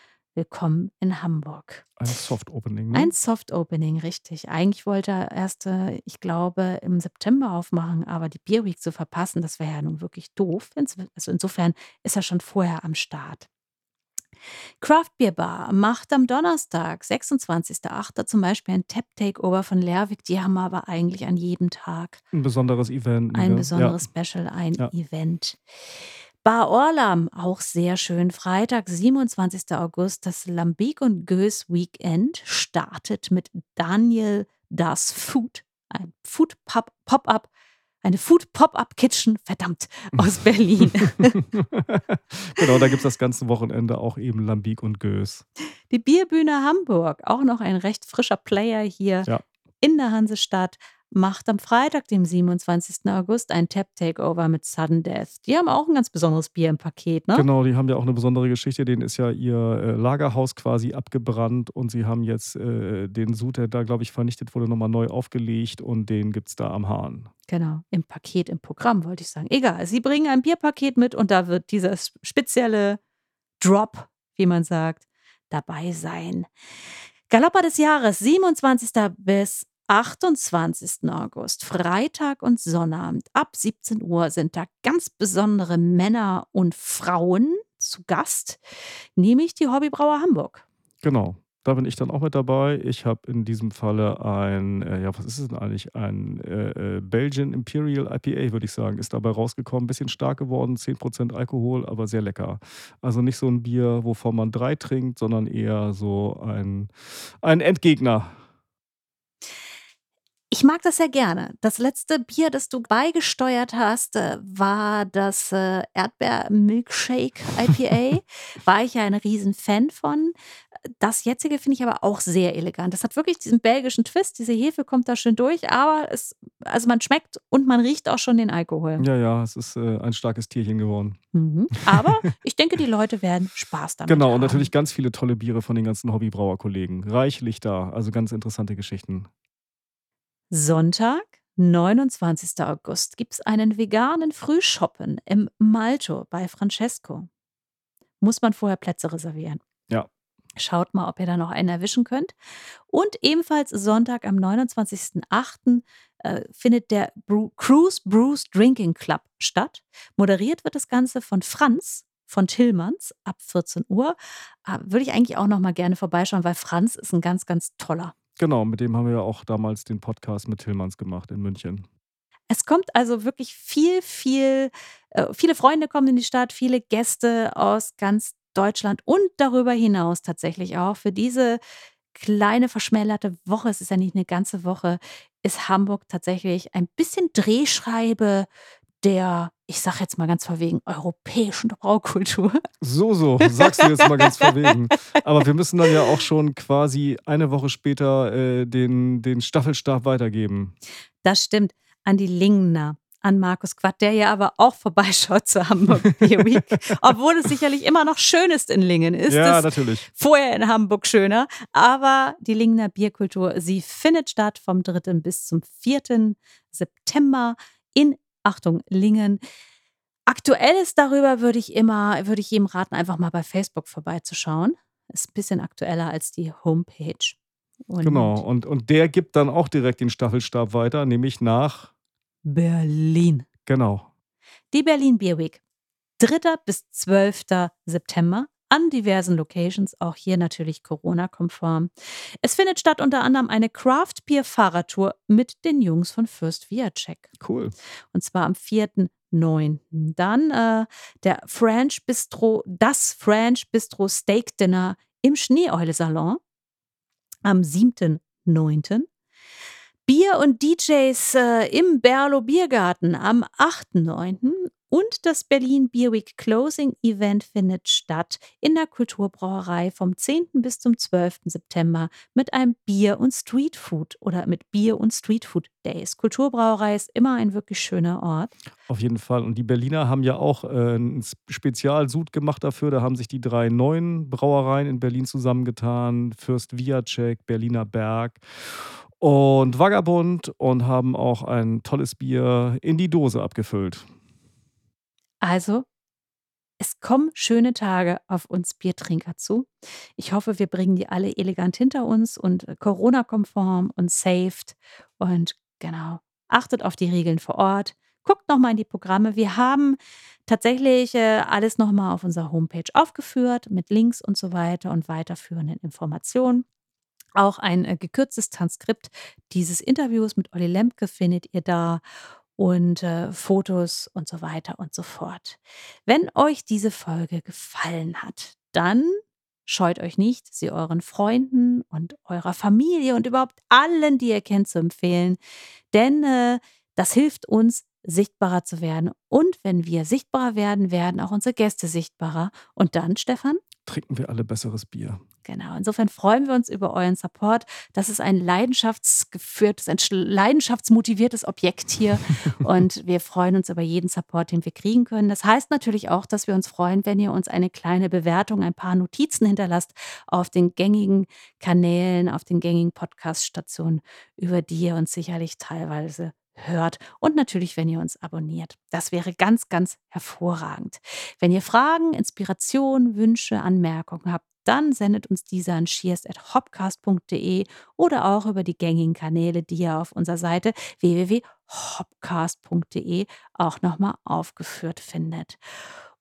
Willkommen in Hamburg. Ein Soft Opening. Ne? Ein Soft Opening, richtig. Eigentlich wollte er erst, äh, ich glaube, im September aufmachen, aber die Beer Week zu verpassen, das wäre ja nun wirklich doof. Also insofern ist er schon vorher am Start. Craft Beer Bar macht am Donnerstag, 26.08. zum Beispiel ein Tap Takeover von Lerwick. Die haben aber eigentlich an jedem Tag Ein besonderes Event. ein ne? besonderes Special, ein Ja. Event. Bar Orlam, auch sehr schön. Freitag, 27. August, das Lambic und Goes Weekend startet mit Daniel Das Food, ein Food Pop- Pop-Up, eine Food Pop-Up Kitchen, verdammt, aus Berlin. genau, da gibt es das ganze Wochenende auch eben Lambic und Gös. Die Bierbühne Hamburg, auch noch ein recht frischer Player hier Ja. in der Hansestadt, macht am Freitag, dem 27. August, ein Tap Takeover mit Sudden Death. Die haben auch ein ganz besonderes Bier im Paket, ne? Genau, die haben ja auch eine besondere Geschichte. Denen ist ja ihr äh, Lagerhaus quasi abgebrannt und sie haben jetzt äh, den Sud, der da, glaube ich, vernichtet wurde, nochmal neu aufgelegt und den gibt es da am Hahn. Genau, im Paket, im Programm, wollte ich sagen. Egal, sie bringen ein Bierpaket mit und da wird dieser spezielle Drop, wie man sagt, dabei sein. Galopper des Jahres, 27. bis 28. August, Freitag und Sonnabend. Ab 17 Uhr sind da ganz besondere Männer und Frauen zu Gast, nämlich die Hobbybrauer Hamburg. Genau. Da bin ich dann auch mit dabei. Ich habe in diesem Falle ein, äh, ja, was ist es denn eigentlich? Ein äh, äh, Belgian Imperial IPA, würde ich sagen, ist dabei rausgekommen. Bisschen stark geworden, 10% Alkohol, aber sehr lecker. Also nicht so ein Bier, wovon man drei trinkt, sondern eher so ein, ein Endgegner. Ich mag das sehr gerne. Das letzte Bier, das du beigesteuert hast, äh, war das äh, Erdbeer-Milkshake IPA. war ich ja ein Riesenfan von. Das jetzige finde ich aber auch sehr elegant. Das hat wirklich diesen belgischen Twist. Diese Hefe kommt da schön durch, aber es, also man schmeckt und man riecht auch schon den Alkohol. Ja, ja, es ist äh, ein starkes Tierchen geworden. Mhm. Aber ich denke, die Leute werden Spaß damit Genau, haben. und natürlich ganz viele tolle Biere von den ganzen Hobbybrauerkollegen. Reichlich da, also ganz interessante Geschichten. Sonntag, 29. August, gibt es einen veganen Frühshoppen im Malto bei Francesco. Muss man vorher Plätze reservieren. Ja. Schaut mal, ob ihr da noch einen erwischen könnt. Und ebenfalls Sonntag am 29.08. Äh, findet der Cruise Brews Drinking Club statt. Moderiert wird das Ganze von Franz von Tillmanns ab 14 Uhr. Ah, würde ich eigentlich auch noch mal gerne vorbeischauen, weil Franz ist ein ganz, ganz toller. Genau, mit dem haben wir ja auch damals den Podcast mit Tillmanns gemacht in München. Es kommt also wirklich viel, viel, äh, viele Freunde kommen in die Stadt, viele Gäste aus ganz Deutschland und darüber hinaus tatsächlich auch. Für diese kleine verschmälerte Woche, es ist ja nicht eine ganze Woche, ist Hamburg tatsächlich ein bisschen Drehschreibe der, ich sag jetzt mal ganz verwegen, europäischen Braukultur. So, so, sagst du jetzt mal ganz verwegen. Aber wir müssen dann ja auch schon quasi eine Woche später äh, den, den Staffelstab weitergeben. Das stimmt. An die Lingner an Markus Quatt, der ja aber auch vorbeischaut zur Hamburg Beer Week. Obwohl es sicherlich immer noch schön ist in Lingen. Ist ja, natürlich. vorher in Hamburg schöner. Aber die Lingener Bierkultur, sie findet statt vom 3. bis zum 4. September in, Achtung, Lingen. Aktuelles darüber würde ich immer, würde ich jedem raten, einfach mal bei Facebook vorbeizuschauen. Ist ein bisschen aktueller als die Homepage. Und Genau. Und, und der gibt dann auch direkt den Staffelstab weiter, nämlich nach, Berlin. genau. Die Berlin Beer Week. 3. bis 12. September an diversen Locations, auch hier natürlich Corona-konform. Es findet statt unter anderem eine Craft Beer Fahrradtour mit den Jungs von Fürst Viacek. Cool. Und zwar am 4.9. Dann äh, der French Bistro, das French Bistro Steak Dinner im Schneeeule Salon am 7.9. Bier und DJs äh, im Berlo Biergarten am 8.9. Und das Berlin Beer Week Closing Event findet statt in der Kulturbrauerei vom 10. bis zum 12. September mit einem Bier- und Streetfood oder mit Bier- und Streetfood Days. Kulturbrauerei ist immer ein wirklich schöner Ort. Auf jeden Fall. Und die Berliner haben ja auch äh, einen Spezialsud gemacht dafür. Da haben sich die drei neuen Brauereien in Berlin zusammengetan. Fürst Viacek, Berliner Berg und Vagabund und haben auch ein tolles Bier in die Dose abgefüllt. Also, es kommen schöne Tage auf uns Biertrinker zu. Ich hoffe, wir bringen die alle elegant hinter uns und äh, Corona-konform und saved. Und genau, achtet auf die Regeln vor Ort. Guckt nochmal in die Programme. Wir haben tatsächlich äh, alles nochmal auf unserer Homepage aufgeführt mit Links und so weiter und weiterführenden Informationen. Auch ein äh, gekürztes Transkript dieses Interviews mit Olli Lemke findet ihr da und äh, Fotos und so weiter und so fort. Wenn euch diese Folge gefallen hat, dann scheut euch nicht, sie euren Freunden und eurer Familie und überhaupt allen, die ihr kennt, zu empfehlen. Denn äh, das hilft uns, sichtbarer zu werden. Und wenn wir sichtbarer werden, werden auch unsere Gäste sichtbarer. Und dann, Stefan? Trinken wir alle besseres Bier. Genau. Insofern freuen wir uns über euren Support. Das ist ein leidenschaftsgeführtes, ein sch- leidenschaftsmotiviertes Objekt hier. Und wir freuen uns über jeden Support, den wir kriegen können. Das heißt natürlich auch, dass wir uns freuen, wenn ihr uns eine kleine Bewertung, ein paar Notizen hinterlasst auf den gängigen Kanälen, auf den gängigen Podcast-Stationen, über die ihr uns sicherlich teilweise hört und natürlich, wenn ihr uns abonniert. Das wäre ganz, ganz hervorragend. Wenn ihr Fragen, Inspirationen, Wünsche, Anmerkungen habt, dann sendet uns diese an cheers.hopcast.de oder auch über die gängigen Kanäle, die ihr auf unserer Seite www.hopcast.de auch nochmal aufgeführt findet.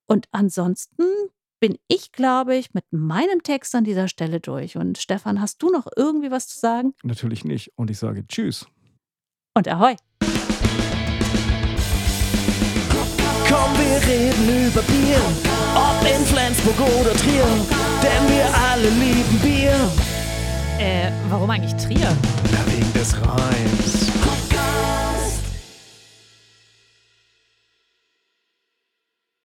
Und ansonsten bin ich, glaube ich, mit meinem Text an dieser Stelle durch. Und Stefan, hast du noch irgendwie was zu sagen? Natürlich nicht. Und ich sage Tschüss. Und ahoi! Komm, wir reden über Bier, ob in Flensburg oder Trier, denn wir alle lieben Bier. Äh, warum eigentlich Trier? Na, wegen des Reims.